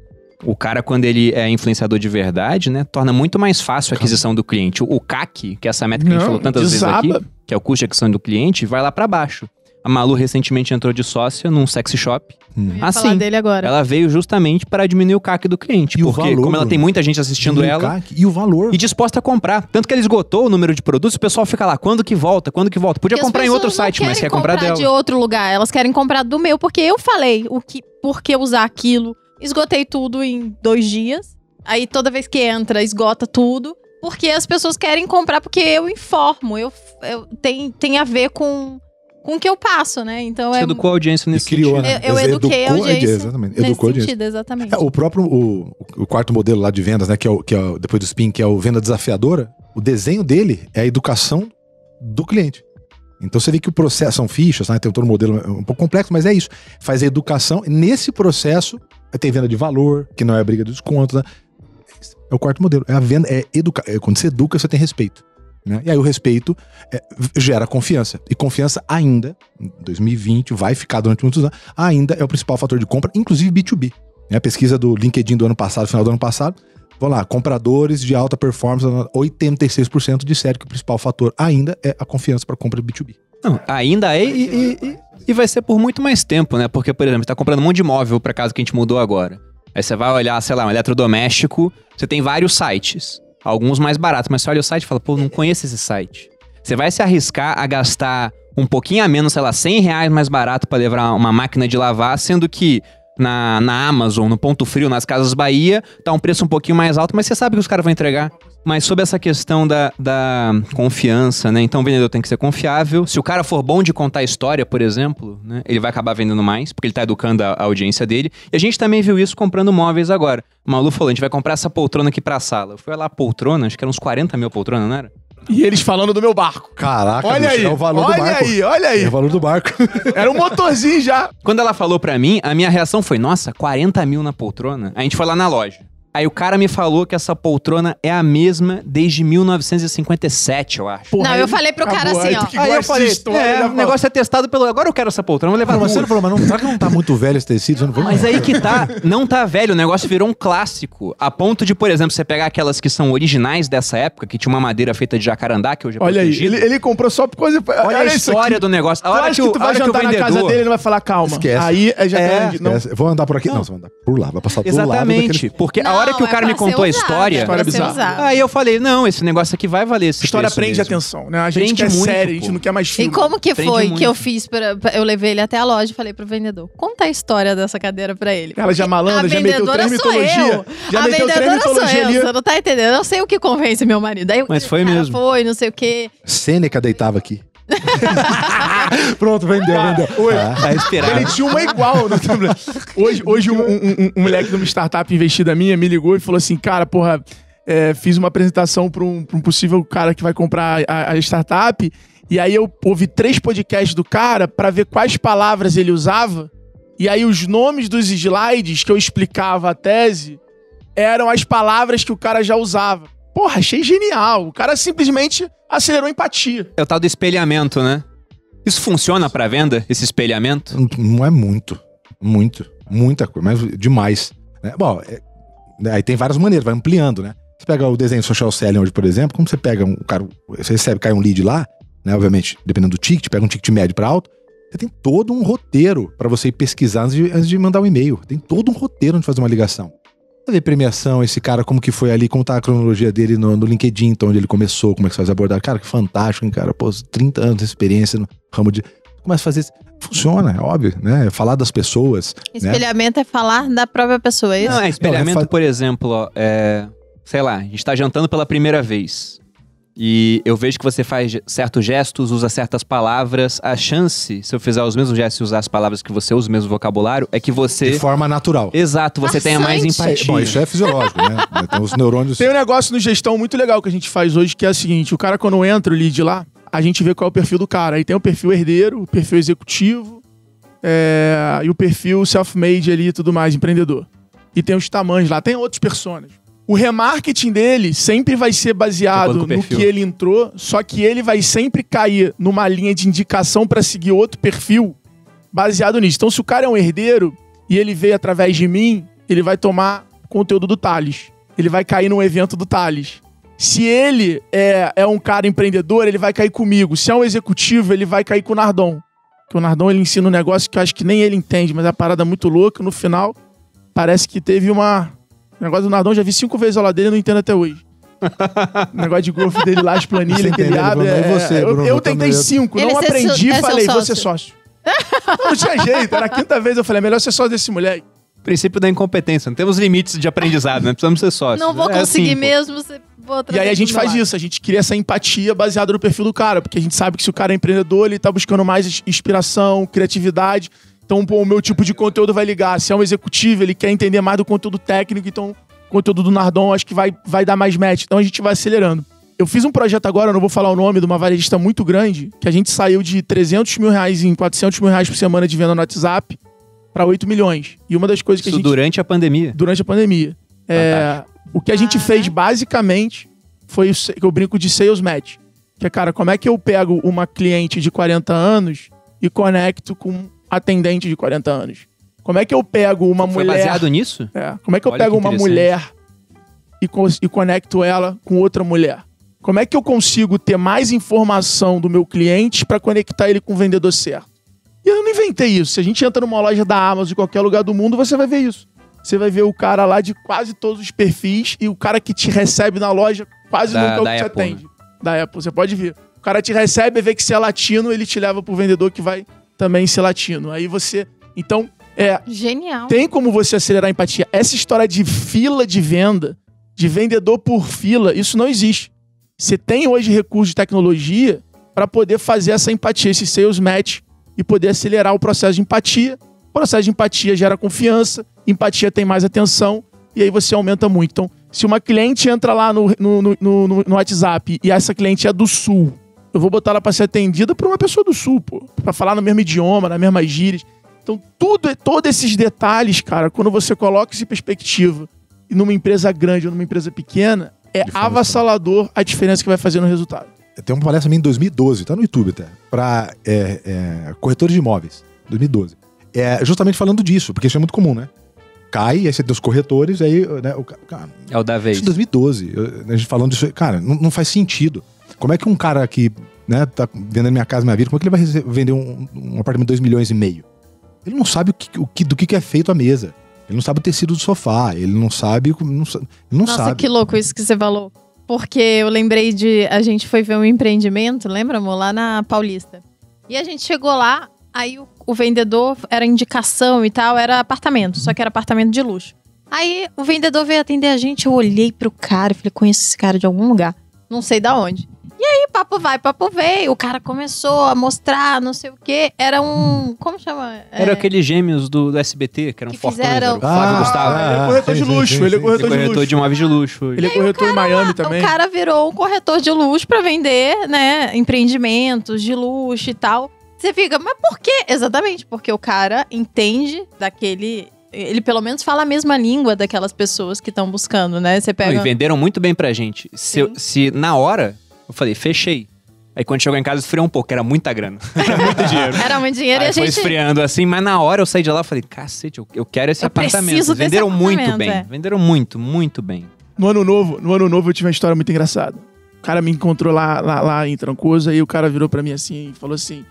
O cara, quando ele é influenciador de verdade, né, torna muito mais fácil a aquisição do cliente. O, o CAC, que é essa meta que a gente Não, falou tantas vezes aqui, que é o custo de aquisição do cliente, vai lá pra baixo. A Malu recentemente entrou de sócia num sexy shop. Hum. Eu ia Ah, falar sim. dele agora. Ela veio justamente para diminuir o CAC do cliente. E o porque, valor, como ela tem muita gente assistindo o ela, CAC E o valor. e disposta a comprar. Tanto que ela esgotou o número de produtos, o pessoal fica lá, quando que volta, quando que volta. Podia Porque comprar em outro não site, mas quer comprar dela. de outro lugar. Elas querem comprar do meu, porque eu falei o que, por que usar aquilo. Esgotei tudo em dois dias. Aí toda vez que entra, esgota tudo. Porque as pessoas querem comprar, porque eu informo. Eu, eu tem, tem a ver com, com o que eu passo, né? Então Você é. educou a audiência nesse criou, sentido. né? Eu- eu eduquei a educou audiência Exatamente. Nesse Educou a audiência. sentido, exatamente. É, o próprio, o, o quarto modelo lá de vendas, né, que é, o, que é o- depois do SPIN, que é o venda desafiadora, o desenho dele é a educação do cliente. Então você vê que o processo, são fichas, né, tem todo um modelo um pouco complexo, mas é isso. Faz a educação, nesse processo, tem venda de valor, que não é a briga do desconto, né? É o quarto modelo. É a venda, é educar. É, quando você educa, você tem respeito. Né? E aí o respeito é, gera confiança. E confiança ainda, em 2020, vai ficar durante muitos anos, ainda é o principal fator de compra, inclusive B2B. Né? A pesquisa do LinkedIn do ano passado, final do ano passado, vamos lá, compradores de alta performance, 86% disseram que o principal fator ainda é a confiança para compra de B2B. Não, ainda é e, e- e- vai ser por muito mais tempo, né? Porque, por exemplo, você tá comprando um monte de imóvel pra casa que a gente mudou agora. Aí você vai olhar, sei lá, um eletrodoméstico, você tem vários sites. Alguns mais baratos, mas você olha o site e fala, pô, não conheço esse site. Você vai se arriscar a gastar um pouquinho a menos, sei lá, 100 reais mais barato pra levar uma máquina de lavar, sendo que na, na Amazon, no Ponto Frio, nas Casas Bahia, tá um preço um pouquinho mais alto, mas você sabe que os caras vão entregar. Mas sobre essa questão da, da confiança, né? Então o vendedor tem que ser confiável. Se o cara for bom de contar história, por exemplo, né? Ele vai acabar vendendo mais, porque ele tá educando a, a audiência dele. E a gente também viu isso comprando móveis agora. O Malu falou, a gente vai comprar essa poltrona aqui pra sala. Eu fui lá, poltrona, acho que eram uns 40 mil poltrona, não era? E eles falando do meu barco. Caraca, Olha bicho, aí, é o valor olha do barco. aí, olha aí. É o valor do barco. Era um motorzinho já. Quando ela falou pra mim, a minha reação foi, nossa, 40 mil na poltrona? A gente foi lá na loja. Aí o cara me falou que essa poltrona é a mesma desde 1957, eu acho. Porra, Não, eu aí falei pro cara assim, Aí ó. Aí eu falei, história, é, já o negócio é testado pelo... Agora eu quero essa poltrona, vou levar Mas você não falou, mas não, será que não tá muito velho esse tecido? Não Mas aí que tá, não tá velho, o negócio virou um clássico. A ponto de, por exemplo, você pegar aquelas que são originais dessa época, que tinha uma madeira feita de jacarandá, que hoje é Olha aí, protegida. ele, ele comprou só por coisa... Olha, a isso história do negócio. A Tu hora que, que, tu a vai hora que jantar na vendedor... casa dele, ele vai falar, calma. Esquece. Aí é já É, grande. Não. Vou andar por aqui? Não, você vai andar por lá. Vai passar do lado Exatamente, daquele... porque a Não, hora que o é cara me pra ser contou a usado, história... é História bizarra. Aí eu falei, não, esse negócio aqui vai valer esse História preço prende mesmo. atenção, né? A gente Prende quer muito, série, a gente não quer mais E filme. como que Prende foi muito. que eu fiz? Pra, eu levei ele até a loja e falei pro vendedor: conta a história dessa cadeira pra ele. Ela já malandra, já meteu vendedora três sou mitologia. eu. Já a meteu três vendedora sou mitologia eu, ali. você não tá entendendo? Eu sei o que convence meu marido. Aí, Mas foi cara, mesmo. Foi, não sei o quê. Sêneca deitava aqui. Pronto, vendeu, vendeu. Oi. Ah. Tá esperado. Ele tinha uma igual. no tablet. hoje hoje um, um- um- um moleque de uma startup investida minha me ligou e falou assim, cara, porra, é, fiz uma apresentação para um, pra um possível cara que vai comprar a, a startup e aí eu ouvi três podcasts do cara pra ver quais palavras ele usava e aí os nomes dos slides que eu explicava a tese eram as palavras que o cara já usava. Porra, achei genial. O cara simplesmente acelerou a empatia. É o tal do espelhamento, né? Isso funciona pra venda, esse espelhamento? Não- Não é muito. Muito. Muita coisa, mas demais. né? Bom, é- né, aí tem várias maneiras, vai ampliando, né? Você pega o desenho social selling hoje, por exemplo, como você pega um cara, você recebe, cai um lead lá, né? Obviamente, dependendo do ticket, pega um ticket médio para alto, você tem todo um roteiro para você ir pesquisar antes de, antes de mandar um e-mail. Tem todo um roteiro antes de fazer uma ligação. Fazer premiação, esse cara, como que foi ali, como tá a cronologia dele no, no LinkedIn, então onde ele começou, como é que você faz abordar. Cara, que fantástico, hein, cara? Pô, 30 anos de experiência no ramo de. Começa a fazer. Funciona, é óbvio, né? Falar das pessoas. né? Espelhamento é falar da própria pessoa, é isso? Não, é espelhamento, Não, é fa- por exemplo, ó, é, sei lá, a gente tá jantando pela primeira vez. E eu vejo que você faz certos gestos, usa certas palavras. A chance, se eu fizer os mesmos gestos e usar as palavras que você usa, o mesmo vocabulário, é que você. De forma natural. Exato, você tenha mais empatia. Bom, isso é fisiológico, né? Então os neurônios. Tem um negócio no gestão muito legal que a gente faz hoje, que é o seguinte: o cara, quando entra o lead lá, a gente vê qual é o perfil do cara. Aí tem o perfil herdeiro, o perfil executivo é, e o perfil self-made ali e tudo mais, empreendedor. E tem os tamanhos lá, tem outros personas. O remarketing dele sempre vai ser baseado no que ele entrou, só que ele vai sempre cair numa linha de indicação para seguir outro perfil baseado nisso. Então, se o cara é um herdeiro e ele veio através de mim, ele vai tomar conteúdo do Thales. Ele vai cair num evento do Thales. Se ele é, é um cara empreendedor, ele vai cair comigo. Se é um executivo, ele vai cair com o Nardon. Porque o Nardon ele ensina um negócio que eu acho que nem ele entende, mas é uma parada muito louca. No final, parece que teve uma. O negócio do Nardon, eu já vi cinco vezes a aula dele e não entendo até hoje. o negócio de growth dele lá, as planilhas Você que ele abre. Bruno? E é- você, eu, Bruno? eu Eu tentei cinco, Ele não é aprendi, é seu falei, vou sócio. ser sócio. não, tinha jeito, era a quinta vez eu falei, é melhor ser sócio desse moleque. Princípio da incompetência. Não temos limites de aprendizado, né? Precisamos ser sócios. Não vou É conseguir assim, mesmo, você E aí a gente faz lado. isso, a gente cria essa empatia baseada no perfil do cara, porque a gente sabe que se o cara é empreendedor, ele tá buscando mais ins- inspiração, criatividade. Então, pô, o meu tipo de conteúdo vai ligar. Se é um executivo, ele quer entender mais do conteúdo técnico, então o conteúdo do Nardon acho que vai, vai dar mais match. Então a gente vai acelerando. Eu fiz um projeto agora, não vou falar o nome, de uma varejista muito grande, que a gente saiu de 300 mil reais em 400 mil reais por semana de venda no WhatsApp para 8 milhões. E uma das coisas que Isso a gente durante a pandemia. durante a pandemia. É, o que a gente Ah. fez basicamente foi o que eu brinco de sales match. Que é, cara, como é que eu pego uma cliente de 40 anos e conecto com atendente de 40 anos? Como é que eu pego uma Foi mulher. baseado nisso? É, como é que eu Olha pego que uma mulher e, e conecto ela com outra mulher? Como é que eu consigo ter mais informação do meu cliente para conectar ele com o vendedor certo? E eu não inventei isso. Se a gente entra numa loja da Amazon em qualquer lugar do mundo, você vai ver isso. Você vai ver o cara lá de quase todos os perfis e o cara que te recebe na loja quase Da- nunca é o que te Apple, atende. Da Apple, você pode ver. O cara te recebe, vê que você é latino, ele te leva pro vendedor que vai também ser latino. Aí você. Então, é, Genial. tem como você acelerar a empatia. Essa história de fila de venda, de vendedor por fila, isso não existe. Você tem hoje recursos de tecnologia para poder fazer essa empatia, esse sales match e poder acelerar o processo de empatia. O processo de empatia gera confiança, empatia tem mais atenção e aí você aumenta muito. Então, se uma cliente entra lá no, no, no, no- no WhatsApp e essa cliente é do Sul, eu vou botar ela para ser atendida por uma pessoa do Sul, pô, para falar no mesmo idioma, nas mesmas gírias. Então, tudo, todos esses detalhes, cara, quando você coloca isso em perspectiva, e numa empresa grande ou numa empresa pequena, é De forma avassalador a diferença que vai fazer no resultado. Tem uma palestra minha em 2012, tá no YouTube até, pra é, é, corretores de imóveis, 2012. É justamente falando disso, porque isso é muito comum, né? Cai, aí você tem os corretores, aí, né, o ca- cara, É o da vez. Isso em 2012. eu- a gente falando disso, cara, não, não faz sentido. Como é que um cara que, né, tá vendendo minha casa, minha vida, como é que ele vai vender um, um apartamento de 2 milhões e meio? Ele não sabe o que, o que- do que que é feito a mesa. Ele não sabe o tecido do sofá. Ele não sabe. Não, ele não Nossa, sabe. que louco isso que você falou. Porque eu lembrei de. A gente foi ver um empreendimento, lembra, amor? Lá na Paulista. E a gente chegou lá, aí o, o vendedor era indicação e tal, era apartamento, só que era apartamento de luxo. Aí o vendedor veio atender a gente, eu olhei pro cara e falei, conheço esse cara de algum lugar. Não sei da onde. E aí, papo vai, papo veio. O cara começou a mostrar, não sei o quê. Era um. Como chama? Era É, aqueles gêmeos do, do SBT, que eram Que fortões. fizeram- Era o Flávio Ah, Gustavo. ele é corretor de sim, sim, luxo, sim, ele é corretor é de corretor luxo. de imóveis de luxo. Ele é corretor em Miami também. O cara virou um corretor de luxo pra vender, né, empreendimentos de luxo e tal. Você fica, mas por quê? Exatamente, porque o cara entende daquele. Ele pelo menos fala a mesma língua daquelas pessoas que estão buscando, né? Você pega. e venderam muito bem pra gente. Se, se na hora, eu falei, fechei. Aí quando chegou em casa, esfriou um pouco, era muita grana. Era muito dinheiro. Era muito dinheiro Aí e a foi gente. esfriando assim, mas na hora eu saí de lá e falei, cacete, eu, eu quero esse Eu apartamento. preciso desse Venderam muito apartamento, bem. é. Venderam muito, muito bem. No ano novo, no ano novo eu tive uma história muito engraçada. O cara me encontrou lá, lá, lá em Trancoso, aí o cara virou pra mim assim e falou assim: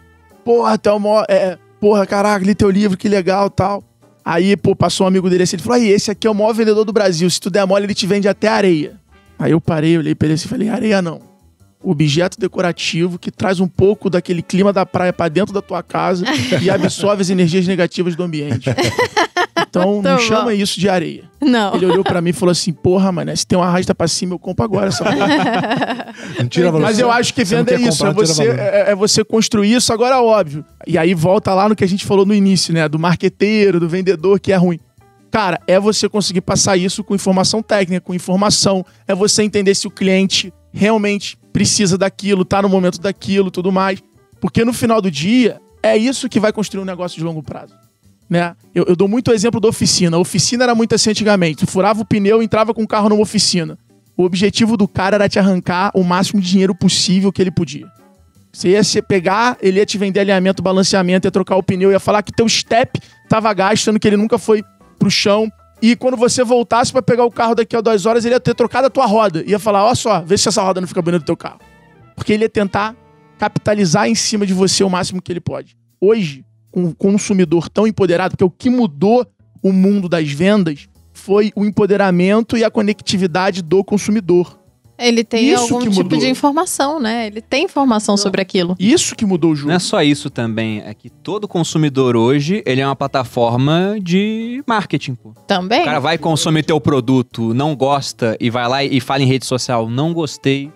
Porra, tu é o maior. É, porra, caraca, li teu livro, que legal tal. Aí, pô, passou um amigo dele assim, ele falou: aí, esse aqui é o maior vendedor do Brasil. Se tu der mole, ele te vende até areia. Aí eu parei, olhei pra ele assim e falei: areia não. Objeto decorativo que traz um pouco daquele clima da praia pra dentro da tua casa e absorve as energias negativas do ambiente. Então, não Muito chama bom. isso de areia. Não. Ele olhou pra mim e falou assim: Porra, mano, se tem uma arrasta pra cima, eu compro agora essa porra. Não tira valor. Mas eu acho que venda é isso, é comprar, tira você, é, é você construir isso agora, óbvio. E aí volta lá no que a gente falou no início, né? Do marqueteiro, do vendedor que é ruim. Cara, é você conseguir passar isso com informação técnica, com informação. É você entender se o cliente realmente precisa daquilo, tá no momento daquilo, tudo mais. Porque no final do dia, é isso que vai construir um negócio de longo prazo. Né? Eu, eu dou muito exemplo da oficina. A oficina era muito assim antigamente. Tu furava o pneu e entrava com o carro numa oficina. O objetivo do cara era te arrancar o máximo de dinheiro possível que ele podia. Você ia se pegar, ele ia te vender alinhamento, balanceamento, ia trocar o pneu, ia falar que teu step tava gastando, que ele nunca foi pro chão. E quando você voltasse pra pegar o carro daqui a duas horas, ele ia ter trocado a tua roda. Ia falar, ó só, vê se essa roda não fica bonita do teu carro. Porque ele ia tentar capitalizar em cima de você o máximo que ele pode. Hoje, com o consumidor tão empoderado, porque o que mudou o mundo das vendas foi o empoderamento e a conectividade do consumidor. Ele tem Isso algum tipo mudou. de informação, né? Ele tem informação sobre aquilo. Isso que mudou o jogo. Não é só isso também, é que todo consumidor hoje, ele é uma plataforma de marketing, pô. Também. O cara vai consumir teu produto, não gosta e vai lá e fala em rede social, não gostei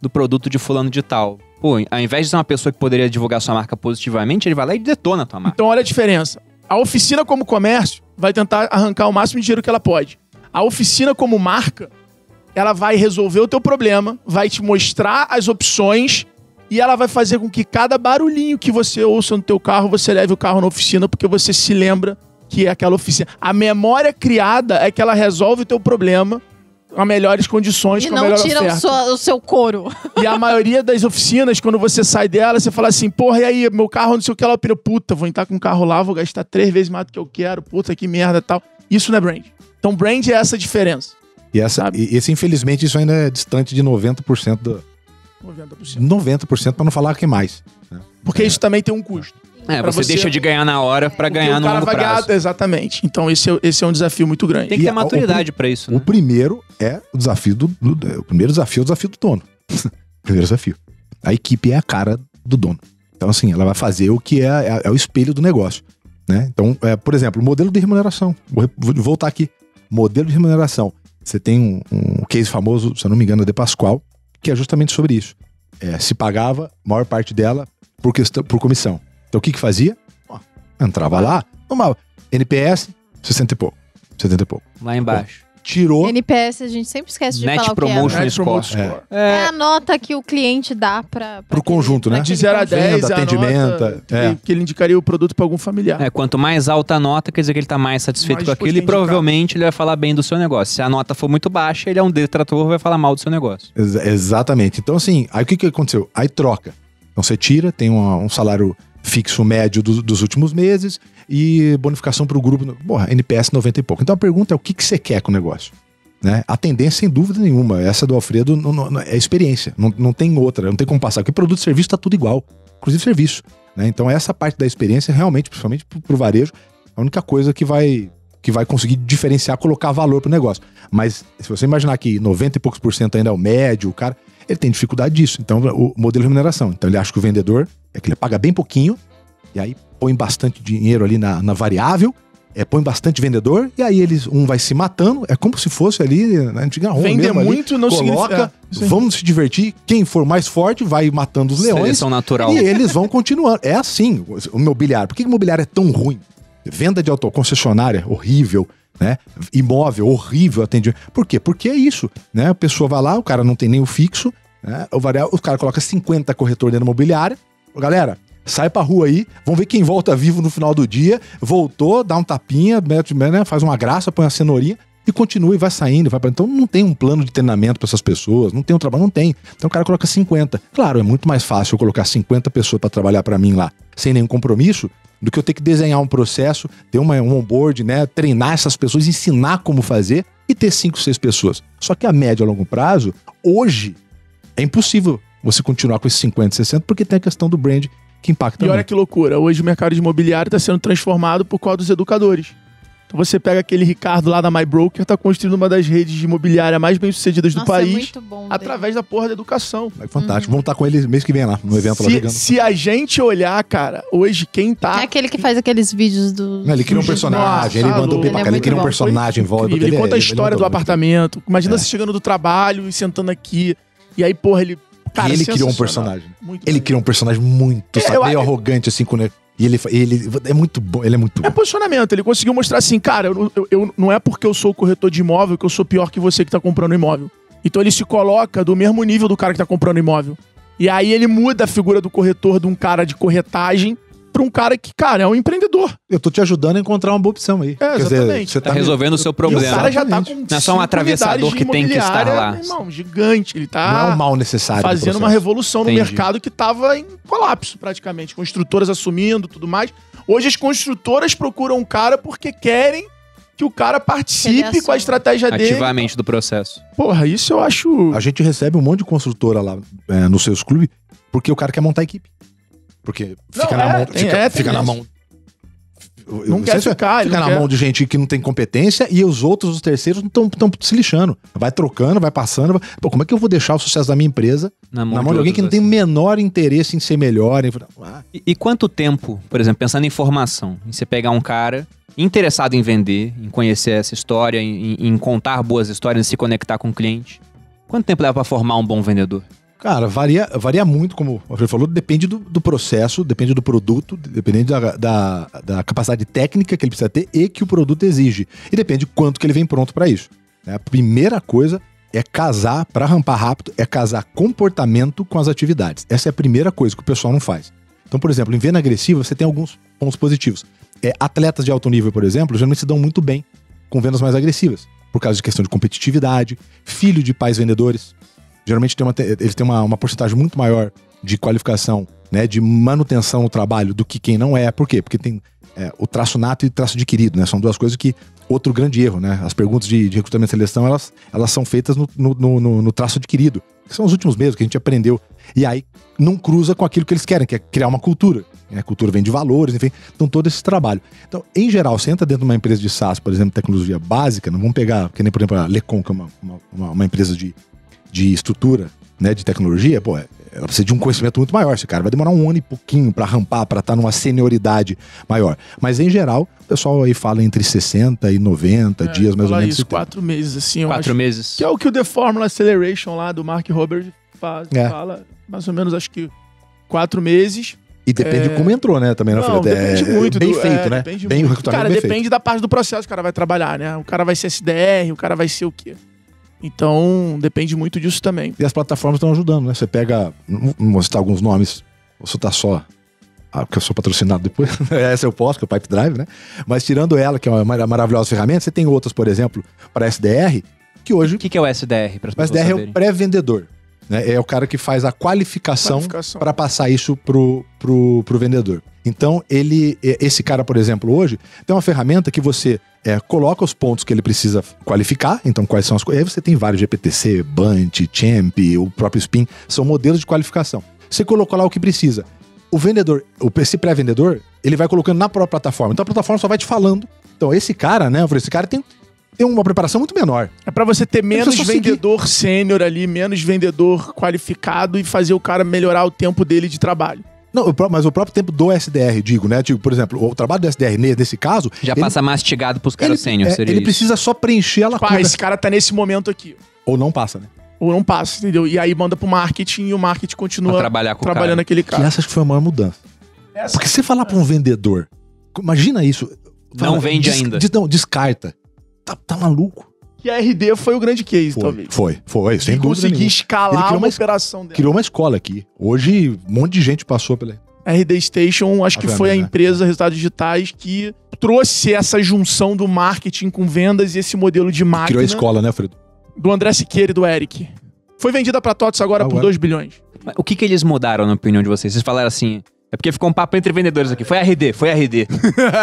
do produto de fulano de tal. Pô, ao invés de ser uma pessoa que poderia divulgar sua marca positivamente, ele vai lá e detona a tua marca. Então, olha a diferença. A oficina, como comércio, vai tentar arrancar o máximo de dinheiro que ela pode. A oficina, como marca, ela vai resolver o teu problema, vai te mostrar as opções e ela vai fazer com que cada barulhinho que você ouça no teu carro, você leve o carro na oficina, porque você se lembra que é aquela oficina. A memória criada é que ela resolve o teu problema com melhores condições, E com a não melhor tira o, oferta. sua- o seu couro. E a maioria das oficinas, quando você sai dela, você fala assim, porra, e aí, meu carro, não sei o que, ela opina, puta, vou entrar com o carro lá, vou gastar três vezes mais do que eu quero, puta, que merda e tal. Isso não é brand. Então, brand é essa diferença. E, essa, e esse, infelizmente, isso ainda é distante de 90% do, 90%. 90% para não falar que mais. Porque isso também tem um custo. É, você, você- deixa de ganhar na hora pra Porque ganhar o no cara longo vai prazo. ganhar, exatamente. Então esse é, esse é um desafio muito grande. Tem que E ter a- maturidade pra isso, O né? primeiro é o desafio do, do- O primeiro desafio é o desafio do dono. primeiro desafio. A equipe é a cara do dono. Então, assim, ela vai fazer o que é, é- é o espelho do negócio. Né? Então, é, por exemplo, o modelo de remuneração. Vou, re- vou voltar aqui. Modelo de remuneração. Você tem um, um case famoso, se eu não me engano, é De Pascoal, que é justamente sobre isso. É, se pagava a maior parte dela por, questão, por comissão. Então, o que que fazia? Entrava lá, uma NPS, 60 e pouco. 70 e pouco. Lá embaixo. Tirou. NPS, a gente sempre esquece de Net falar o que é. Promotion né? Net Promote Score. Score. É a nota que o cliente dá Pro aquele- conjunto, pra né? De aquele 0 a conjunto. 10, Venda, a atendimento, nota que, é. que ele indicaria o produto para algum familiar. É, quanto mais alta a nota, quer dizer que ele tá mais satisfeito Mais com aquilo e a indicar. provavelmente ele vai falar bem do seu negócio. Se a nota for muito baixa, ele é um detrator vai falar mal do seu negócio. Ex- exatamente. Então, assim, aí o que, que aconteceu? Aí troca. Então você tira, tem uma- um salário fixo médio do- dos últimos meses e bonificação para o grupo. Porra, NPS 90 e pouco. Então a pergunta é o que, que você quer com o negócio? Né? A tendência, sem dúvida nenhuma, essa do Alfredo não, não- é experiência. Não, não tem outra, não tem como passar. Porque produto e serviço está tudo igual, inclusive serviço. Né? Então essa parte da experiência, realmente, principalmente para o varejo, é a única coisa que vai, que vai conseguir diferenciar, colocar valor para o negócio. Mas se você imaginar que 90 e poucos por cento ainda é o médio, o cara, ele tem dificuldade disso. Então, o modelo de remuneração. Então, ele acha que o vendedor é que ele paga bem pouquinho, e aí põe bastante dinheiro ali na, na variável, é, põe bastante vendedor, e aí eles um vai se matando. É como se fosse ali na antiga Roma. Vender mesmo, ali, muito não coloca, significa. é, isso aí. vamos se divertir. Quem for mais forte vai matando os leões. Seleção natural. E eles vão continuando. É assim o mobiliário. Por que o mobiliário é tão ruim? Venda de auto, concessionária, horrível, né? Imóvel, horrível atendimento. Por quê? Porque é isso, né? A pessoa vai lá, o cara não tem nem o fixo, né? O, variável, o cara coloca 50 corretor dentro da imobiliária. Galera, sai pra rua aí, vamos ver quem volta vivo no final do dia. Voltou, dá um tapinha, mete, né? faz uma graça, põe uma cenourinha e continua e vai saindo. Vai pra... Então não tem um plano de treinamento para essas pessoas, não tem um trabalho, não tem. Então o cara coloca 50. Claro, é muito mais fácil eu colocar 50 pessoas para trabalhar para mim lá, sem nenhum compromisso, do que eu ter que desenhar um processo, ter uma, um onboard, né? Treinar essas pessoas, ensinar como fazer e ter 5, 6 pessoas. Só que a média a longo prazo, hoje, é impossível você continuar com esses 50, 60, porque tem a questão do brand que impacta E olha muito. que loucura, hoje o mercado de imobiliário está sendo transformado por causa dos educadores. Então você pega aquele Ricardo lá da MyBroker, tá construindo uma das redes de imobiliária mais bem sucedidas do Nossa, é país, muito bom. dele. através da porra da educação. É fantástico. Vamos estar com ele mês que vem lá, no evento lá Se, chegando. se a gente olhar, cara, hoje quem É tá. aquele que faz aqueles vídeos do... Não, ele cria um Nossa, personagem, ele tá mandou bem pra Ele é cá, ele cria um personagem em volta. Ele, é- conta a é história do apartamento. Imagina É. você chegando do trabalho e sentando aqui. E aí, porra, ele. Cara, e ele criou um personagem. Muito Ele bom. criou um personagem muito, É, sabe, eu- meio arrogante, assim, com ele. E ele, ele é muito bom, ele é muito É bom. posicionamento. Ele conseguiu mostrar assim, cara, eu, eu- eu- não é porque eu sou corretor de imóvel que eu sou pior que você que tá comprando imóvel. Então ele se coloca do mesmo nível do cara que tá comprando imóvel. E aí ele muda a figura do corretor de um cara de corretagem pra um cara que, cara, é um empreendedor. Eu tô te ajudando a encontrar uma boa opção aí. É, exatamente. você Tá resolvendo o seu E problema. o cara já tá com. Não é só um atravessador que tem que estar lá. Irmão, gigante. Ele Não é tá um mal necessário. do fazendo uma revolução no Entendi. mercado que tava em colapso, praticamente. Construtoras assumindo tudo mais. Hoje as construtoras procuram um cara porque querem que o cara participe com a estratégia dele. Ativamente do processo. Porra, isso eu acho. A gente recebe um monte de construtora lá é, nos seus clubes porque o cara quer montar a equipe. Porque Não, fica é, na mão. tem- fica é, fica na mão. Eu- Não quer é- ficar, Fica não na quer. mão de gente que não tem competência e os outros, os terceiros, não estão se lixando. Vai trocando, vai passando. vai- Pô, como é que eu vou deixar o sucesso da minha empresa Na mão, na mão de alguém que não outros, tem o assim. menor interesse em ser melhor? Em... Ah, E, e quanto tempo, por exemplo, pensando em formação, em você pegar um cara interessado em vender, em conhecer essa história, em, em contar boas histórias, em se conectar com o cliente, quanto tempo leva pra formar um bom vendedor? Cara, varia, varia muito, como o Alfredo falou, depende do, do processo, depende do produto, depende da, da, da capacidade técnica que ele precisa ter e que o produto exige. E depende de quanto que ele vem pronto para isso. né? A primeira coisa é casar, para rampar rápido, é casar comportamento com as atividades. Essa é a primeira coisa que o pessoal não faz. Então, por exemplo, em venda agressiva, você tem alguns pontos positivos. É, atletas de alto nível, por exemplo, geralmente se dão muito bem com vendas mais agressivas, por causa de questão de competitividade, filho de pais vendedores. Geralmente tem uma, eles têm uma, uma porcentagem muito maior de qualificação, né, de manutenção no trabalho do que quem não é. Por quê? Porque tem é, o traço nato e traço adquirido, né? São duas coisas que. Outro grande erro, né? As perguntas de, de recrutamento e seleção, elas, elas são feitas no, no, no- no- traço adquirido. são os últimos meses que a gente aprendeu. E aí não cruza com aquilo que eles querem, que é criar uma cultura. né? A cultura vem de valores, enfim. Então, todo esse trabalho. Então, em geral, você entra dentro de uma empresa de SaaS, por exemplo, tecnologia básica, não vamos pegar, que nem, por exemplo, a Lecon, que é uma, uma- uma empresa de, de estrutura, né, de tecnologia, pô, é- ela precisa de um conhecimento muito maior. Esse cara vai demorar um ano e pouquinho pra rampar, pra estar numa senioridade maior. Mas, em geral, o pessoal aí fala entre 60 e 90 dias, mais ou menos. isso, quatro meses, assim, eu Quatro meses. Que é o que o The Formula Acceleration lá do Mark Robert faz, É. fala. Mais ou menos, acho que quatro meses. E depende É. de como entrou, né? Também, né, Não, depende É, muito. Bem do- feito, é, né? Depende bem muito. recrutamento Cara, bem depende feito. da parte do processo que o cara vai trabalhar, né? O cara vai ser SDR, o cara vai ser o quê? Então, depende muito disso também. E as plataformas estão ajudando, né? Você pega. Vou citar alguns nomes, vou citar só. Ah, porque eu sou patrocinado depois. Essa eu posso, que é o Pipe Drive, né? Mas tirando ela, que é uma mar- maravilhosa ferramenta, você tem outras, por exemplo, para SDR, que hoje. O que, que é o SDR? Para as O SDR é o saberem? pré-vendedor. Né? É o cara que faz a qualificação para passar isso pro, pro, pro vendedor. Então, ele, esse cara, por exemplo, hoje, tem uma ferramenta que você é, coloca os pontos que ele precisa qualificar. Então, quais são as coisas? Aí você tem vários GPTC, Bunt, Champ, o próprio Spin, são modelos de qualificação. Você colocou lá o que precisa. O vendedor, o esse pré-vendedor, ele vai colocando na própria plataforma. Então, a plataforma só vai te falando. Então, esse cara, né? Eu falei, esse cara tem, tem uma preparação muito menor. É pra você ter menos vendedor sênior ali, menos vendedor qualificado e fazer o cara melhorar o tempo dele de trabalho. Não, mas o próprio tempo do SDR, digo, né? Tipo, por exemplo, o trabalho do SDR ne- nesse caso. Já ele, passa mastigado pros caras sênior, é, seria ele isso. precisa só preencher a Pá, lacuna. esse cara tá nesse momento aqui. Ou não passa, né? Ou não passa, entendeu? E aí manda pro marketing e o marketing Pra continua trabalhar com trabalhando cara. aquele Que cara. essa acho que foi a maior mudança. Essa- Porque se você falar pra um vendedor, imagina isso. Não vende ainda. des- não, descarta. Tá, tá maluco? Que a RD foi o grande case, Foi, talvez. foi, foi, sem de dúvida conseguir escalar criou uma operação dela. Criou uma escola aqui. Hoje, um monte de gente passou pela. RD Station, acho que foi a né? empresa Resultados Digitais que trouxe essa junção do marketing com vendas e esse modelo de máquina Criou a escola, né, Fredo? do André Siqueira e do Eric. Foi vendida pra TOTS agora, por Agora. 2 bilhões. O que, que eles mudaram, na opinião de vocês? Vocês falaram assim. É porque ficou um papo entre vendedores aqui. Foi RD, foi RD.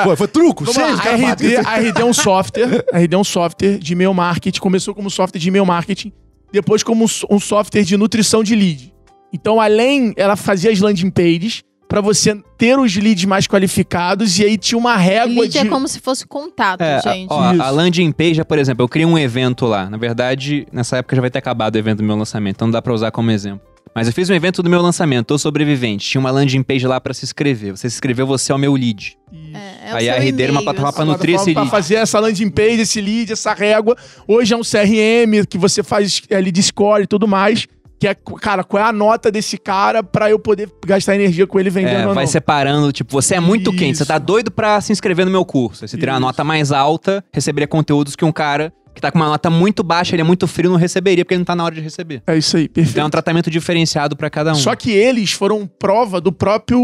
Foi, foi truco, Vamos lá, RD, RD é um software. A RD é um software de e-mail marketing. Começou como software de e-mail marketing, depois como um so- um software de nutrição de lead. Então, além, ela fazia as landing pages pra você ter os leads mais qualificados e aí tinha uma régua Lead de... é como se fosse contato, É, gente. ó, Isso. a landing page, por exemplo, eu criei um evento lá. Na verdade, nessa época já vai ter acabado o evento do meu lançamento, então não dá pra usar como exemplo. Mas eu fiz um evento do meu lançamento, tô sobrevivente. Tinha uma landing page lá pra se inscrever. Você se inscreveu, você é o meu lead. É, é o Aí seu a RD era uma plataforma pra assim. nutrir esse Pra lead. fazer essa landing page, esse lead, essa régua. Hoje é um CRM que você faz é, lead score e tudo mais. Que é, cara, qual é a nota desse cara pra eu poder gastar energia com ele vendendo É, ou vai não. separando, tipo, você é muito quente, você tá Isso. doido pra se inscrever no meu curso. Aí você teria uma Isso. nota mais alta, receberia conteúdos que um cara que tá com uma nota muito baixa, ele é muito frio, não receberia, porque ele não tá na hora de receber. É isso aí, perfeito. Então é um tratamento diferenciado pra cada um. Só que eles foram prova do próprio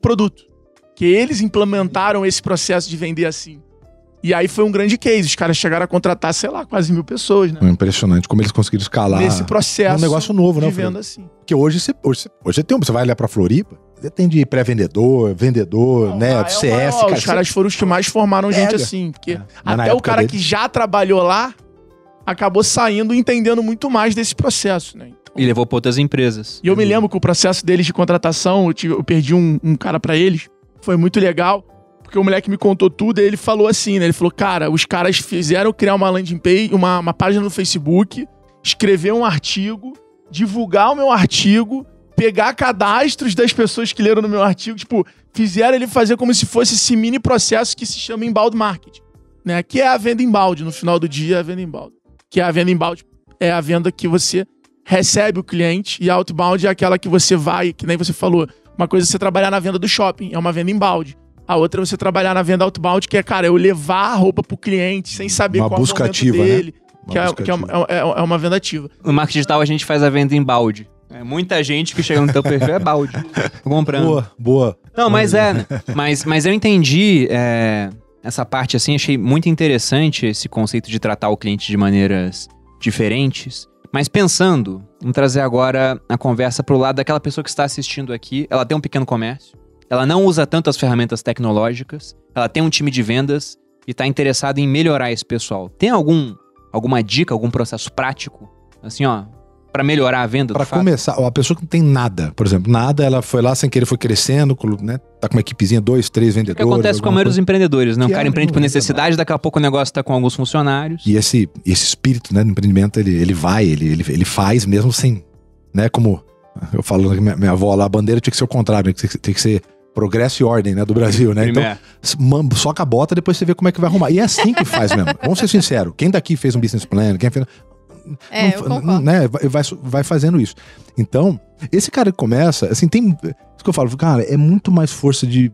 produto. Que eles implementaram esse processo de vender assim. E aí foi um grande case. Os caras chegaram a contratar, sei lá, quase mil pessoas, né? É impressionante como eles conseguiram escalar. Nesse processo É um negócio novo, né, de venda assim. Porque hoje você, hoje, você- hoje você tem um, você vai olhar pra Floripa, você tem de pré-vendedor, vendedor, né, Ah, é o CS, maior. cara. Os caras foram os que mais formaram gente Pega. assim. Porque É. Até o cara deles- que já trabalhou lá acabou saindo e entendendo muito mais desse processo, né? Então, E levou pra outras empresas. E eu me lembro que o processo deles de contratação, eu, tive- eu perdi um, um cara pra eles, foi muito legal, porque o moleque me contou tudo e ele falou assim, né? Ele falou, cara, os caras fizeram criar uma landing page, uma, uma página no Facebook, escrever um artigo, divulgar o meu artigo, pegar cadastros das pessoas que leram no meu artigo, tipo, fizeram ele fazer como se fosse esse mini processo que se chama inbound marketing, né? Que é a venda inbound, no final do dia é a venda inbound. Que é a venda inbound, é a venda que você recebe o cliente e outbound é aquela que você vai, que nem você falou. Uma coisa é você trabalhar na venda do shopping, é uma venda inbound. A outra é você trabalhar na venda outbound, que é, cara, eu levar a roupa pro cliente sem saber Uma qual busca é o ativa, né? dele. Uma Que, é, busca que é, é- é uma venda ativa. No marketing digital a gente faz a venda em balde. É, muita gente que chega no teu perfil é balde. Tô comprando. Boa, boa. Não, mas é. Mas, mas eu entendi é, essa parte assim, achei muito interessante esse conceito de tratar o cliente de maneiras diferentes. Mas pensando, vamos trazer agora a conversa pro lado daquela pessoa que está assistindo aqui. Ela tem um pequeno comércio, ela não usa tanto as ferramentas tecnológicas, ela tem um time de vendas e está interessada em melhorar esse pessoal. Tem algum alguma dica, algum processo prático? Assim, ó, Pra melhorar a venda fato? começar, a pessoa que não tem nada, por exemplo, nada, ela foi lá sem querer, foi crescendo, né? Tá com uma equipezinha, dois, três O que vendedores. acontece com a maioria dos empreendedores, né? O cara é, empreende por necessidade, daqui a pouco o negócio tá com alguns funcionários. E esse, esse espírito né, do empreendimento, ele, ele vai, ele, ele, ele faz mesmo sem, né? Como eu falo, minha, minha avó lá, a bandeira tinha que ser o contrário, né, tem que, tem que ser progresso e ordem, né, do Brasil, né? Então, Primeiro. man- soca a bota, depois você vê como é que vai arrumar. E é assim que faz mesmo. Vamos ser sinceros. Quem daqui fez um business plan, quem fez... É, não né, vai, vai, vai fazendo isso. Então, esse cara que começa, assim, tem. Isso que eu falo, cara, é muito mais força de.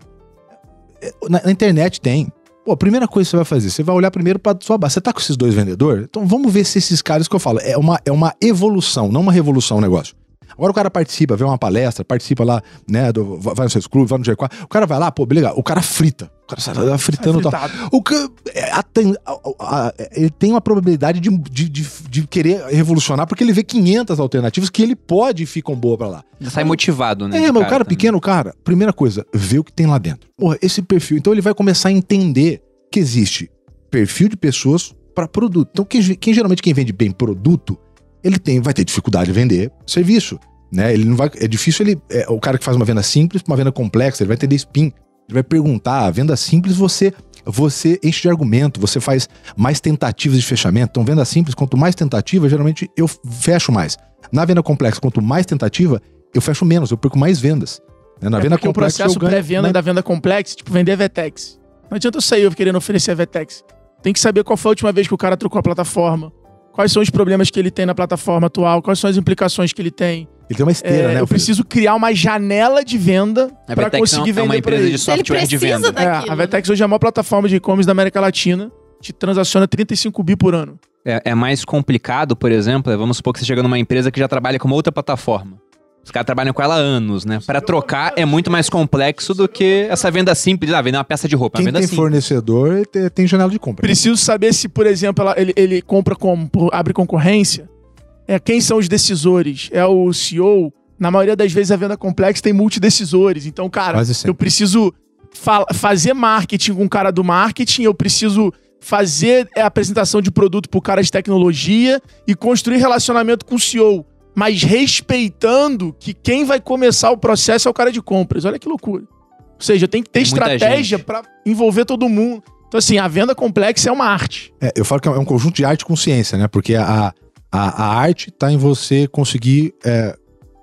é, Na, na internet tem. Pô, a primeira coisa que você vai fazer, você vai olhar primeiro pra sua base. Você tá com esses dois vendedores? Então vamos ver se esses caras que eu falo, é uma, é uma evolução, não uma revolução o negócio. Agora o cara participa, vê uma palestra, participa lá, né, do, vai no seus clubes, vai no G4, o cara vai lá, pô, beleza, o cara frita. O cara sai lá fritando e tal. O que, é, a ten- a- a- ele tem uma probabilidade de, de, de, de querer revolucionar, porque ele vê 500 alternativas que ele pode e ficam boas pra lá. Sai motivado, né? É, mas o cara também. pequeno, cara, primeira coisa, vê o que tem lá dentro. Porra, esse perfil. Então ele vai começar a entender que existe perfil de pessoas para produto. Então quem, quem geralmente quem vende bem produto, ele tem vai ter dificuldade de vender serviço, né? Ele não vai é difícil ele é, o cara que faz uma venda simples, uma venda complexa, ele vai entender spin, ele vai perguntar, a venda simples você você enche de argumento, você faz mais tentativas de fechamento. Então venda simples, quanto mais tentativa, geralmente eu fecho mais. Na venda complexa, quanto mais tentativa, eu fecho menos, eu perco mais vendas. Né? Na É venda porque o complexa processo pré-venda né? da venda complexa, tipo, vender Vetex. Não adianta eu sair eu querendo oferecer a Vetex. Tem que saber qual foi a última vez que o cara trocou a plataforma. Quais são os problemas que ele tem na plataforma atual, quais são as implicações que ele tem. Ele tem uma esteira, É, né? eu preciso criar uma janela de venda A para Vetex conseguir é vender uma pra empresa ele. de software de precisa venda. da- É, a Vetex hoje é a maior plataforma de e-commerce da América Latina. Te transaciona 35 bi por ano. É, é mais complicado, por exemplo, é, vamos supor que você chega numa empresa que já trabalha com uma outra plataforma. Os caras trabalham com ela há anos, né? Para trocar é muito mais complexo do que essa venda simples. Ah, vender uma peça de roupa. é Quem venda tem simples. fornecedor tem, tem janela de compra. Preciso saber se, por exemplo, ela- ele, ele compra? Por- abre concorrência. É, quem são os decisores? É o CEO? Na maioria das vezes a venda complexa tem multidecisores. Então, cara, sempre. eu preciso fa- fazer marketing com o cara do marketing, eu preciso fazer é, apresentação de produto pro cara de tecnologia e construir relacionamento com o CEO. Mas respeitando que quem vai começar o processo é o cara de compras. Olha que loucura. Ou seja, tem que ter Tem estratégia pra envolver todo mundo. Então, assim, a venda complexa é uma arte. É, eu falo que é um conjunto de arte com ciência, né? Porque a, a, a arte tá em você conseguir é,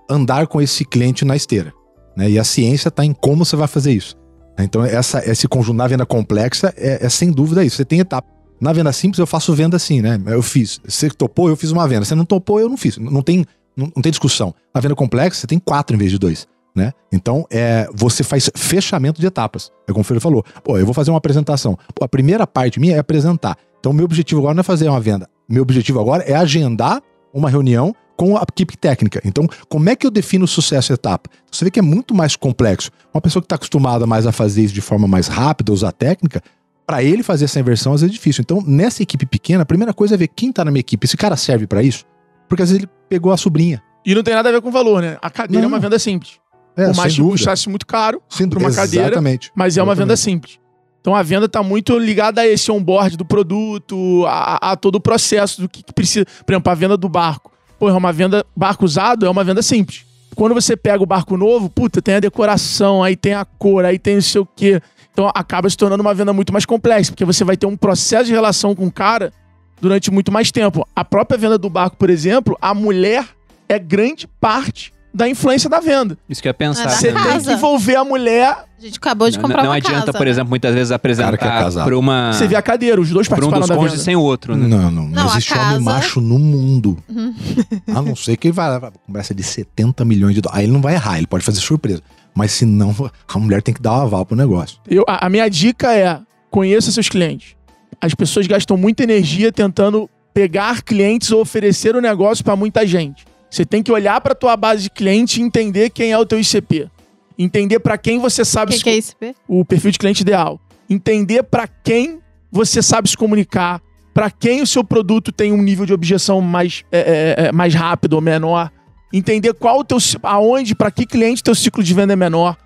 andar com esse cliente na esteira. Né? E a ciência tá em como você vai fazer isso. Então, essa, esse conjunto na venda complexa é, é sem dúvida isso. Você tem etapa. Na venda simples, eu faço venda assim, né? Eu fiz. Você topou, eu fiz uma venda. Você não topou, eu não fiz. Não tem, não, não tem discussão. Na venda complexa, você tem quatro em vez de dois. Né? Então, é, você faz fechamento de etapas. É como o Ferreira falou. Pô, eu vou fazer uma apresentação. Pô, a primeira parte minha é apresentar. Então, meu objetivo agora não é fazer uma venda. Meu objetivo agora é agendar uma reunião com a equipe técnica. Então, como é que eu defino o sucesso etapa? Você vê que é muito mais complexo. Uma pessoa que está acostumada mais a fazer isso de forma mais rápida, usar técnica, para ele fazer essa inversão às vezes é difícil. Então, nessa equipe pequena, a primeira coisa é ver quem tá na minha equipe. Esse cara serve para isso? Porque às vezes ele pegou a sobrinha. E não tem nada a ver com valor, né? A cadeira Não. é uma venda simples. É, Por mais que dúvida. custasse muito caro, pra uma cadeira, Exatamente. mas é uma venda Exatamente. simples. Então a venda tá muito ligada a esse onboard do produto, a, a todo o processo do que, que precisa. Por exemplo, a venda do barco. Pô, é uma venda. Barco usado é uma venda simples. Quando você pega o barco novo, puta, tem a decoração, aí tem a cor, aí tem não sei o quê. Então acaba se tornando uma venda muito mais complexa, porque você vai ter um processo de relação com o cara durante muito mais tempo. A própria venda do barco, por exemplo, a mulher é grande parte da influência da venda. Isso que eu ia pensar. Ah, Você também. tem que envolver a mulher. A gente acabou de Não, comprar não uma adianta, casa, por né? exemplo, muitas vezes apresentar Cara que é para uma Você vê a cadeira, os dois por um participaram dos da cônjuges venda. sem o outro, né? Não, não, não, Não, existe homem casa- macho no mundo. Uhum. A não ser que ele vai conversa de 70 milhões de dólares. Aí ele não vai errar, ele pode fazer surpresa. Mas se não, a mulher tem que dar o aval pro negócio. Eu, a, a minha dica é: conheça seus clientes. As pessoas gastam muita energia tentando pegar clientes ou oferecer o negócio para muita gente. Você tem que olhar para tua base de cliente e entender quem é o teu ICP. Entender para quem você sabe que, se que é ICP? o perfil de cliente ideal. Entender para quem você sabe se comunicar, para quem o seu produto tem um nível de objeção mais, é, é, é, mais rápido ou menor. Entender qual o teu, aonde, para que cliente teu ciclo de venda é menor.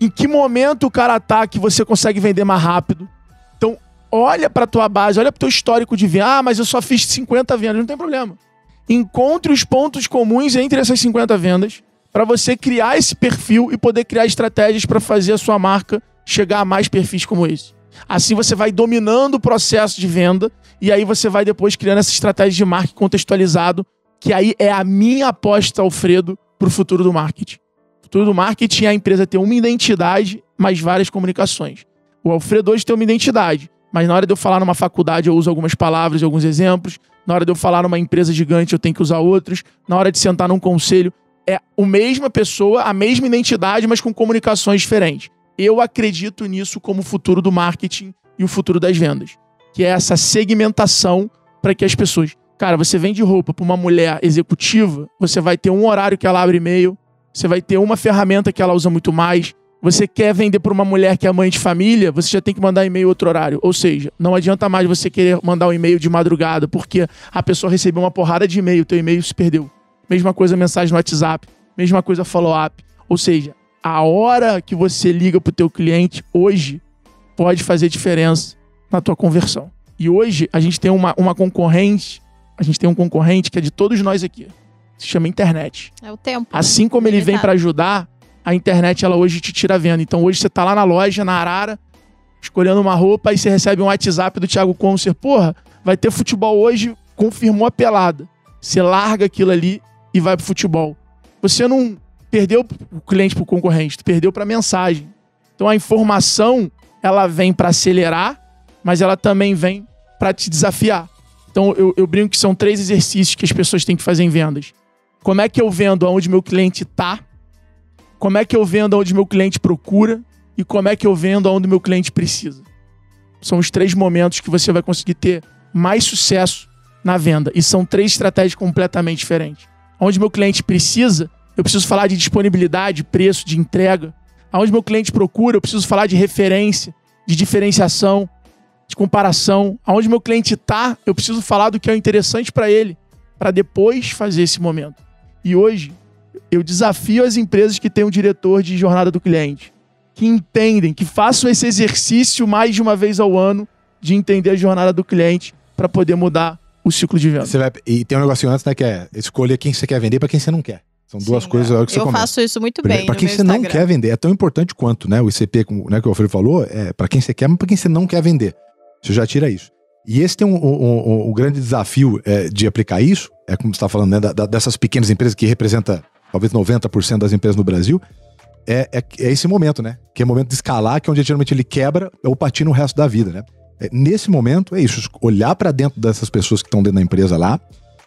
Em que momento o cara tá que você consegue vender mais rápido. Olha para tua base, olha para teu histórico de venda. Ah, mas eu só fiz 50 vendas, não tem problema. encontre os pontos comuns entre essas 50 vendas para você criar esse perfil e poder criar estratégias para fazer a sua marca chegar a mais perfis como esse. Assim você vai dominando o processo de venda e aí você vai depois criando essa estratégia de marketing contextualizado, que aí é a minha aposta, Alfredo, para o futuro do marketing. O futuro do marketing é a empresa ter uma identidade, mas várias comunicações. O Alfredo hoje tem uma identidade, mas na hora de eu falar numa faculdade eu uso algumas palavras e alguns exemplos, na hora de eu falar numa empresa gigante eu tenho que usar outros, na hora de sentar num conselho é a mesma pessoa, a mesma identidade, mas com comunicações diferentes. Eu acredito nisso como o futuro do marketing e o futuro das vendas, que é essa segmentação para que as pessoas, cara, você vende roupa para uma mulher executiva, você vai ter um horário que ela abre e-mail, você vai ter uma ferramenta que ela usa muito mais. Você quer vender para uma mulher que é mãe de família, você já tem que mandar e-mail outro horário. Ou seja, não adianta mais você querer mandar um e-mail de madrugada, porque a pessoa recebeu uma porrada de e-mail, teu e-mail se perdeu. Mesma coisa mensagem no WhatsApp, mesma coisa follow-up. Ou seja, a hora que você liga pro teu cliente hoje pode fazer diferença na tua conversão. E hoje a gente tem uma, uma concorrente, a gente tem um concorrente que é de todos nós aqui. Se chama internet. É o tempo. Assim como ele vem para ajudar, a internet ela hoje te tira a venda. Então hoje você tá lá na loja, na Arara, escolhendo uma roupa e você recebe um WhatsApp do Thiago Concer, porra, vai ter futebol hoje, confirmou a pelada. Você larga aquilo ali e vai pro futebol. Você não perdeu o cliente pro concorrente, tu perdeu pra mensagem. Então a informação, ela vem para acelerar, mas ela também vem para te desafiar. Então eu, eu brinco que são três exercícios que as pessoas têm que fazer em vendas. Como é que eu vendo aonde meu cliente tá? Como é que eu vendo aonde meu cliente procura? E como é que eu vendo aonde meu cliente precisa? São os três momentos que você vai conseguir ter mais sucesso na venda. E são três estratégias completamente diferentes. Onde meu cliente precisa, eu preciso falar de disponibilidade, preço, de entrega. Aonde meu cliente procura, eu preciso falar de referência, de diferenciação, de comparação. Aonde meu cliente está, eu preciso falar do que é interessante para ele, para depois fazer esse momento. E hoje, eu desafio as empresas que têm um diretor de jornada do cliente, que entendem, que façam esse exercício mais de uma vez ao ano de entender a jornada do cliente para poder mudar o ciclo de venda. Você vai, e tem um negocinho antes, né, que é escolher quem você quer vender pra quem você não quer. São duas Sim, coisas é. hora que você Eu começa. faço isso muito Primeiro, bem. Pra no quem meu você não Instagram. quer vender, é tão importante quanto, né? O ICP, como, né, que o Alfredo falou, é para quem você quer, mas pra quem você não quer vender. Você já tira isso. E esse tem um, um- um- um grande desafio é, de aplicar isso, é como você está falando, né, da- da- dessas pequenas empresas que representa talvez 90% das empresas no Brasil, é, é, é esse momento, né? Que é o momento de escalar, que é onde geralmente ele quebra ou patina o resto da vida, né? É, nesse momento, é isso, olhar para dentro dessas pessoas que estão dentro da empresa lá,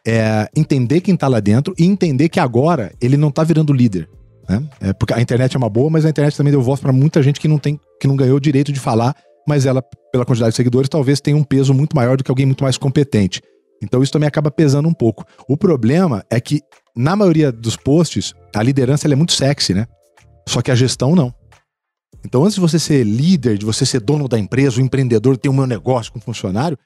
é, entender quem tá lá dentro e entender que agora ele não tá virando líder. Né? É, porque a internet é uma boa, mas a internet também deu voz para muita gente que não tem, que não ganhou o direito de falar, mas ela, pela quantidade de seguidores, talvez tenha um peso muito maior do que alguém muito mais competente. Então isso também acaba pesando um pouco. O problema é que, na maioria dos posts, a liderança é muito sexy, né? Só que a gestão não. Então, antes de você ser líder, de você ser dono da empresa, o empreendedor, ter o meu negócio com funcionário,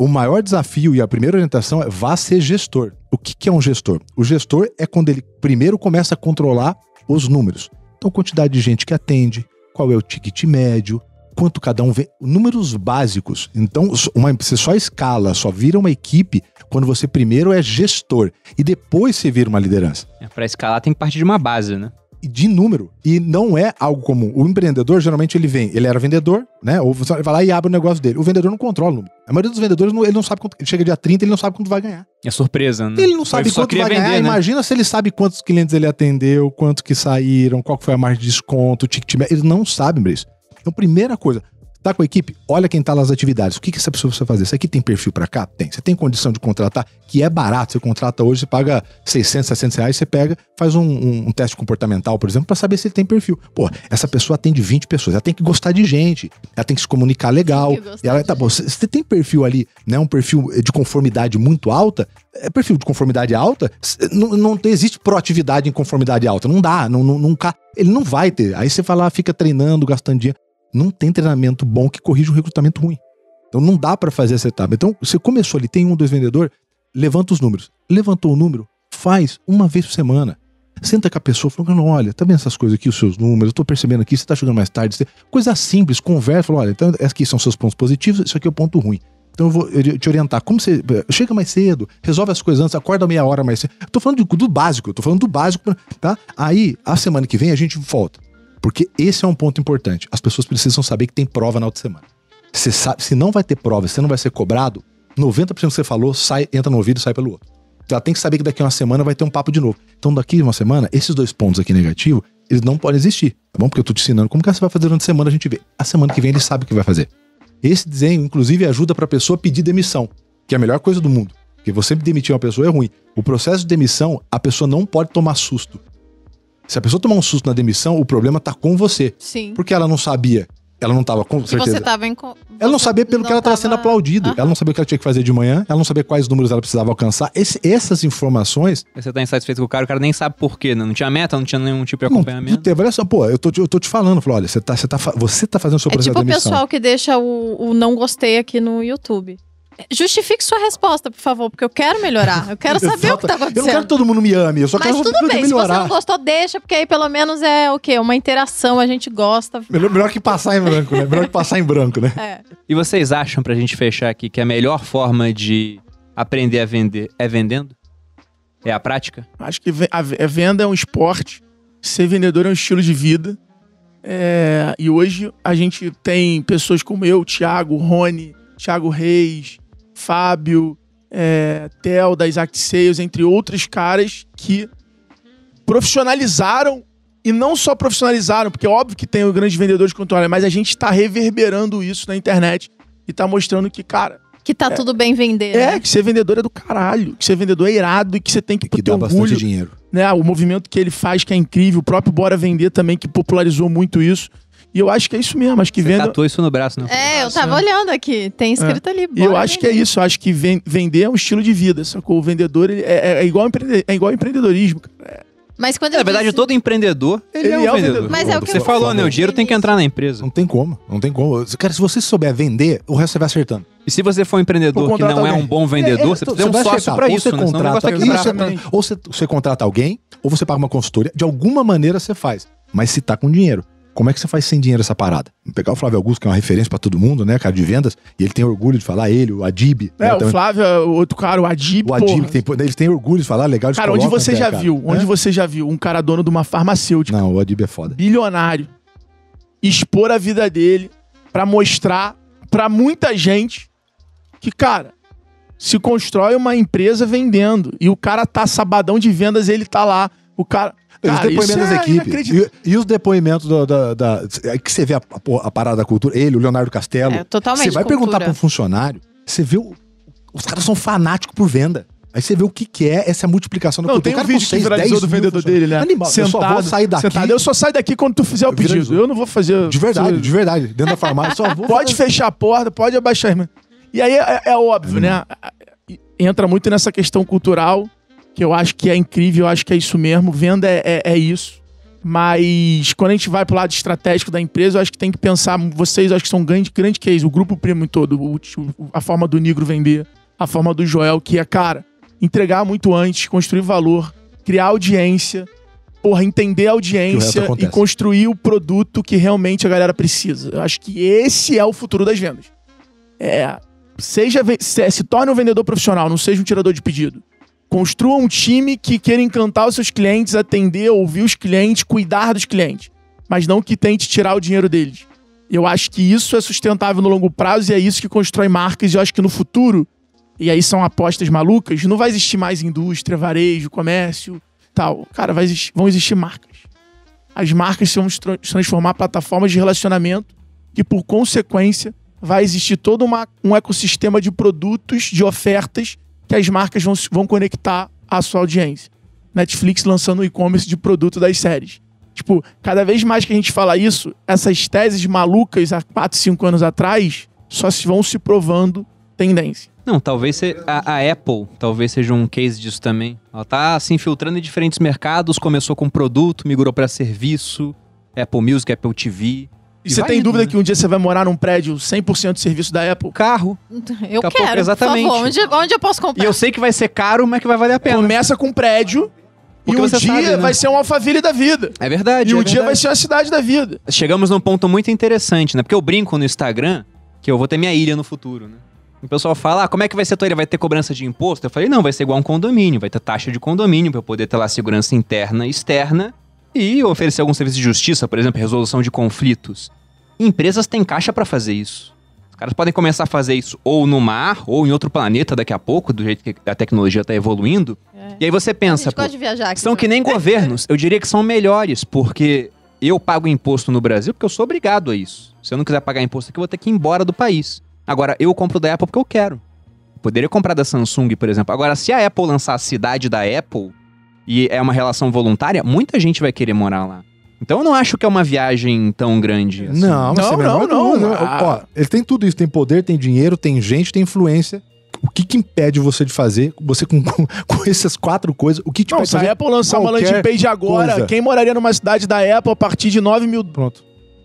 o maior desafio e a primeira orientação é vá ser gestor. O que, que é um gestor? O gestor é quando ele primeiro começa a controlar os números. Então, quantidade de gente que atende, qual é o ticket médio, quanto cada um vê, números básicos. Então, uma, você só escala, só vira uma equipe quando você primeiro é gestor e depois você vira uma liderança É, pra escalar tem que partir de uma base, né? de número. E não é algo comum. O empreendedor, geralmente, ele vem, ele era vendedor, né? Ou você vai lá e abre o negócio dele. O vendedor não controla o número. A maioria dos vendedores, não- ele não sabe quanto. Ele chega dia 30, ele não sabe quanto vai ganhar. É surpresa, né? Ele não sabe quanto vai ganhar. vender, né? Imagina se ele sabe quantos clientes ele atendeu, quanto que saíram, qual foi a margem de desconto, o ticket. Eles não sabem, Brice. Então, primeira coisa, tá com a equipe, olha quem tá nas atividades. O que, que essa pessoa precisa fazer? Isso aqui tem perfil pra cá? Tem. Você tem condição de contratar, que é barato. Você contrata hoje, você paga 600, 700 reais, você pega, faz um, um- um teste comportamental, por exemplo, pra saber se ele tem perfil. Pô, essa pessoa atende 20 pessoas, ela tem que gostar de gente, ela tem que se comunicar legal. E ela, tá bom, se você tem perfil ali, né, um perfil de conformidade muito alta, é perfil de conformidade alta, não, não existe proatividade em conformidade alta, não dá, não, não, nunca, ele não vai ter. Aí você vai lá, fica treinando, gastando dinheiro. Não tem treinamento bom que corrija o recrutamento ruim. Então não dá pra fazer essa etapa. Então você começou ali, tem um, dois vendedor, levanta os números. Levantou o número, faz uma vez por semana. Senta com a pessoa falando, olha, tá vendo essas coisas aqui, os seus números, eu tô percebendo aqui, você tá chegando mais tarde. Coisa simples, conversa, fala, olha, então aqui são seus pontos positivos, isso aqui é o ponto ruim. Então eu vou te orientar. Como você. Chega mais cedo, resolve as coisas antes, acorda meia hora mais cedo. Tô falando do, do básico, eu tô falando do básico, tá? Aí, a semana que vem, a gente volta. Porque esse é um ponto importante. As pessoas precisam saber que tem prova na outra semana. Você sabe, se não vai ter prova, se você não vai ser cobrado, 90% do que você falou sai, entra no ouvido e sai pelo outro. Então ela tem que saber que daqui a uma semana vai ter um papo de novo. Então daqui a uma semana, esses dois pontos aqui negativos, eles não podem existir, tá bom? Porque eu tô te ensinando como que você vai fazer durante a semana, a gente vê. A semana que vem ele sabe o que vai fazer. Esse desenho, inclusive, ajuda pra pessoa pedir demissão, que é a melhor coisa do mundo. Porque você demitir uma pessoa é ruim. O processo de demissão, a pessoa não pode tomar susto. Se a pessoa tomar um susto na demissão, o problema tá com você. Sim. Porque ela não sabia, ela não tava com E certeza. você tava em. Ela não sabia pelo que ela estava sendo tava- aplaudida. Aham. Ela não sabia o que ela tinha que fazer de manhã. Ela não sabia quais números ela precisava alcançar. Esse- essas informações. Você tá insatisfeito com o cara, o cara nem sabe por quê, né? Não tinha meta, não tinha nenhum tipo de Não, acompanhamento. teve, olha só, pô, eu tô, te- eu tô te falando. Falou, olha, você tá, você, tá, você tá fazendo o seu É processo tipo o de demissão. pessoal que deixa o, o não gostei aqui no YouTube. Justifique sua resposta, por favor, porque eu quero melhorar. Eu quero saber o que tá Eu não acontecendo. quero que todo mundo me ame, eu só Mas quero tudo bem, se você melhorar. não gostou, deixa, porque aí pelo menos é o quê? Uma interação, a gente gosta. Melhor, melhor que passar em branco, né? Melhor que passar em branco, né? É. E vocês acham, pra gente fechar aqui, que a melhor forma de aprender a vender é vendendo? É a prática? Acho que a a venda é um esporte, ser vendedor é um estilo de vida. É, e hoje a gente tem pessoas como eu, Thiago, Rony, Thiago Reis, Fábio, é, Theo da Exact Sales, entre outros caras que profissionalizaram e não só profissionalizaram, porque é óbvio que tem o grande vendedor de controle, mas a gente está reverberando isso na internet e tá mostrando que, cara, Que tá tudo bem vender. é, né? que ser vendedor é do caralho, que ser vendedor é irado e que você tem que, Que ter bastante orgulho dinheiro. né? O movimento que ele faz, que é incrível, o próprio Bora Vender também, que popularizou muito isso. E eu acho que é isso mesmo, acho que Você venda. tatuou isso no braço, né? É, eu tava olhando aqui, tem escrito ali. E eu acho que é vender. isso, eu acho que ven- vender é um estilo de vida, sacou? O vendedor ele é, é igual empreende- é igual empreendedorismo. cara. Mas quando Na eu verdade, disse- todo empreendedor, ele, Ele é um é um vendedor. vendedor. Mas é o que Você falou, né? O dinheiro tem que entrar na empresa. Não tem como, não tem como. Cara, se você souber vender, o resto você vai acertando. E se você for um empreendedor que não contratar é um alguém. bom vendedor, você então, precisa de um vai sócio Ou isso, você né? Contrata, quebrar. isso, ou você, você contrata alguém, ou você paga uma consultoria. De alguma maneira você faz. Mas se tá com dinheiro. Como é que você faz sem dinheiro essa parada? Vamos pegar o Flávio Augusto, que é uma referência pra todo mundo, né, cara, de vendas, e ele tem orgulho de falar, ele, o Adib. É, né, o também. Flávio, o outro cara, o Adib, o Adib, que tem, eles têm orgulho de falar, legal, Cara, onde você já cara. viu? Onde É? você já viu um cara dono de uma farmacêutica, Não, o Adib é foda. bilionário, expor a vida dele pra mostrar pra muita gente que, cara, se constrói uma empresa vendendo. E o cara tá sabadão de vendas, ele tá lá. O cara. E os Cara, depoimentos isso da é equipe. E, e os depoimentos da, da, da- é que você vê a, a- a parada da cultura, ele, o Leonardo Castelo. É, totalmente Você vai cultura. perguntar pra um funcionário, você vê o- os caras são fanáticos por venda. Aí você vê o que, que é essa multiplicação da Não, cultura. tem um cara vídeo que seis, viralizou 10 do vendedor dele, né? Animal, eu só vou sair daqui. Sentado. Eu só saio daqui quando tu fizer o pedido. Viralizou. Eu não vou fazer. De verdade, de verdade. Dentro da farmácia, só vou Pode fazer- fechar a porta, pode abaixar. E aí é, é óbvio, né? Entra muito nessa questão cultural, que eu acho que é incrível, eu acho que é isso mesmo. Venda é, é- é isso. Mas quando a gente vai pro lado estratégico da empresa, eu acho que tem que pensar. Vocês, eu acho que são grande, grande case, o grupo primo todo, o- a forma do Negro vender, a forma do Joel, que é, cara, entregar muito antes, construir valor, criar audiência, porra, entender a audiência e construir o produto que realmente a galera precisa. Eu acho que esse é o futuro das vendas. É, seja se, se torne um vendedor profissional, não seja um tirador de pedido. Construa um time que queira encantar os seus clientes, atender, ouvir os clientes, cuidar dos clientes, mas não que tente tirar o dinheiro deles. Eu acho que isso é sustentável no longo prazo e é isso que constrói marcas. E eu acho que no futuro, e aí são apostas malucas, não vai existir mais indústria, varejo, comércio, tal. Cara, vai existir- vão existir marcas. As marcas vão se tra- se transformar em plataformas de relacionamento que, por consequência, vai existir todo uma- um ecossistema de produtos, de ofertas que as marcas vão, vão conectar à sua audiência. Netflix lançando o e-commerce de produto das séries. Tipo, cada vez mais que a gente fala isso, essas teses malucas há 4, 5 anos atrás só se vão se provando tendência. Não, talvez se- a, a Apple talvez seja um case disso também. Ela tá se infiltrando em diferentes mercados, começou com produto, migrou pra serviço, Apple Music, Apple TV. E você vai tem indo, dúvida né? que um dia você vai morar num prédio 100% de serviço da Apple? Carro. Eu Daqui quero, exatamente. por favor. Onde, onde eu posso E comprar? eu sei que vai ser caro, mas que vai valer a pena. Começa com um prédio Porque e um dia sabe, né? vai ser um Alphaville da vida. É verdade. E um é dia vai verdade. ser uma cidade da vida. Chegamos num ponto muito interessante, né? Porque eu brinco no Instagram que eu vou ter minha ilha no futuro, né? O pessoal fala, ah, como é que vai ser a tua ilha? Vai ter cobrança de imposto? Eu falei, não, vai ser igual um condomínio, vai ter taxa de condomínio pra eu poder ter lá segurança interna e externa e oferecer algum serviço de justiça, por exemplo, resolução de conflitos. Empresas têm caixa pra fazer isso. Os caras podem começar a fazer isso ou no mar, ou em outro planeta daqui a pouco, do jeito que a tecnologia tá evoluindo. É. E aí você pensa, pô, viajar aqui. são que também. nem governos. Eu diria que são melhores, porque eu pago imposto no Brasil porque eu sou obrigado a isso. Se eu não quiser pagar imposto aqui, eu vou ter que ir embora do país. Agora, eu compro da Apple porque eu quero. Poderia comprar da Samsung, por exemplo. Agora, se a Apple lançar a cidade da Apple e é uma relação voluntária, muita gente vai querer morar lá. Então eu não acho que é uma viagem tão grande. assim. Não, Não, não, não. dúvida. Ah. Ó, ele tem tudo isso, tem poder, tem dinheiro, tem gente, tem influência. O que que impede você de fazer, você com, com, com essas quatro coisas, o que te Não, impede se fazer a Apple lançar uma landing page agora, coisa? quem moraria numa cidade da Apple a partir de 9 mil, Pronto,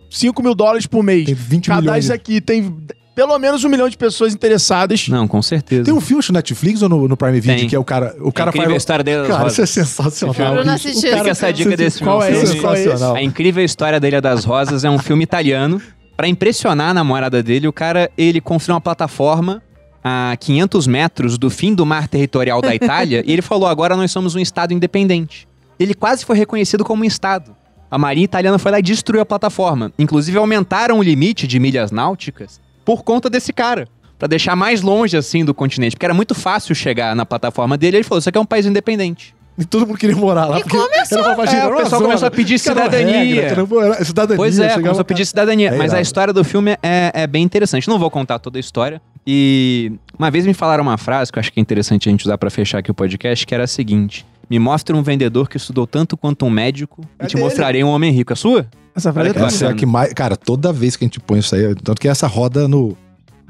5 mil dólares por mês? tem 20 milhões. Cadastre de- aqui, tem pelo menos um milhão de pessoas interessadas. Não, com certeza. Tem um filme no Netflix ou no, no Prime Video Tem. que é o cara, o É cara incrível faz... história dele das Cara, isso é rosas. sensacional. Eu não assisti cara- Fica essa dica desse filme. Qual é esse? filme- Qual é esse? sensacional. A incrível história da Ilha das Rosas é um filme italiano. Pra impressionar a namorada dele, o cara ele construiu uma plataforma a 500 metros do fim do mar territorial da Itália e ele falou: agora nós somos um estado independente. Ele quase foi reconhecido como um estado. A marinha italiana foi lá e destruiu a plataforma. Inclusive aumentaram o limite de milhas náuticas por conta desse cara. Pra deixar mais longe assim do continente, porque era muito fácil chegar na plataforma dele. Ele falou: Isso aqui é um país independente. E todo mundo queria morar lá. E porque começou. era uma É, o pessoal zona. começou a pedir Cada cidadania. regra, era- cidadania. Pois é, começou a pedir cidadania. É mas a irado. história do filme é, é bem interessante. Não vou contar toda a história. E uma vez me falaram uma frase que eu acho que é interessante a gente usar pra fechar aqui o podcast, que era a seguinte: Me mostre um vendedor que estudou tanto quanto um médico É e te dele. mostrarei um homem rico. É sua? Essa frase é. Essa é a bacana. que mais. Cara, toda vez que a gente põe isso aí, tanto que essa roda no,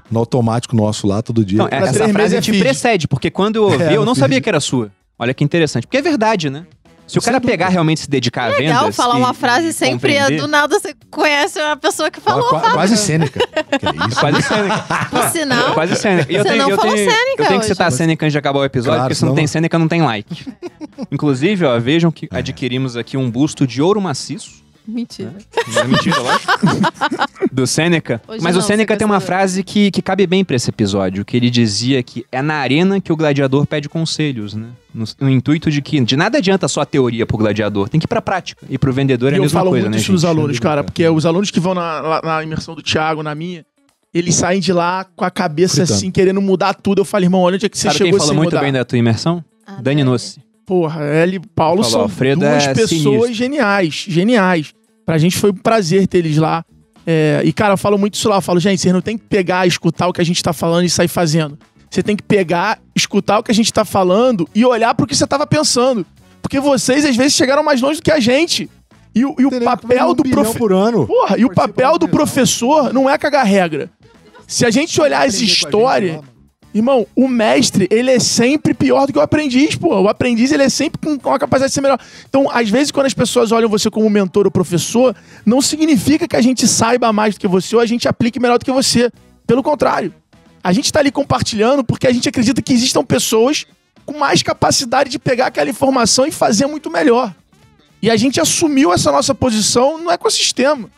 no automático nosso lá todo dia. Não, Pra essa frase é te feed. precede, porque quando eu ouvi, É, eu não feed. sabia que era sua. Olha que interessante. Porque é verdade, né? Se o Sem cara dúvida. pegar realmente se dedicar a vendas. Legal falar e- uma frase sempre é compreender- do nada você conhece uma pessoa que falou. Qua- quase Sêneca. É isso? Quase Sêneca. Por sinal. Quase Sêneca. E eu Você tenho, não eu falou tenho, Sêneca Eu tenho que citar a Sêneca antes de acabar o episódio, Claro, porque se não senão- tem Sêneca, não tem like. Inclusive, ó, vejam que adquirimos aqui um busto de ouro maciço. Mentira. Não é mentira, lógico. Do Sêneca. Hoje Mas não, o Sêneca tem uma frase que, que cabe bem pra esse episódio, que ele dizia que é na arena que o gladiador pede conselhos, né? No, no intuito de que de nada adianta só a teoria pro gladiador, tem que ir pra prática. E pro vendedor é E a eu mesma falo coisa, muito né, isso nos gente? alunos, cara, porque os alunos que vão na, na imersão do Thiago, na minha, eles saem de lá com a cabeça Fritando. assim, querendo mudar tudo. Eu falo, irmão, olha onde é que você Sabe quem chegou falou sem muito mudar. bem da tua imersão? Ah, Dani Dani. Nossi. Porra, ele e Paulo Falou, são Alfredo duas é pessoas sinistro. geniais, geniais. Pra gente foi um prazer ter eles lá. É, e, cara, eu falo muito isso lá. Eu falo, gente, vocês não tem que pegar, escutar o que a gente tá falando e sair fazendo. Você tem que pegar, escutar o que a gente tá falando e olhar pro que você tava pensando. Porque vocês, às vezes, chegaram mais longe do que a gente. E, o- e o papel Um do bilhão profe... por ano. Porra, e o papel do professor não é cagar regra. Se a gente olhar as histórias. Irmão, o mestre, ele é sempre pior do que o aprendiz, pô. O aprendiz, ele é sempre com, com a capacidade de ser melhor. Então, às vezes, quando as pessoas olham você como mentor ou professor, não significa que a gente saiba mais do que você ou a gente aplique melhor do que você. Pelo contrário. A gente tá ali compartilhando porque a gente acredita que existam pessoas com mais capacidade de pegar aquela informação e fazer muito melhor. E a gente assumiu essa nossa posição no ecossistema.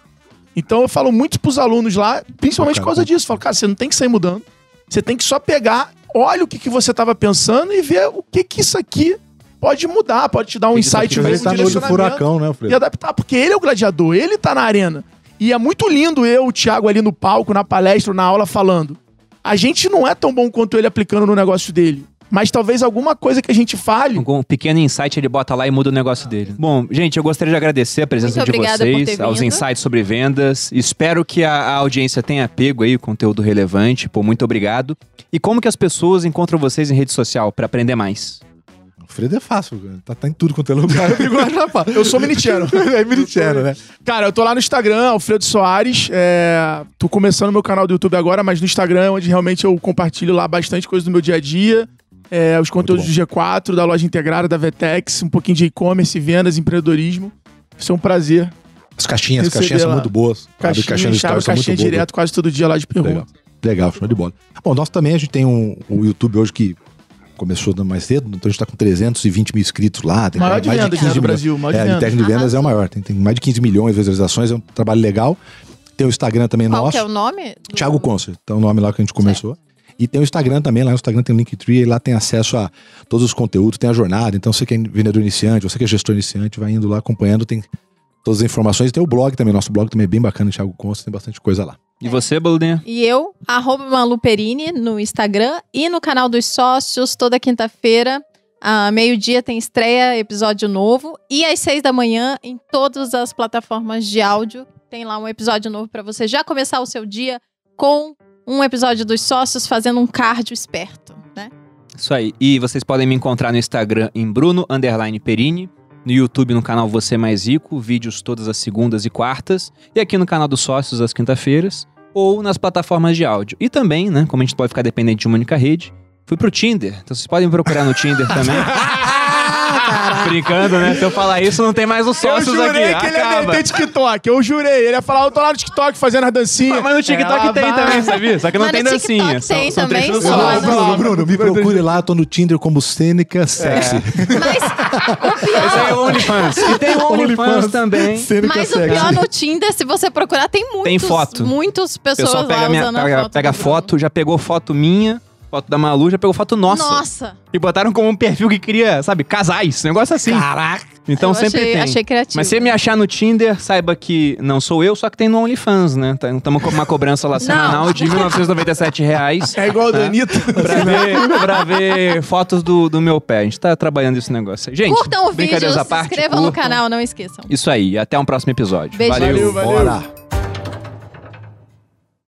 Então eu falo muito pros alunos lá, principalmente por causa disso. Eu Falo, cara, você não tem que sair mudando. Você tem que só pegar, olha o que, que você estava pensando e ver o que, que isso aqui pode mudar, pode te dar um Esse insight, um Ele tá no furacão, né, e Alfredo? adaptar, porque ele é o gladiador, ele tá na arena. E é muito lindo eu, o Thiago, ali no palco, na palestra, na aula, falando. A gente não é tão bom quanto ele aplicando no negócio dele. Mas talvez alguma coisa que a gente fale. Um pequeno insight ele bota lá e muda o negócio dele. Bom, gente, eu gostaria de agradecer a presença Muito de vocês, aos insights sobre vendas. Espero que a, a audiência tenha pego aí o conteúdo relevante. Pô, muito obrigado. E como que as pessoas encontram vocês em rede social para aprender mais? Alfredo é fácil, cara. tá, tá em tudo quanto é lugar. Eu, sou militiano. é militiano, né? Cara, eu tô lá no Instagram, Alfredo Soares. É... Tô começando meu canal do YouTube agora, mas no Instagram, é onde realmente eu compartilho lá bastante coisa do meu dia a dia. É, os conteúdos do G4, da loja integrada, da Vetex, um pouquinho de e-commerce, vendas, empreendedorismo. Vai ser um prazer. As caixinhas, as caixinhas são lá. muito boas. Caixinha, caixinha no chave, são caixinha direto, quase todo dia lá de pergunta. Legal. Legal, show de bola. Bom, nós também, a gente tem um, o YouTube hoje que começou mais cedo, então a gente tá com 320 mil inscritos lá. Tem Maior de mais vendas, né, do milhões. Brasil, maior de é, de vendas. técnico de vendas é o maior. Tem, tem mais de 15 milhões de visualizações, é um trabalho legal. Tem o Instagram também Qual nosso. que é o nome? do- Thiago Concert, então o nome lá que a gente começou. E tem o Instagram também, lá no Instagram tem o Linktree, e lá tem acesso a todos os conteúdos, tem a jornada. Então, você que é vendedor iniciante, você que é gestor iniciante, vai indo lá acompanhando, tem todas as informações. E tem o blog também, nosso blog também é bem bacana, Thiago Consta, tem bastante coisa lá. E você, Boludinha? E eu, arroba Maluperini no Instagram e no canal dos sócios, toda quinta-feira. ah, meio-dia tem estreia, episódio novo. E às seis da manhã, em todas as plataformas de áudio, tem lá um episódio novo para você já começar o seu dia com um episódio dos sócios fazendo um cardio esperto, né? Isso aí. E vocês podem me encontrar no Instagram em Bruno Underline Perini, no YouTube no canal Você Mais Rico, vídeos todas as segundas e quartas, e aqui no canal dos sócios às quinta-feiras, ou nas plataformas de áudio. E também, né, como a gente pode ficar dependente de uma única rede, fui pro Tinder. Então vocês podem me procurar no Tinder também. Brincando, né? Se eu falar isso, não tem mais os Eu sócios jurei aqui. que ele ia meter TikTok. Eu jurei. Ele ia falar, eu tô lá no TikTok fazendo as dancinhas. Mas no TikTok Ela tem vai. também, sabia? Só que não Mas tem dancinha. São, tem são também, trechos só Bruno, Bruno, me procure lá, tô no Tinder como Cênica Sexy. Mas o Esse aí é pior, o OnlyFans. E tem o OnlyFans também. Cênica mas o pior no Tinder, se você procurar, tem muitos, Tem foto. muitas pessoas pega, lá minha, usando pega, foto. pega foto, já pegou foto minha, foto da Malu, já pegou foto nossa. Nossa. E botaram como um perfil que cria, sabe, casais. Um negócio assim. Caraca! Então Eu sempre achei, tem. achei criativo. Mas se me achar no Tinder, saiba que não sou eu, só que tem no OnlyFans, né? Estamos com uma cobrança lá semanal de 1997 reais. É igual o Danito. Pra ver, pra ver fotos do, do meu pé. A gente tá trabalhando esse negócio aí. Gente, Curtam o vídeo, se parte. inscrevam no canal, não esqueçam. Isso aí, até um próximo episódio. Beijo. Valeu. Valeu, valeu. Bora!